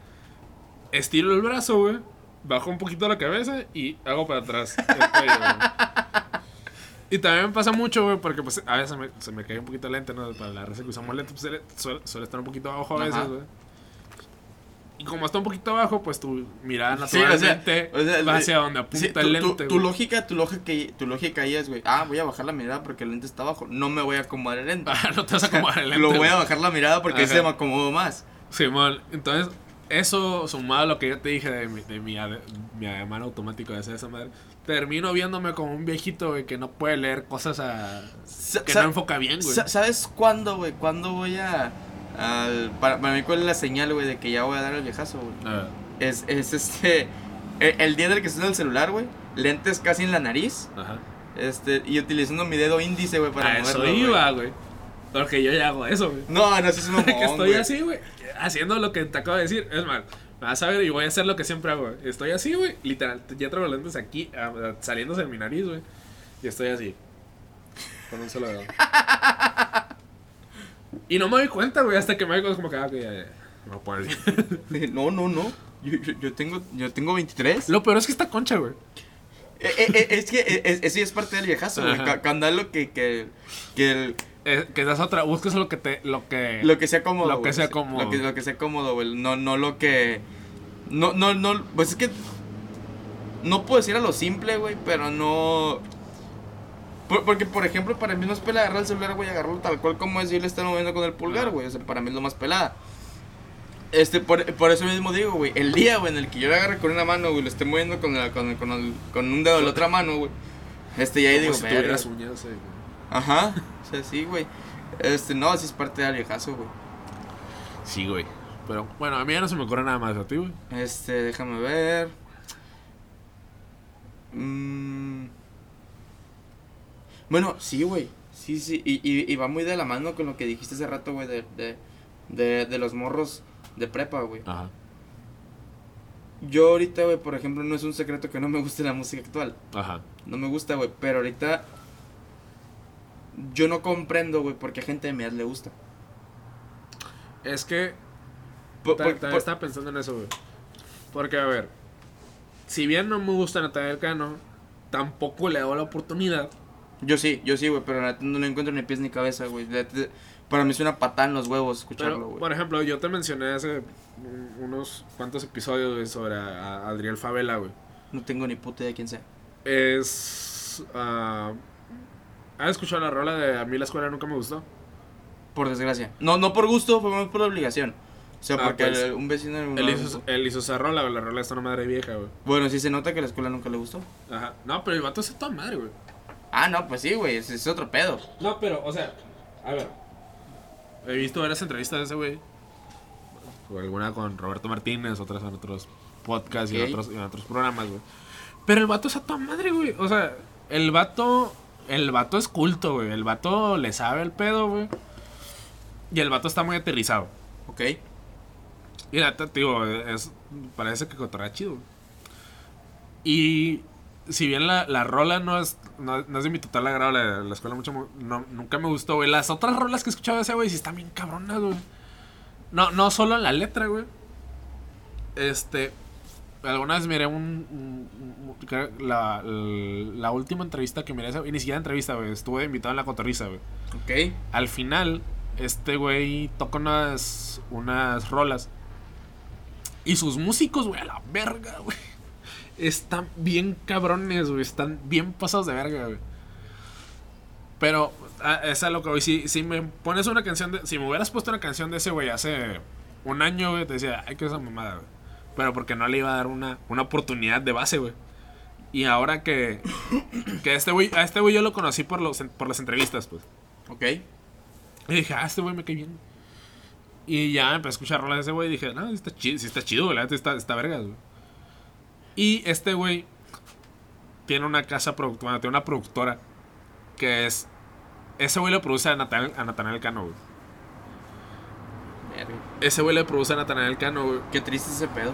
Speaker 3: Estiro el brazo, güey. Bajo un poquito la cabeza y hago para atrás. el cuello, y también me pasa mucho, güey, porque pues a veces se me, se me cae un poquito lente, ¿no? Para la raza que usamos lente, pues suele, suele- estar un poquito abajo a veces, güey. Y como está un poquito abajo, pues tu mirada
Speaker 5: Sí, o sea,
Speaker 3: naturalmente
Speaker 5: o sea,
Speaker 3: va hacia donde
Speaker 5: Sí,
Speaker 3: apunta
Speaker 5: tu,
Speaker 3: el
Speaker 5: tu-
Speaker 3: lente.
Speaker 5: tu
Speaker 3: güey.
Speaker 5: lógica, tu lógica, tu lógica ahí es, güey. Ah, voy a bajar la mirada porque el lente está abajo. No me voy a acomodar el lente.
Speaker 3: Ah, no te vas a acomodar el lente.
Speaker 5: Lo voy a bajar la mirada porque
Speaker 3: Ajá.
Speaker 5: se me acomodo más.
Speaker 3: Simón, entonces Eso, sumado a lo que yo te dije de mi, de mi, ade- mi ademán automático de hacer esa madre, termino viéndome como un viejito, güey, que no puede leer cosas a... Que no enfoca bien, güey.
Speaker 5: sa- ¿Sabes cuándo, güey? ¿Cuándo voy a. al- para, para mí, ¿cuál es la señal, güey, de que ya voy a dar el viejazo, güey?
Speaker 3: Ah,
Speaker 5: Es, es este. El, el día del que estoy en el celular, güey. Lentes casi en la nariz.
Speaker 3: ajá.
Speaker 5: Este, y utilizando mi dedo índice, güey, para
Speaker 3: a
Speaker 5: moverlo,
Speaker 3: iba, güey. Porque yo ya hago eso, güey.
Speaker 5: No, no, eso es un mamón,
Speaker 3: estoy así, güey, haciendo lo que te acabo de decir. Es más, me vas a ver y voy a hacer lo que siempre hago. Estoy así, güey, literal. Ya traigo los lentes aquí, ah, saliéndose de mi nariz, güey. Y estoy así. Con un solo dedo. y no me doy cuenta, güey, hasta que me doy como que, ah, ya, ya. No puedo.
Speaker 5: No, no, no. Yo, yo, yo tengo, yo tengo 23.
Speaker 3: Lo peor es que está concha, güey.
Speaker 5: Eh, eh, eh, es que eh, es- eso ya es parte del viejazo, güey.
Speaker 3: Ajá.
Speaker 5: Cu- Cuando lo que, que, que el-
Speaker 3: Eh, que das otra, busques lo que te, lo que...
Speaker 5: lo que sea cómodo.
Speaker 3: Lo que sea cómodo.
Speaker 5: Lo que, lo que sea cómodo, güey. No, no lo que. No, no, no. Pues es que. No puedo decir a lo simple, güey, pero no. Por- porque, por ejemplo, para mí no es pela agarrar el celular, güey, agarrarlo tal cual como es y le están moviendo con el pulgar, güey. O sea, para mí es lo más pelada. Este, por, por eso mismo digo, güey, el día, güey, en el que yo le agarre con una mano, güey, lo esté moviendo con, la- con, el- con, el- con un dedo de la otra mano, güey. Este, y ahí
Speaker 3: como
Speaker 5: digo,
Speaker 3: si uñas, eh, güey.
Speaker 5: Ajá, o sea, sí, güey. Este, no, así es parte del viejazo, güey.
Speaker 3: Sí, güey. Pero, bueno, a mí ya no se me ocurre nada más a ti, güey.
Speaker 5: Este, déjame ver. Mm. Bueno, sí, güey. Sí, sí. Y, y, y va muy de la mano con lo que dijiste hace rato, güey, de, de, de, de los morros de prepa, güey.
Speaker 3: Ajá.
Speaker 5: Yo ahorita, güey, por ejemplo, no es un secreto que no me guste la música actual.
Speaker 3: Ajá.
Speaker 5: No me gusta, güey. Pero ahorita. Yo no comprendo, güey, por qué a gente de mi edad le gusta.
Speaker 3: Es que
Speaker 5: Por-
Speaker 3: estaba pensando en eso, güey. Porque, a ver, si bien no me gusta Natalia Cano, tampoco le doy la oportunidad.
Speaker 5: Yo sí, yo sí, güey, pero no le encuentro ni pies ni cabeza, güey. Para mí es una patada en los huevos escucharlo, güey.
Speaker 3: por ejemplo, yo te mencioné hace un- unos cuantos episodios güey, sobre a, a Adriel Favela, güey.
Speaker 5: No tengo ni puta idea de quién sea.
Speaker 3: Es. ah, ¿Has escuchado la rola de A mí la escuela nunca me gustó?
Speaker 5: Por desgracia. No, no por gusto, fue más por obligación. O sea,
Speaker 3: Ah,
Speaker 5: porque
Speaker 3: pues,
Speaker 5: el- un vecino...
Speaker 3: Él hizo, él hizo esa rola, güey. La rola está una madre vieja, güey.
Speaker 5: Bueno, sí se nota que la escuela nunca le gustó.
Speaker 3: Ajá. No, pero el vato es toda madre, güey.
Speaker 5: Ah, no, pues sí, güey, ese es otro pedo.
Speaker 3: No, pero, o sea, a ver. He visto varias entrevistas de ese güey. O Alguna con Roberto Martínez, otras en otros podcasts y,
Speaker 5: Ok.
Speaker 3: en otros, y en otros programas, güey. Pero el vato es a toda madre, güey. O sea, el vato. El vato es culto, güey. El vato le sabe el pedo, güey. Y el vato está muy aterrizado.
Speaker 5: Ok.
Speaker 3: Y la digo, es, parece que cotorrea chido. Y si bien la, la rola no es, no, es de mi total agrado, la, la escuela mucho, mu- no, nunca me gustó, güey. Las otras rolas que he escuchado de ese güey sí están bien cabronas, güey. No, no solo en la letra, güey. Este, alguna vez miré un, un- un- creo- la, la última entrevista que miré, y ni siquiera entrevista, güey. Estuve invitado en la cotorriza, güey.
Speaker 5: Ok.
Speaker 3: Al final, este güey toca unas, unas rolas. Y sus músicos, güey, a la verga, güey. Están bien cabrones, güey. Están bien pasados de verga, güey. Pero, ah, es a lo que voy. Si, si me pones una canción de. Si me hubieras puesto una canción de ese güey hace un año, güey, te decía, ay, que esa mamada, güey. Pero porque no le iba a dar una, una oportunidad de base, güey. Y ahora que. Que este güey. A este güey yo lo conocí por, los, por las entrevistas, pues.
Speaker 5: Ok.
Speaker 3: Y dije, ah, este güey me cae bien. Y ya empecé a escuchar rolas de ese güey y dije, no, está chido, sí está chido, neta está, está vergas, güey. Y este güey tiene una casa productora, tiene una productora que es. Ese güey le produce a Natanael, a Natanael Cano, güey.
Speaker 5: Verga.
Speaker 3: Ese güey le produce a Natanael Cano, güey.
Speaker 5: Qué triste ese pedo.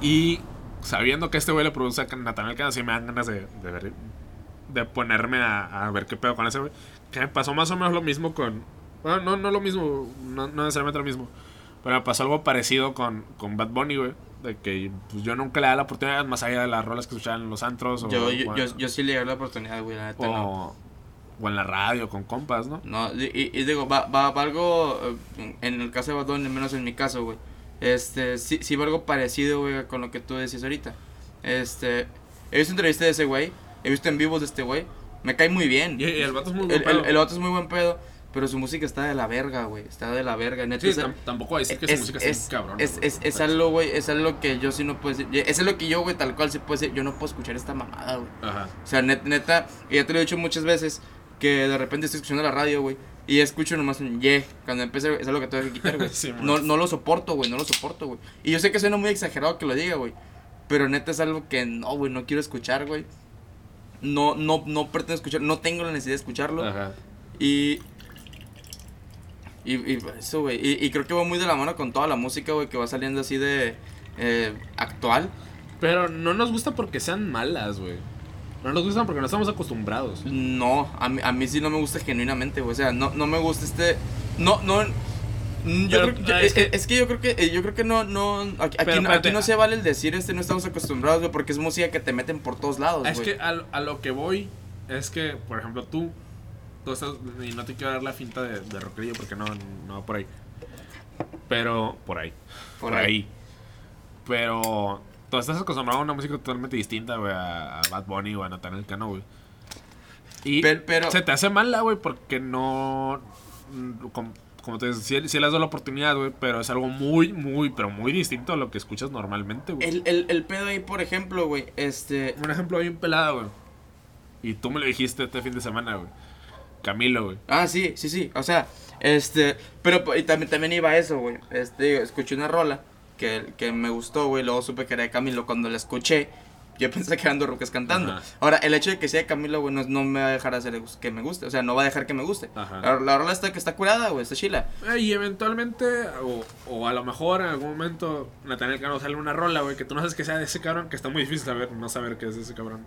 Speaker 3: Y sabiendo que este güey le produce a Natanael Cano, sí me dan ganas de, de, ver- de ponerme a, a ver qué pedo con ese güey. Que me pasó más o menos lo mismo con. Bueno, no, no lo mismo, no, no necesariamente lo mismo. Pero me pasó algo parecido con, con Bad Bunny, güey. De que pues, yo nunca le da la oportunidad más allá de las rolas que escuchaban en los antros. O,
Speaker 5: Yo, yo,
Speaker 3: o,
Speaker 5: yo, yo sí le di la oportunidad, güey, la neta no.
Speaker 3: O, en la radio con compas, ¿no?
Speaker 5: No, y, y- digo, va, va, va algo, eh, en el caso de Bad Bunny, al menos en mi caso, güey. Este, sí, sí va algo parecido, güey, con lo que tú decías ahorita. Este, he visto entrevistas de ese güey, he visto en vivos de este güey, me cae muy bien.
Speaker 3: Y, y el vato es muy
Speaker 5: El,
Speaker 3: buen
Speaker 5: el,
Speaker 3: pedo.
Speaker 5: el otro es muy buen pedo. pero su música está de la verga, güey. Está de la verga. Neta,
Speaker 3: Sí,
Speaker 5: es-
Speaker 3: tam- tampoco decir que
Speaker 5: es,
Speaker 3: su música
Speaker 5: es,
Speaker 3: sea cabrón.
Speaker 5: es, es, es algo, güey, es algo que yo sí no puedo decir. Es lo que yo, güey, tal cual se puede decir. Yo no puedo escuchar esta mamada, güey.
Speaker 3: Ajá.
Speaker 5: O sea, net- neta, y ya te lo he dicho muchas veces, que de repente estoy escuchando la radio, güey, y escucho nomás un ye. Cuando empieza, es algo que tengo que quitar, güey.
Speaker 3: Sí,
Speaker 5: no, no lo soporto, güey, no lo soporto, güey. Y yo sé que suena muy exagerado que lo diga, güey. Pero neta es algo que no, güey, no quiero escuchar, güey. No, no, no pretendo escuchar, no tengo la necesidad de escucharlo.
Speaker 3: Ajá.
Speaker 5: Y. Y, y eso, güey. Y, y creo que va muy de la mano con toda la música, güey, que va saliendo así de. eh, actual.
Speaker 3: Pero no nos gusta porque sean malas, güey. No nos gustan porque no estamos acostumbrados.
Speaker 5: No, a mí, a mí sí no me gusta genuinamente, güey. O sea, no, no me gusta este. No, no. mm, Yo
Speaker 3: Pero,
Speaker 5: creo, yo-
Speaker 3: ah,
Speaker 5: es,
Speaker 3: es que-
Speaker 5: es que yo creo que eh, yo creo que no no aquí, aquí
Speaker 3: Pero,
Speaker 5: no, aquí
Speaker 3: espérate.
Speaker 5: no se vale el decir este no estamos acostumbrados güey porque es música que te meten por todos lados
Speaker 3: Es
Speaker 5: güey.
Speaker 3: que a, a lo que voy es que, por ejemplo, tú, tú estás, y no te quiero dar la finta de, de rockerillo porque no, no va por ahí. Pero, por ahí.
Speaker 5: Por
Speaker 3: Por,
Speaker 5: ahí.
Speaker 3: ahí. Pero, tú estás acostumbrado a una música totalmente distinta, güey, a, a Bad Bunny o a Nathaniel Cano, güey. Y
Speaker 5: Pero- pero-
Speaker 3: se te hace mala, güey, porque no. mm, Como, como te dices, sí, sí le has dado la oportunidad, güey, pero es algo muy, muy, pero muy distinto a lo que escuchas normalmente, güey.
Speaker 5: el, el, el pedo ahí por ejemplo güey este
Speaker 3: Un ejemplo bien pelado, güey. Y tú me lo dijiste este fin de semana, güey. Camilo, güey.
Speaker 5: Ah, sí, sí, sí. O sea, este. Pero y también, también iba a eso, güey. Este, escuché una rola que, que me gustó, güey. Luego supe que era de Camilo. Cuando la escuché, yo pensé que eran dos rucas cantando.
Speaker 3: Ajá.
Speaker 5: Ahora, el hecho de que sea de Camilo, güey, no, no me va a dejar hacer que me guste. O sea, no va a dejar que me guste.
Speaker 3: Ajá.
Speaker 5: La, la rola está que está curada, güey. Está chila.
Speaker 3: Eh, Y eventualmente, o, o a lo mejor en algún momento, Nathaniel Cano sale una rola, güey, que tú no sabes que sea de ese cabrón, que está muy difícil saber, no saber qué es ese cabrón.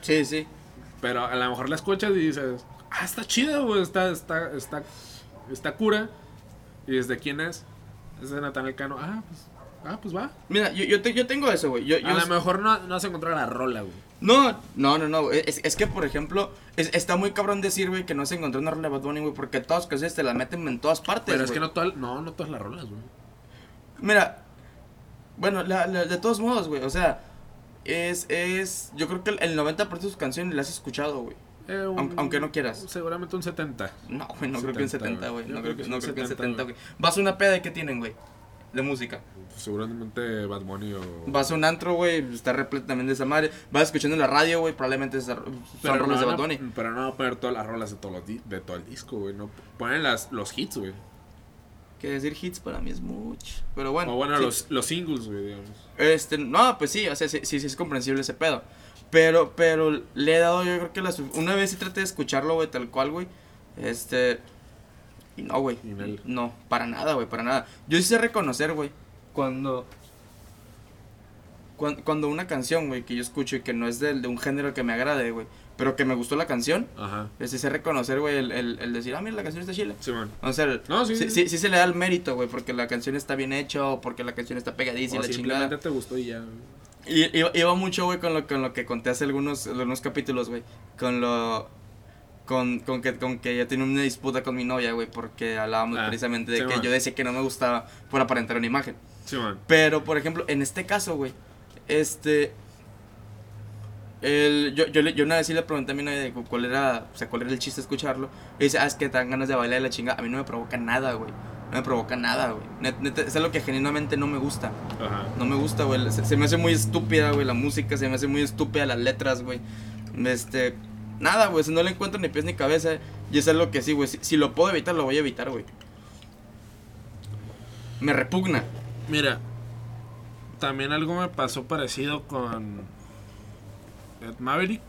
Speaker 5: Sí, sí.
Speaker 3: Pero a lo mejor la escuchas y dices, ah, está chida, güey, está, está, está, está cura. ¿Y desde quién es? Es de Nathaniel Cano. Ah, pues, ah, pues va.
Speaker 5: Mira, yo, yo, te- yo tengo eso, güey. Yo,
Speaker 3: A
Speaker 5: yo,
Speaker 3: lo mejor no, no has encontrado la rola, güey.
Speaker 5: No, no, no, no. Es, es que, por ejemplo, es- está muy cabrón decir, güey, que no se encontró una rola de Bad Bunny, güey, porque todas las canciones te la meten en todas partes.
Speaker 3: Pero es que no, todas- no, no todas las rolas, güey.
Speaker 5: Mira, bueno, la- la- de todos modos, güey, o sea, es, es, yo creo que el, el 90% de sus canciones las has escuchado, güey.
Speaker 3: Eh, un-
Speaker 5: Aunque- aunque no quieras.
Speaker 3: Seguramente un 70.
Speaker 5: No, güey, no creo que en
Speaker 3: 70,
Speaker 5: 70, güey, no creo que,
Speaker 3: que
Speaker 5: no
Speaker 3: son
Speaker 5: creo que en
Speaker 3: 70,
Speaker 5: 70, güey. Vas a una peda, ¿qué tienen, güey? De música.
Speaker 3: Seguramente Bad Bunny o...
Speaker 5: Vas a un antro, güey, está repleto también de esa madre. Vas escuchando en la radio, güey, probablemente esas son rolas de
Speaker 3: no,
Speaker 5: Bad Bunny.
Speaker 3: pero no va a poner todas las rolas de, los de todo el disco, güey. No, ponen las, los hits, güey.
Speaker 5: Que decir hits para mí es mucho. Pero bueno.
Speaker 3: o bueno,
Speaker 5: sí.
Speaker 3: los, los singles, güey, digamos.
Speaker 5: Este, no, pues sí, o sea, sí, sí, sí es comprensible ese pedo. Pero, pero le he dado, yo creo que las, una vez sí traté de escucharlo, güey, tal cual, güey. Este, y no, güey. No, para nada, güey, para nada. Yo sí sé reconocer, güey, cuando, cuando, cuando una canción, güey, que yo escucho y que no es de, un género que me agrade, güey, pero que me gustó la canción,
Speaker 3: Ajá.
Speaker 5: sí sé reconocer, güey, el, el, el decir, ah, mira, la canción está chila.
Speaker 3: Sí, man.
Speaker 5: O sea,
Speaker 3: No, sí,
Speaker 5: sí,
Speaker 3: sí.
Speaker 5: se le da el mérito, güey, porque la canción está bien hecha o porque la canción está pegadiza
Speaker 3: o
Speaker 5: la chingada.
Speaker 3: simplemente te gustó y ya.
Speaker 5: Y iba, iba mucho, güey, con lo, con lo que conté hace algunos, algunos capítulos, güey. Con lo... Con, con, que, con que yo tenía una disputa con mi novia, güey, porque hablábamos
Speaker 3: Ah,
Speaker 5: precisamente de
Speaker 3: sí,
Speaker 5: que
Speaker 3: man.
Speaker 5: yo decía que no me gustaba por aparentar una imagen.
Speaker 3: Sí, man.
Speaker 5: Pero, por ejemplo, en este caso, güey, este... El, yo, yo, yo una vez sí le pregunté a mi novia de cu- cuál era, o sea, cuál era el chiste de escucharlo. Y dice, ah, es que te dan ganas de bailar y la chinga. A mí no me provoca nada, güey. No me provoca nada, güey. Net- neta, es algo que genuinamente no me gusta.
Speaker 3: Ajá.
Speaker 5: No me gusta, güey. Se, se me hace muy estúpida, güey, la música. Se me hace muy estúpida las letras, güey. Este. Nada, güey. No le encuentro ni pies ni cabeza. Y es algo que sí, güey. Si, si lo puedo evitar, lo voy a evitar, güey. Me repugna.
Speaker 3: Mira, también algo me pasó parecido con Ed Maverick.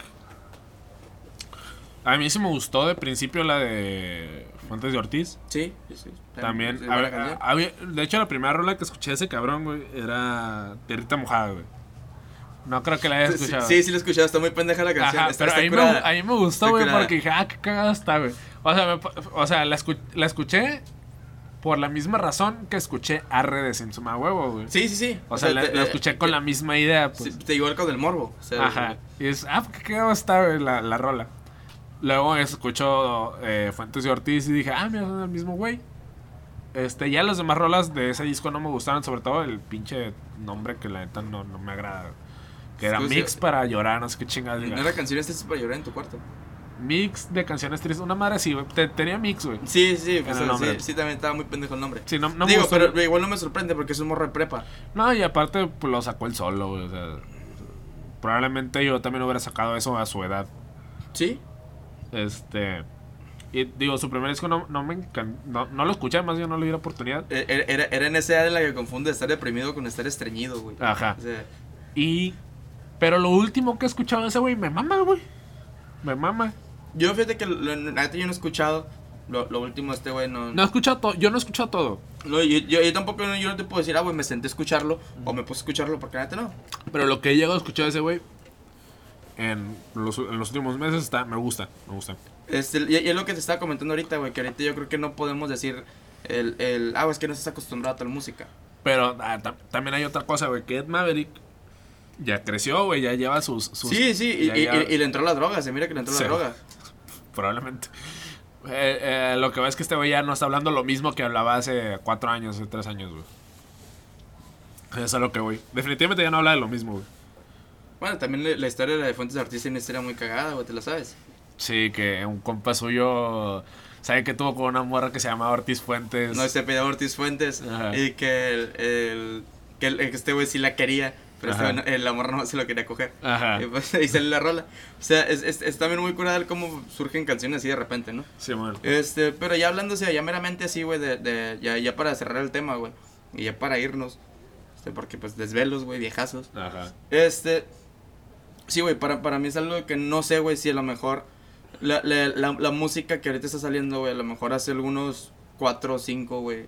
Speaker 3: A mí sí me gustó de principio la de Fuentes de Ortiz.
Speaker 5: Sí, sí, sí.
Speaker 3: También, a a- había- de hecho la primera rola que escuché de ese cabrón, güey, era Tierrita Mojada, güey. No creo que la hayas escuchado.
Speaker 5: Sí, sí, lo he escuchado. Está muy pendeja la canción.
Speaker 3: Ajá,
Speaker 5: está,
Speaker 3: pero
Speaker 5: está
Speaker 3: a mí, me, a mí me gustó, güey, porque dije, ah, qué cagada está, güey. O sea, me o sea la, escu- la escuché por la misma razón que escuché Arre de Simpson a huevo, güey.
Speaker 5: Sí, sí, sí.
Speaker 3: O sea, la,
Speaker 5: te-
Speaker 3: la
Speaker 5: eh,
Speaker 3: escuché con la misma idea,
Speaker 5: sí,
Speaker 3: pues.
Speaker 5: te con el morbo. o sea,
Speaker 3: Ajá. Y es, ah, qué cagada está, güey, la, la rola. Luego escucho eh, Fuentes de Ortiz y dije, ah, mira, son el mismo güey. Este, ya las demás rolas de ese disco no me gustaron, sobre todo el pinche nombre que la neta no, no me agrada. Que era
Speaker 5: sea,
Speaker 3: mix para llorar, no sé qué chingada.
Speaker 5: No era canción esta es para llorar en tu cuarto.
Speaker 3: mix de canciones tristes. Una madre así, güey. Te- Tenía mix, güey.
Speaker 5: Sí, sí, pues, sí, sí, también estaba muy pendejo el nombre.
Speaker 3: Sí, no, no
Speaker 5: Digo, pero igual no me sorprende porque es un morro de prepa.
Speaker 3: No, y aparte pues, lo sacó él solo, güey. O sea, probablemente yo también hubiera sacado eso a su edad.
Speaker 5: Sí.
Speaker 3: Este. Y digo, su primer disco no, no me encantó. No, no lo escuché, más bien no le di la oportunidad.
Speaker 5: E- Era, era, era en esa edad en la que confunde estar deprimido con estar estreñido, güey.
Speaker 3: Ajá.
Speaker 5: O sea,
Speaker 3: Y. Pero lo último que he escuchado de ese güey me mama, güey. Me mama.
Speaker 5: yo fíjate que lo- la neta yo no he escuchado lo, lo último de este güey, no.
Speaker 3: No he escuchado todo. Yo no he escuchado todo.
Speaker 5: No, yo, yo, yo tampoco yo no te puedo decir, ah, güey, me senté a escucharlo o me puse a escucharlo porque la neta no.
Speaker 3: Pero lo que he llegado a escuchar de ese güey. En los, en los últimos meses está, me gusta, me gusta.
Speaker 5: Este, y, y es lo que te estaba comentando ahorita, güey, que ahorita yo creo que no podemos decir el, el ah, es que no estás acostumbrado a tal música.
Speaker 3: Pero ah, tam- también hay otra cosa, güey, que Ed Maverick ya creció, güey, ya lleva sus... sus
Speaker 5: sí, sí, y,
Speaker 3: ya-
Speaker 5: y-
Speaker 3: ya-
Speaker 5: y- y le entró la droga, se mira que le entró
Speaker 3: Sí.
Speaker 5: la droga.
Speaker 3: Probablemente. Eh, eh, lo que va es que este güey ya no está hablando lo mismo que hablaba hace cuatro años, hace tres años, güey. Eso es a lo que voy. Definitivamente ya no habla de lo mismo, güey.
Speaker 5: Bueno, también la, la historia de la de Fuentes de Artista es una historia muy cagada, güey, te la sabes.
Speaker 3: Sí, que un compa suyo... ¿Sabe que tuvo con una morra que se llamaba Ortiz Fuentes?
Speaker 5: No, se pedía Ortiz Fuentes
Speaker 3: Ajá.
Speaker 5: y que, el, el- que el- que este güey sí la quería, pero este el amor no se lo quería coger.
Speaker 3: Ajá.
Speaker 5: Y, pues, ahí sale la rola. O sea, es, es, es también muy curada cómo surgen canciones así de repente, ¿no?
Speaker 3: Sí, bueno.
Speaker 5: Este, pero ya hablándose ya meramente así, güey, de, de, ya, ya para cerrar el tema, güey, y ya para irnos, este, porque pues desvelos, güey, viejazos.
Speaker 3: Ajá.
Speaker 5: Este, sí, güey, para, para mí es algo que no sé, güey, si a lo mejor la, la, la, la música que ahorita está saliendo, güey, a lo mejor hace algunos cuatro, cinco, güey,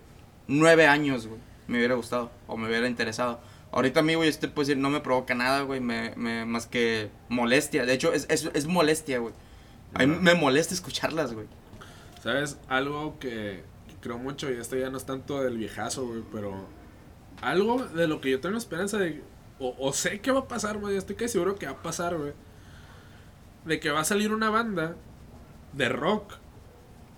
Speaker 5: nueve años, güey, me hubiera gustado o me hubiera interesado. Ahorita a mí, güey, este puede decir, no me provoca nada, güey, me, me, más que molestia. De hecho, es, es, es molestia, güey. A mí me molesta escucharlas, güey.
Speaker 3: ¿Sabes? Algo que, creo mucho, y esto ya no es tanto del viejazo, güey, pero algo de lo que yo tengo esperanza de, o, o sé que va a pasar, güey, estoy casi seguro que va a pasar, güey, de que va a salir una banda de rock,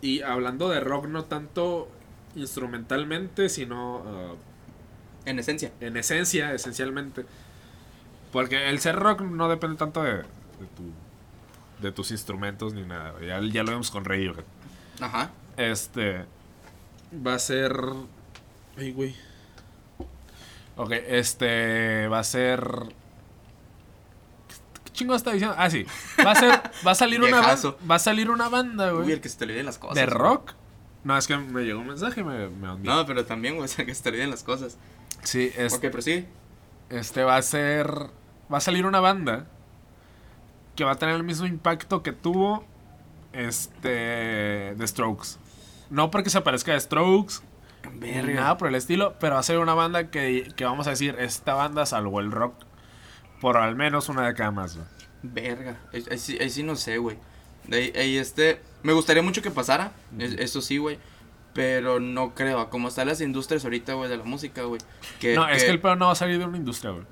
Speaker 3: y hablando de rock no tanto instrumentalmente, sino ah,
Speaker 5: En esencia.
Speaker 3: en esencia, esencialmente. Porque el ser rock no depende tanto de, de, tu- de tus instrumentos ni nada. Ya, ya lo vemos con Radiohead.
Speaker 5: Ajá.
Speaker 3: Este. Va a ser. Ay, güey. Ok, este. Va a ser. ¿Qué chingo está diciendo? Ah, sí. Va a ser. Va a salir una banda. Va a salir una banda,
Speaker 5: Uy,
Speaker 3: güey.
Speaker 5: el que se te olviden las cosas.
Speaker 3: ¿De
Speaker 5: güey.
Speaker 3: rock? No, es que me llegó un mensaje y me, me.
Speaker 5: No, pero también, güey, o sea, que se te olviden las cosas.
Speaker 3: Sí, es,
Speaker 5: Ok, pero sí.
Speaker 3: este va a ser. Va a salir una banda. Que va a tener el mismo impacto que tuvo. Este. The Strokes. No porque se parezca a Strokes. Nada por el estilo, pero va a ser una banda que, que vamos a decir, esta banda salvó el rock por al menos una década más.
Speaker 5: Verga. Ahí, ahí sí, ahí sí no sé, güey. Ahí, ahí, este. Me gustaría mucho que pasara. es- Eso sí, güey. Pero no creo. Como están las industrias ahorita, güey, de la música, güey. Que,
Speaker 3: no, es que el pedo no va a salir de una industria, güey.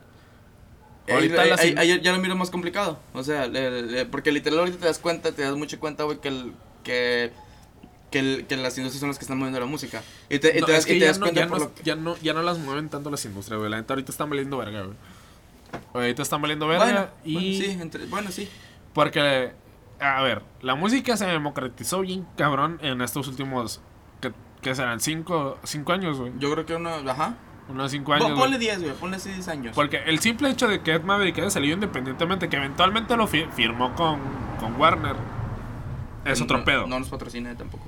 Speaker 3: ahorita las
Speaker 5: ya lo miro más complicado. O sea, porque literal ahorita te das cuenta, te das mucho cuenta, güey, que el. Que, que, el- que las industrias son las que están moviendo la música. Y te, y
Speaker 3: No,
Speaker 5: te das, y te das
Speaker 3: no,
Speaker 5: cuenta
Speaker 3: ya,
Speaker 5: por
Speaker 3: no,
Speaker 5: lo que-
Speaker 3: ya, no, ya no las mueven tanto las industrias, güey. La neta ahorita están valiendo verga, güey. Ahorita están valiendo verga
Speaker 5: Bueno,
Speaker 3: y...
Speaker 5: bueno, sí, entre- bueno, sí.
Speaker 3: Porque, a ver, la música se democratizó bien cabrón en estos últimos, que, que serán? Cinco, cinco años, güey.
Speaker 5: Yo creo que uno. Ajá.
Speaker 3: Unos cinco
Speaker 5: Pon-
Speaker 3: años, güey.
Speaker 5: ponle 10, güey. Ponle 6 años.
Speaker 3: Porque el simple hecho de que Ed Maverick haya salido independientemente, que eventualmente lo fi- firmó con, con Warner, es otro pedo.
Speaker 5: No nos patrocina tampoco.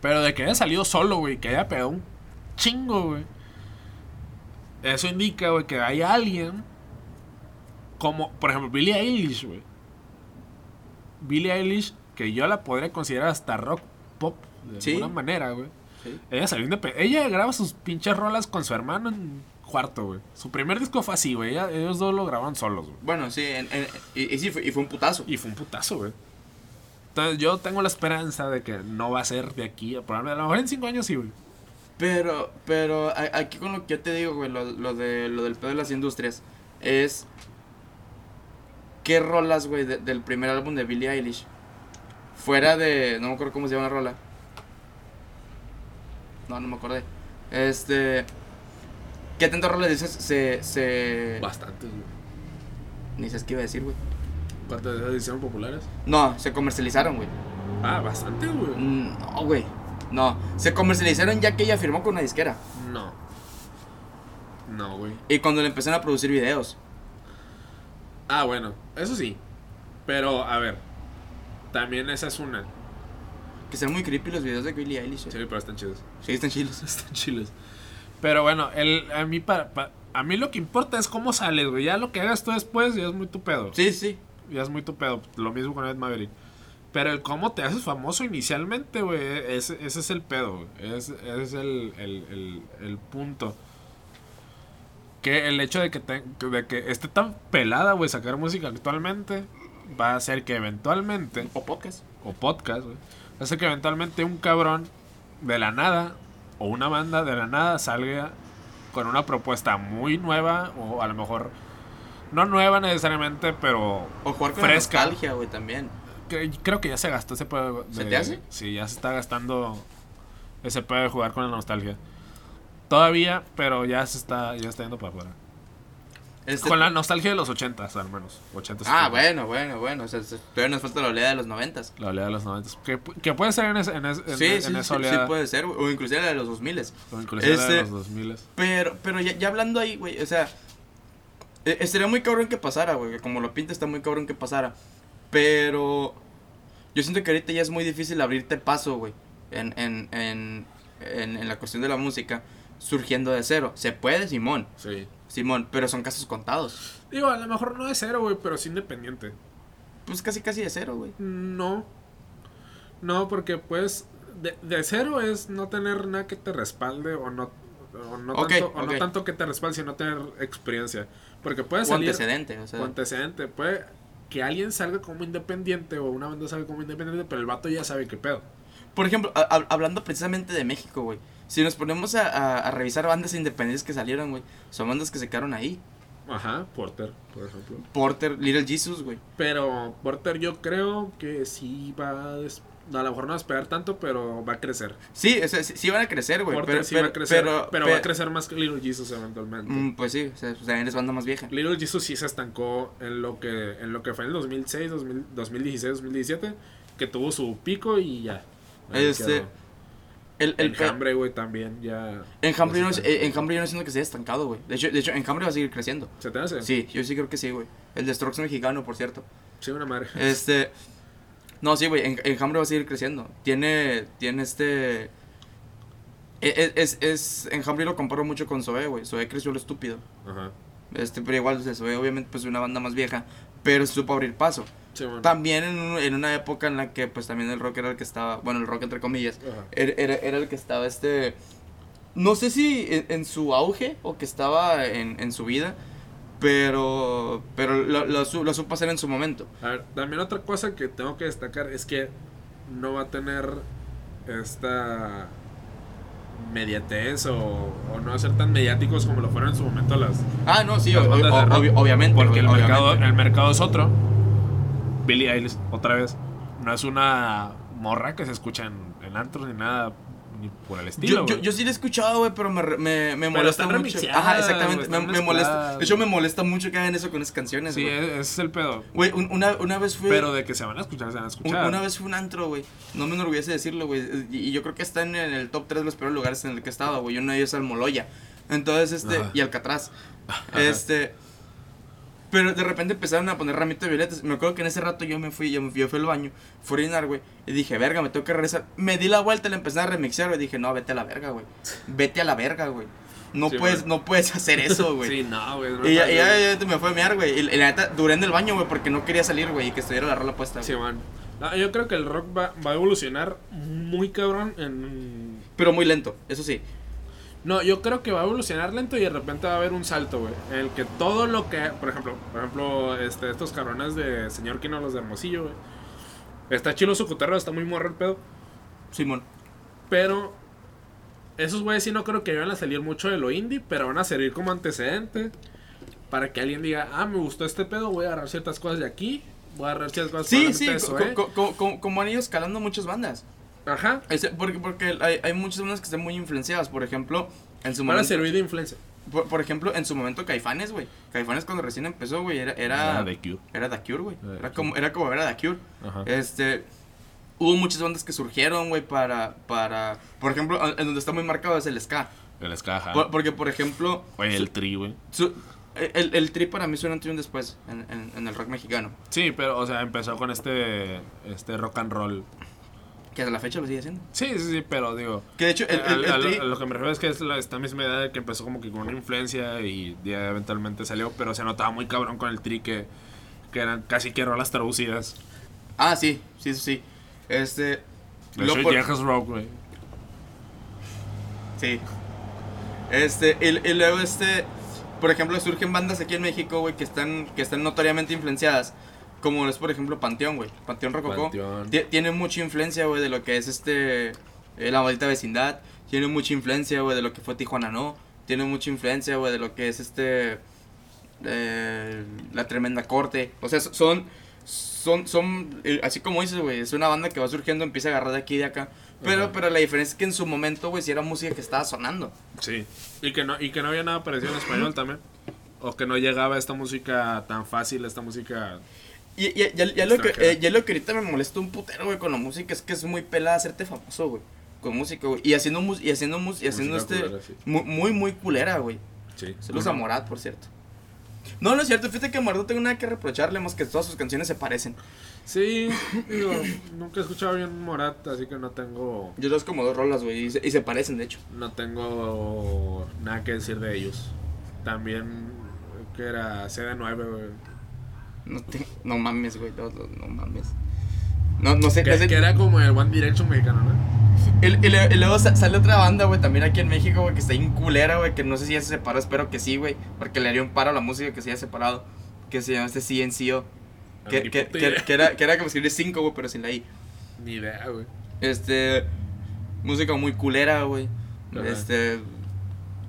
Speaker 3: Pero de que haya salido solo, güey, que haya pegado un chingo, güey. Eso indica, güey, que hay alguien como, por ejemplo, Billie Eilish, güey. Billie Eilish, que yo la podría considerar hasta rock pop, de
Speaker 5: Sí.
Speaker 3: alguna manera, güey.
Speaker 5: Sí.
Speaker 3: Ella salió Ella graba sus pinches rolas con su hermano en cuarto, güey. Su primer disco fue así, güey. Ellos dos lo grababan solos, güey.
Speaker 5: Bueno, sí, en- en- y, y sí, fue, y fue un putazo.
Speaker 3: Y fue un putazo, güey. Entonces yo tengo la esperanza de que no va a ser de aquí. a- probablemente- A lo mejor en cinco años sí, güey.
Speaker 5: Pero, pero aquí con lo que yo te digo, güey, lo, lo de, lo del pedo de las industrias, es... ¿Qué rolas, güey, de- del primer álbum de Billie Eilish? Fuera de... No me acuerdo cómo se llama la rola. No, no me acordé. Este... ¿Qué tantas rolas dices se... se...
Speaker 3: Bastantes, güey.
Speaker 5: Ni sabes qué iba a decir, güey.
Speaker 3: ¿Cuántas de esas hicieron populares?
Speaker 5: No, se comercializaron, güey.
Speaker 3: Ah, bastante, güey.
Speaker 5: Mm, No, güey. No, se comercializaron ya que ella firmó con una disquera.
Speaker 3: No. No, güey.
Speaker 5: Y cuando le empezaron a producir videos.
Speaker 3: Ah, bueno, eso sí. Pero, a ver. También esa es una.
Speaker 5: Que son muy creepy los videos de Billie Eilish.
Speaker 3: Sí, pero están chidos.
Speaker 5: sí están chilos.
Speaker 3: Están chilos. Pero bueno, el, a, mí para, pa- a mí lo que importa es cómo sales, güey. Ya lo que hagas tú después ya es muy tu pedo.
Speaker 5: Sí, sí.
Speaker 3: Ya es muy tu pedo. Lo mismo con Ed Maverick. Pero el cómo te haces famoso inicialmente, güey. Ese, ese es el pedo, güey. Es, ese es el, el, el, el punto. Que el hecho de que, te- de que esté tan pelada, güey, sacar música actualmente, va a hacer que eventualmente
Speaker 5: O podcast.
Speaker 3: o podcast, güey. Hace que eventualmente un cabrón de la nada o una banda de la nada salga con una propuesta muy nueva o a lo mejor no nueva necesariamente, pero
Speaker 5: O jugar con
Speaker 3: Fresca.
Speaker 5: la nostalgia, güey, también.
Speaker 3: creo que ya se gastó ese pedo. de-
Speaker 5: ¿Se te hace?
Speaker 3: Sí, ya se está gastando ese pedo de jugar con la nostalgia. Todavía, pero ya se está ya está yendo para afuera.
Speaker 5: Este-
Speaker 3: Con la nostalgia de los 80 al menos. 80
Speaker 5: Ah, bueno, bueno, bueno. O sea, se- todavía nos falta la oleada de los noventas.
Speaker 3: La oleada de los 90 que, que puede ser en, ese- en, ese- en-
Speaker 5: Sí,
Speaker 3: en
Speaker 5: sí,
Speaker 3: esa
Speaker 5: sí, sí
Speaker 3: oleada.
Speaker 5: puede ser. O inclusive la de los 2000
Speaker 3: o inclusive la de
Speaker 5: Este-
Speaker 3: los 2000
Speaker 5: Pero, pero ya, ya hablando ahí, güey, o sea, estaría muy cabrón que pasara, güey, como lo pinta está muy cabrón que pasara. Pero yo siento que ahorita ya es muy difícil abrirte paso, güey, en, en, en, en, en la cuestión de la música, surgiendo de cero. Se puede, Simón,
Speaker 3: Sí.
Speaker 5: Simón, pero son casos contados.
Speaker 3: Digo, a lo mejor no de cero, güey, pero sí independiente.
Speaker 5: Pues casi, casi de cero, güey.
Speaker 3: No. No, porque pues de, de cero es no tener nada que te respalde o no o no, tanto, o no
Speaker 5: ok.
Speaker 3: tanto que te respalde, sino tener experiencia. Porque puede
Speaker 5: O
Speaker 3: salir
Speaker 5: antecedente, o sea.
Speaker 3: o antecedente, puede que alguien salga como independiente o una banda salga como independiente, pero el vato ya sabe qué pedo.
Speaker 5: Por ejemplo, a- a- hablando precisamente de México, güey. Si nos ponemos a, a- a revisar bandas independientes que salieron, güey, son bandas que se quedaron ahí.
Speaker 3: Ajá, Porter, por ejemplo.
Speaker 5: Porter, Little Jesus, güey.
Speaker 3: Pero Porter yo creo que sí va a, des- a lo mejor no va a despegar tanto, pero va a crecer.
Speaker 5: Sí, o sea, sí, sí van a crecer, güey.
Speaker 3: Porter
Speaker 5: Pero,
Speaker 3: sí
Speaker 5: pero,
Speaker 3: va a crecer, pero,
Speaker 5: pero,
Speaker 3: va a crecer más que Little Jesus eventualmente.
Speaker 5: Mm, pues sí, o sea, o sea, eres banda más vieja.
Speaker 3: Little Jesus sí se estancó en lo que en lo que fue en el 2006, 2000, 2016, 2017, que tuvo su pico y ya.
Speaker 5: Este,
Speaker 3: quedó.
Speaker 5: El, el
Speaker 3: Enjambre, güey, también ya.
Speaker 5: Enjambre, yo no, eh, Enjambre yo no siento que se haya estancado, güey. De hecho, de hecho, Enjambre va a seguir creciendo.
Speaker 3: ¿Se te hace?
Speaker 5: Sí, yo sí creo que sí, güey. El de Strokes mexicano, por cierto.
Speaker 3: Sí, una madre.
Speaker 5: Este. No, sí, güey. En- Enjambre va a seguir creciendo. Tiene. Tiene este. e- Es, es, es- Enjambre lo comparo mucho con Zoe, güey. Zoe creció lo estúpido.
Speaker 3: Ajá.
Speaker 5: Este, pero igual, o sea, Zoe obviamente pues una banda más vieja. Pero supo abrir paso.
Speaker 3: Sí, bueno.
Speaker 5: También en, en una época en la que pues también el rock era el que estaba. Bueno, el rock entre comillas. Era, era, era el que estaba este. No sé si en, en su auge o que estaba en, en su vida. Pero. Pero lo, lo, su- lo supo hacer en su momento.
Speaker 3: A ver, también otra cosa que tengo que destacar es que no va a tener esta mediatez o, o no va a ser tan mediáticos como lo fueron en su momento las,
Speaker 5: Ah, no, sí, ob- ob- obvi- obviamente.
Speaker 3: porque el
Speaker 5: güey,
Speaker 3: mercado,
Speaker 5: obviamente.
Speaker 3: el mercado es otro Billie Eilish otra vez no es una morra que se escucha en, en antros ni nada ni por el estilo
Speaker 5: Yo, yo,
Speaker 3: güey.
Speaker 5: yo sí la he escuchado, güey, pero me, me, me molesta mucho. Ajá, exactamente.
Speaker 3: güey,
Speaker 5: Me, me molesta. De hecho, me
Speaker 3: güey.
Speaker 5: molesta mucho que hagan eso con esas canciones,
Speaker 3: sí
Speaker 5: güey.
Speaker 3: ese es el pedo
Speaker 5: Güey, un- una, una vez fui.
Speaker 3: pero de que se van a escuchar se van a
Speaker 5: un-
Speaker 3: escuchar
Speaker 5: una vez fui a un antro, güey. No me enorgullece decirlo, güey. Y, y yo creo que está en el top 3 de los peores lugares en el que he estado, güey. Uno de ellos es Almoloya. Entonces, este.
Speaker 3: Ajá.
Speaker 5: Y Alcatraz. Este. Pero de repente empezaron a poner ramito de violetas. Me acuerdo que en ese rato yo me fui, yo, me fui, yo fui al baño, fui a orinar, güey. Y dije, verga, me tengo que regresar. Me di la vuelta y le empecé a remixear, güey. Dije, no, vete a la verga, güey. Vete a la verga, güey. No,
Speaker 3: Sí,
Speaker 5: puedes, no puedes hacer eso, güey.
Speaker 3: sí no güey no
Speaker 5: Y ya, ya, ya me fue a mear, güey. Y, la neta, duré en el baño, güey, porque no quería salir, güey, y que estuviera la rola puesta.
Speaker 3: Sí,
Speaker 5: güey.
Speaker 3: man. No, yo creo que el rock va, va a evolucionar muy cabrón en...
Speaker 5: Pero muy lento, eso sí.
Speaker 3: No, yo creo que va a evolucionar lento y de repente va a haber un salto, güey. En el que todo lo que... Por ejemplo, por ejemplo este, estos cabrones de Señor Kino, los de Hermosillo, güey. Está chilo su está muy morro el pedo.
Speaker 5: Simón.
Speaker 3: Pero... Esos güeyes sí no creo que vayan a salir mucho de lo indie, pero van a servir como antecedente. Para que alguien diga, ah, me gustó este pedo, voy a agarrar ciertas cosas de aquí. Voy a agarrar ciertas cosas
Speaker 5: Sí, sí,
Speaker 3: de
Speaker 5: co-
Speaker 3: Zoé".
Speaker 5: co- co- co- como han ido escalando muchas bandas.
Speaker 3: Ajá.
Speaker 5: Ese- porque porque hay, hay muchas bandas que están muy influenciadas. Por ejemplo, en su
Speaker 3: Van a
Speaker 5: momento.
Speaker 3: servir de influencia.
Speaker 5: Por, por ejemplo, en su momento Caifanes, güey. Caifanes cuando recién empezó, güey, era... Era,
Speaker 3: Era The Cure.
Speaker 5: Era The Cure, güey.
Speaker 3: Era The
Speaker 5: Era como, era como ver a The Cure.
Speaker 3: Ajá.
Speaker 5: Este... Hubo muchas bandas que surgieron, güey, para, para... Por ejemplo, en donde está muy marcado es el ska.
Speaker 3: El ska, ajá.
Speaker 5: Por- porque, por ejemplo...
Speaker 3: Oye, el tri, güey.
Speaker 5: su- el, el tri para mí suena un después en, en- en el rock mexicano.
Speaker 3: Sí, pero, o sea, empezó con este, este rock and roll.
Speaker 5: Que a la fecha lo sigue haciendo.
Speaker 3: Sí, sí, sí, pero digo...
Speaker 5: Que de hecho, el, el- el
Speaker 3: a, a lo-
Speaker 5: tri...
Speaker 3: a lo que me refiero es que es la, esta misma edad que empezó como que con una influencia y ya eventualmente salió, pero se notaba muy cabrón con el tri que, que eran casi que rolas traducidas.
Speaker 5: Ah, sí, sí, sí, sí. Este...
Speaker 3: De hecho,
Speaker 5: por-
Speaker 3: Jackass Rock, güey.
Speaker 5: Sí. Este, y, y luego este, por ejemplo, surgen bandas aquí en México, güey, que están, que están notoriamente influenciadas. Como es, por ejemplo, Panteón, güey. Panteón Rococó.
Speaker 3: Panteón.
Speaker 5: Ti- Tiene mucha influencia, güey, de lo que es este, eh, la maldita vecindad. Tiene mucha influencia, güey, de lo que fue Tijuana No. Tiene mucha influencia, güey, de lo que es este, eh, la tremenda corte. O sea, son, son, son, eh, así como dices, güey, es una banda que va surgiendo, empieza a agarrar de aquí y de acá. Pero,
Speaker 3: Ajá.
Speaker 5: pero la diferencia es que en su momento, güey, sí era música que estaba sonando.
Speaker 3: Sí. Y que no, y que no había nada parecido en español también. O que no llegaba esta música tan fácil, esta música...
Speaker 5: Y, y- ya, ya lo que, eh, lo que ahorita me molesta un putero, güey, con la música es que es muy pelada hacerte famoso, güey. Con música, güey. Y haciendo, mus- y haciendo, mus- y haciendo
Speaker 3: Música
Speaker 5: este.
Speaker 3: culera, sí.
Speaker 5: mu- muy, muy culera, güey.
Speaker 3: Sí.
Speaker 5: Saludos a Morat, por cierto. No, no es cierto. Fíjate que a Morat no tengo nada que reprocharle, más que todas sus canciones se parecen.
Speaker 3: Sí, digo, nunca he escuchado bien Morat, así que no tengo...
Speaker 5: Yo dos como dos rolas, güey, y se, y se parecen, de hecho.
Speaker 3: No tengo nada que decir de ellos. También, que era CD9, güey.
Speaker 5: No, te- no mames, güey, no, no, no mames. No, no sé.
Speaker 3: Que, que era como el One Direction mexicano, ¿no?
Speaker 5: Y, luego sa- sale otra banda, güey, también aquí en México, güey, que está inculera, güey, que no sé si ya se separó, espero que sí, güey, porque le haría un paro a la música que se haya separado, que se llama este CNCO, que, que, que, que era, que era como escribir 5, güey, pero sin la I.
Speaker 3: Ni idea, güey.
Speaker 5: Este, música muy culera, güey, este,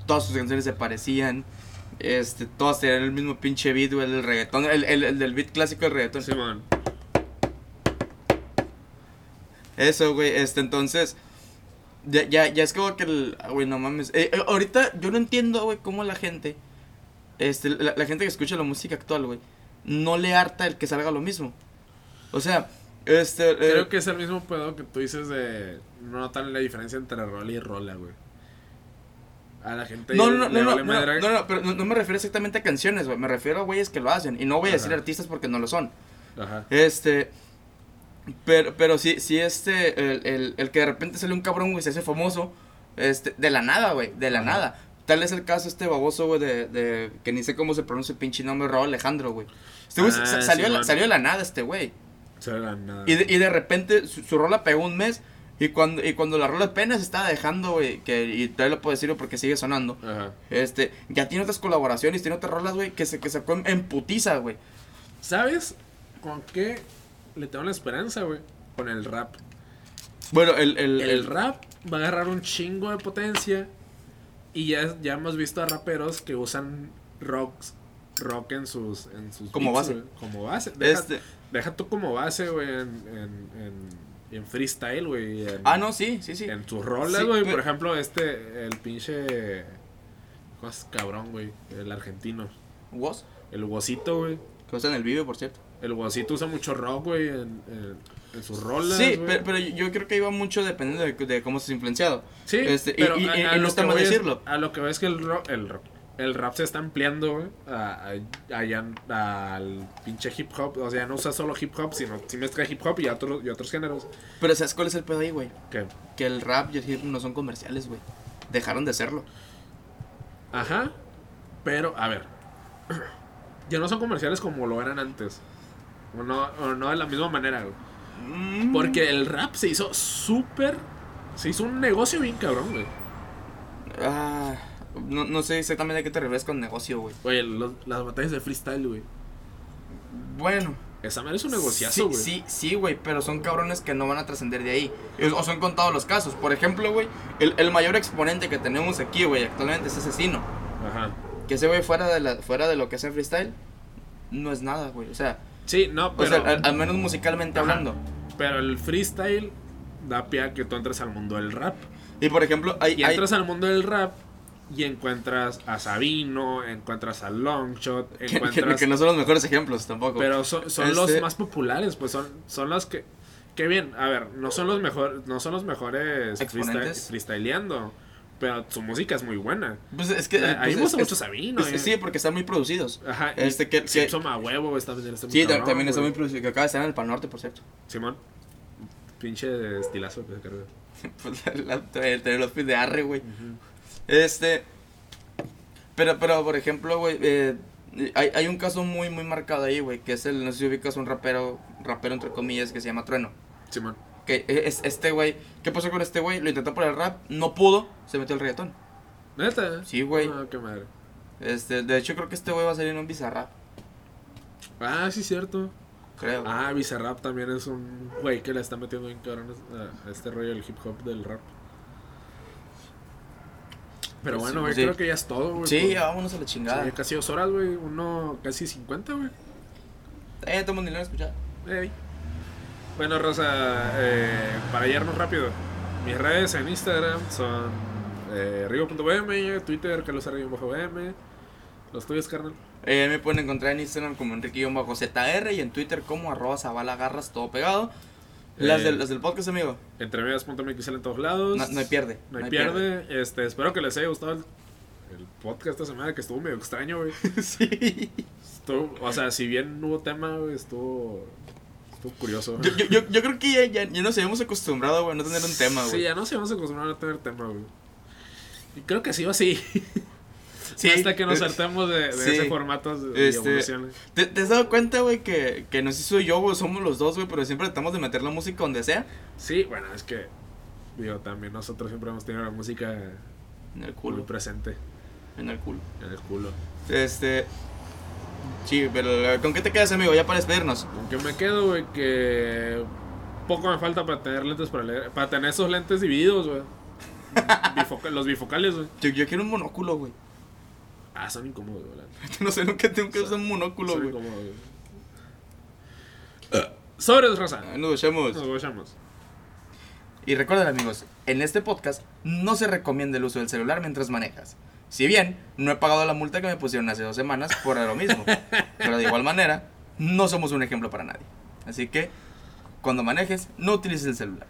Speaker 5: todas sus canciones se parecían, este, todas tenían el mismo pinche beat, güey, el reggaetón, el, el, el del beat clásico del reggaetón.
Speaker 3: Simón.
Speaker 5: Eso, güey, este, entonces. Ya, ya, ya es como que el. Güey, no mames. Eh, eh, ahorita yo no entiendo, güey, cómo la gente. Este, la, la gente que escucha la música actual, güey. No le harta el que salga lo mismo. O sea, este. eh,
Speaker 3: Creo que es el mismo pedo que tú dices de no notar la diferencia entre rola y rola, güey. A la gente
Speaker 5: No, no, no,
Speaker 3: le
Speaker 5: no,
Speaker 3: vale
Speaker 5: no,
Speaker 3: madre.
Speaker 5: no, no, pero no, me refiero exactamente a canciones, güey. Me refiero a güeyes que lo hacen. Y no voy a decir artistas porque no lo son.
Speaker 3: Ajá.
Speaker 5: Este. Pero, pero sí, sí, este. El, el, el que de repente sale un cabrón, güey, se hace famoso. Este, de la nada, güey, de la
Speaker 3: Ajá.
Speaker 5: nada. Tal es el caso este baboso, güey, de, de. Que ni sé cómo se pronuncia el pinche nombre, Raúl Alejandro, güey. Este güey
Speaker 3: Ah,
Speaker 5: sa- salió, de la- salió de la nada, este güey.
Speaker 3: Se era nada.
Speaker 5: Y de, y de repente su, su rola pegó un mes. Y cuando, y cuando la rola apenas estaba dejando, güey, que y todavía lo puedo decir porque sigue sonando.
Speaker 3: Ajá.
Speaker 5: Este, ya tiene otras colaboraciones, tiene otras rolas, güey, que se que sacó en, en putiza, güey.
Speaker 3: ¿Sabes con qué le tengo la esperanza, güey? Con el rap.
Speaker 5: Bueno, el, el,
Speaker 3: El,
Speaker 5: el-
Speaker 3: rap va a agarrar un chingo de potencia. Y ya, ya hemos visto a raperos que usan rocks, rock en sus, en sus
Speaker 5: Como
Speaker 3: beats,
Speaker 5: base.
Speaker 3: Como base. Deja,
Speaker 5: este.
Speaker 3: deja tú como base, güey, en, en, en, en freestyle, güey.
Speaker 5: Ah, no, sí, sí, sí.
Speaker 3: En sus rolas, güey. Por ejemplo, este, el pinche... ¿Cómo es cabrón, güey? El argentino.
Speaker 5: ¿Vos?
Speaker 3: El Wosito, güey.
Speaker 5: Que usa en el video, por cierto.
Speaker 3: El Wosito usa mucho rock, güey, en, en, en sus rolas,
Speaker 5: Sí, pero, pero yo creo que iba mucho dependiendo de, de cómo estés influenciado.
Speaker 3: Sí,
Speaker 5: Este,
Speaker 3: pero
Speaker 5: y-
Speaker 3: a-
Speaker 5: y-
Speaker 3: a
Speaker 5: y no
Speaker 3: lo
Speaker 5: está
Speaker 3: que
Speaker 5: mal decirlo.
Speaker 3: a lo que veo es que el rock, el rock, el rap se está ampliando, güey, a- a- allá al pinche hip hop. O sea, no usa solo hip hop, sino sí mezcla hip hop y otros, y otros géneros.
Speaker 5: Pero ¿sabes cuál es el pedo ahí, güey?
Speaker 3: Que,
Speaker 5: Que el rap y el hip no son comerciales, güey. Dejaron de serlo.
Speaker 3: ajá, pero, a ver, ya no son comerciales como lo eran antes. O no, o no de la misma manera, güey.
Speaker 5: Mm.
Speaker 3: Porque el rap se hizo súper, se hizo un negocio bien cabrón, güey.
Speaker 5: Ah, no, no sé exactamente a qué te refieres con negocio, güey.
Speaker 3: Oye, los- las batallas de freestyle, güey.
Speaker 5: Bueno.
Speaker 3: Esa madre es un
Speaker 5: Sí,
Speaker 3: negociazo, güey.
Speaker 5: sí, sí, güey, pero son cabrones que no van a trascender de ahí. O son contados los casos. Por ejemplo, güey, el, el mayor exponente que tenemos aquí, güey, actualmente es Asesino.
Speaker 3: Ajá.
Speaker 5: Que ese güey fuera de, la, fuera de lo que es el freestyle, no es nada, güey. O sea,
Speaker 3: Sí, no,
Speaker 5: o
Speaker 3: pero...
Speaker 5: sea al, al menos musicalmente
Speaker 3: Ajá.
Speaker 5: hablando.
Speaker 3: Pero el freestyle da pie a que tú entres al mundo del rap.
Speaker 5: Y por ejemplo, hay,
Speaker 3: Y
Speaker 5: hay-
Speaker 3: entras al mundo del rap y encuentras a Sabino, encuentras a Longshot,
Speaker 5: Que, que-
Speaker 3: encuentras...
Speaker 5: que no son los mejores ejemplos tampoco.
Speaker 3: Pero son, son
Speaker 5: Este-
Speaker 3: los más populares, pues son, son los que... Que bien, a ver, no son los mejores, no son los mejores freestyle- freestyleando, pero su música es muy buena.
Speaker 5: Pues es que.
Speaker 3: Eh, a mí
Speaker 5: pues
Speaker 3: me gusta mucho Sabino,
Speaker 5: es-
Speaker 3: eh.
Speaker 5: Sí, porque están muy producidos.
Speaker 3: Ajá,
Speaker 5: Este que- que-
Speaker 3: a huevo está
Speaker 5: Sí,
Speaker 3: cabrón,
Speaker 5: también está muy producido. Que acaba de estar en el Pal Norte, por cierto.
Speaker 3: Simón, pinche estilazo que se carga.
Speaker 5: Pues la, el, el outfit de Arre, güey. Este. Pero, pero, por ejemplo, güey, eh, hay, hay un caso muy, muy marcado ahí, güey, que es el, no sé si ubicas un rapero, rapero entre comillas, que se llama Trueno.
Speaker 3: Simón.
Speaker 5: Que es este güey, ¿qué pasó con este güey? Lo intentó por el rap, no pudo, se metió al reggaetón.
Speaker 3: ¿Neta?
Speaker 5: Sí, güey.
Speaker 3: Ah, qué madre.
Speaker 5: Este, de hecho, creo que este güey va a salir en un bizarrap,
Speaker 3: Ah, sí, cierto.
Speaker 5: creo.
Speaker 3: Ah, Bizarrap también es un güey que le está metiendo bien cabrón a este rollo del hip hop del rap. Pero
Speaker 5: Pues
Speaker 3: bueno, güey,
Speaker 5: pues sí.
Speaker 3: creo que ya es todo, güey.
Speaker 5: sí,
Speaker 3: por-
Speaker 5: ya vámonos a la chingada.
Speaker 3: Sí, casi dos horas, güey. Uno, casi 50, güey.
Speaker 5: Eh, estamos ni lo han escuchado.
Speaker 3: Ey. Bueno, Rosa, eh, para irnos rápido. Mis redes en Instagram son eh, rigo.bm, Twitter, carlos.bm. Los tuyos, carnal.
Speaker 5: Eh, me pueden encontrar en Instagram como enrique-zr y en Twitter como arroba zabalagarras, todo pegado. Las,
Speaker 3: Eh,
Speaker 5: del, las del podcast, amigo.
Speaker 3: Entrevidas.mx en todos lados.
Speaker 5: No, no hay pierde.
Speaker 3: No hay pierde. Este, espero que les haya gustado el, el podcast esta semana, que estuvo medio extraño, güey.
Speaker 5: sí.
Speaker 3: Estuvo, o sea, si bien no hubo tema, güey, estuvo, estuvo curioso.
Speaker 5: Yo, yo, yo, creo que ya, ya, ya nos habíamos acostumbrado, güey, a no tener un tema,
Speaker 3: Sí,
Speaker 5: güey.
Speaker 3: ya no se vamos a acostumbrar a no tener tema, güey. Y creo que sí o sí.
Speaker 5: Sí,
Speaker 3: Hasta que nos
Speaker 5: eh,
Speaker 3: hartemos de, de
Speaker 5: sí.
Speaker 3: ese formato de
Speaker 5: Este,
Speaker 3: evolución.
Speaker 5: ¿Te, te has dado cuenta, güey, que, que no sé si soy yo, güey, somos los dos, güey, pero siempre tratamos de meter la música donde sea?
Speaker 3: Sí, bueno, es que, digo, también nosotros siempre hemos tenido la música
Speaker 5: En el
Speaker 3: muy
Speaker 5: culo,
Speaker 3: presente
Speaker 5: en el culo.
Speaker 3: en el culo.
Speaker 5: Este... Sí, pero eh, ¿con qué te quedas, amigo? Ya para despedirnos.
Speaker 3: Aunque me quedo, güey, que poco me falta para tener lentes para leer, para tener esos lentes divididos, güey. Bifoca- los bifocales, güey.
Speaker 5: Yo, yo quiero un monóculo, güey.
Speaker 3: Ah, son incómodos, güey.
Speaker 5: No sé, nunca tengo que usar un monóculo,
Speaker 3: Son
Speaker 5: güey.
Speaker 3: incómodos, güey. Sobres, Rosa.
Speaker 5: Nos vemos.
Speaker 3: Nos vemos.
Speaker 5: Y recuerden amigos, en este podcast no se recomienda el uso del celular mientras manejas. Si bien no he pagado la multa que me pusieron hace dos semanas por lo mismo, pero de igual manera no somos un ejemplo para nadie. Así que cuando manejes no utilices el celular.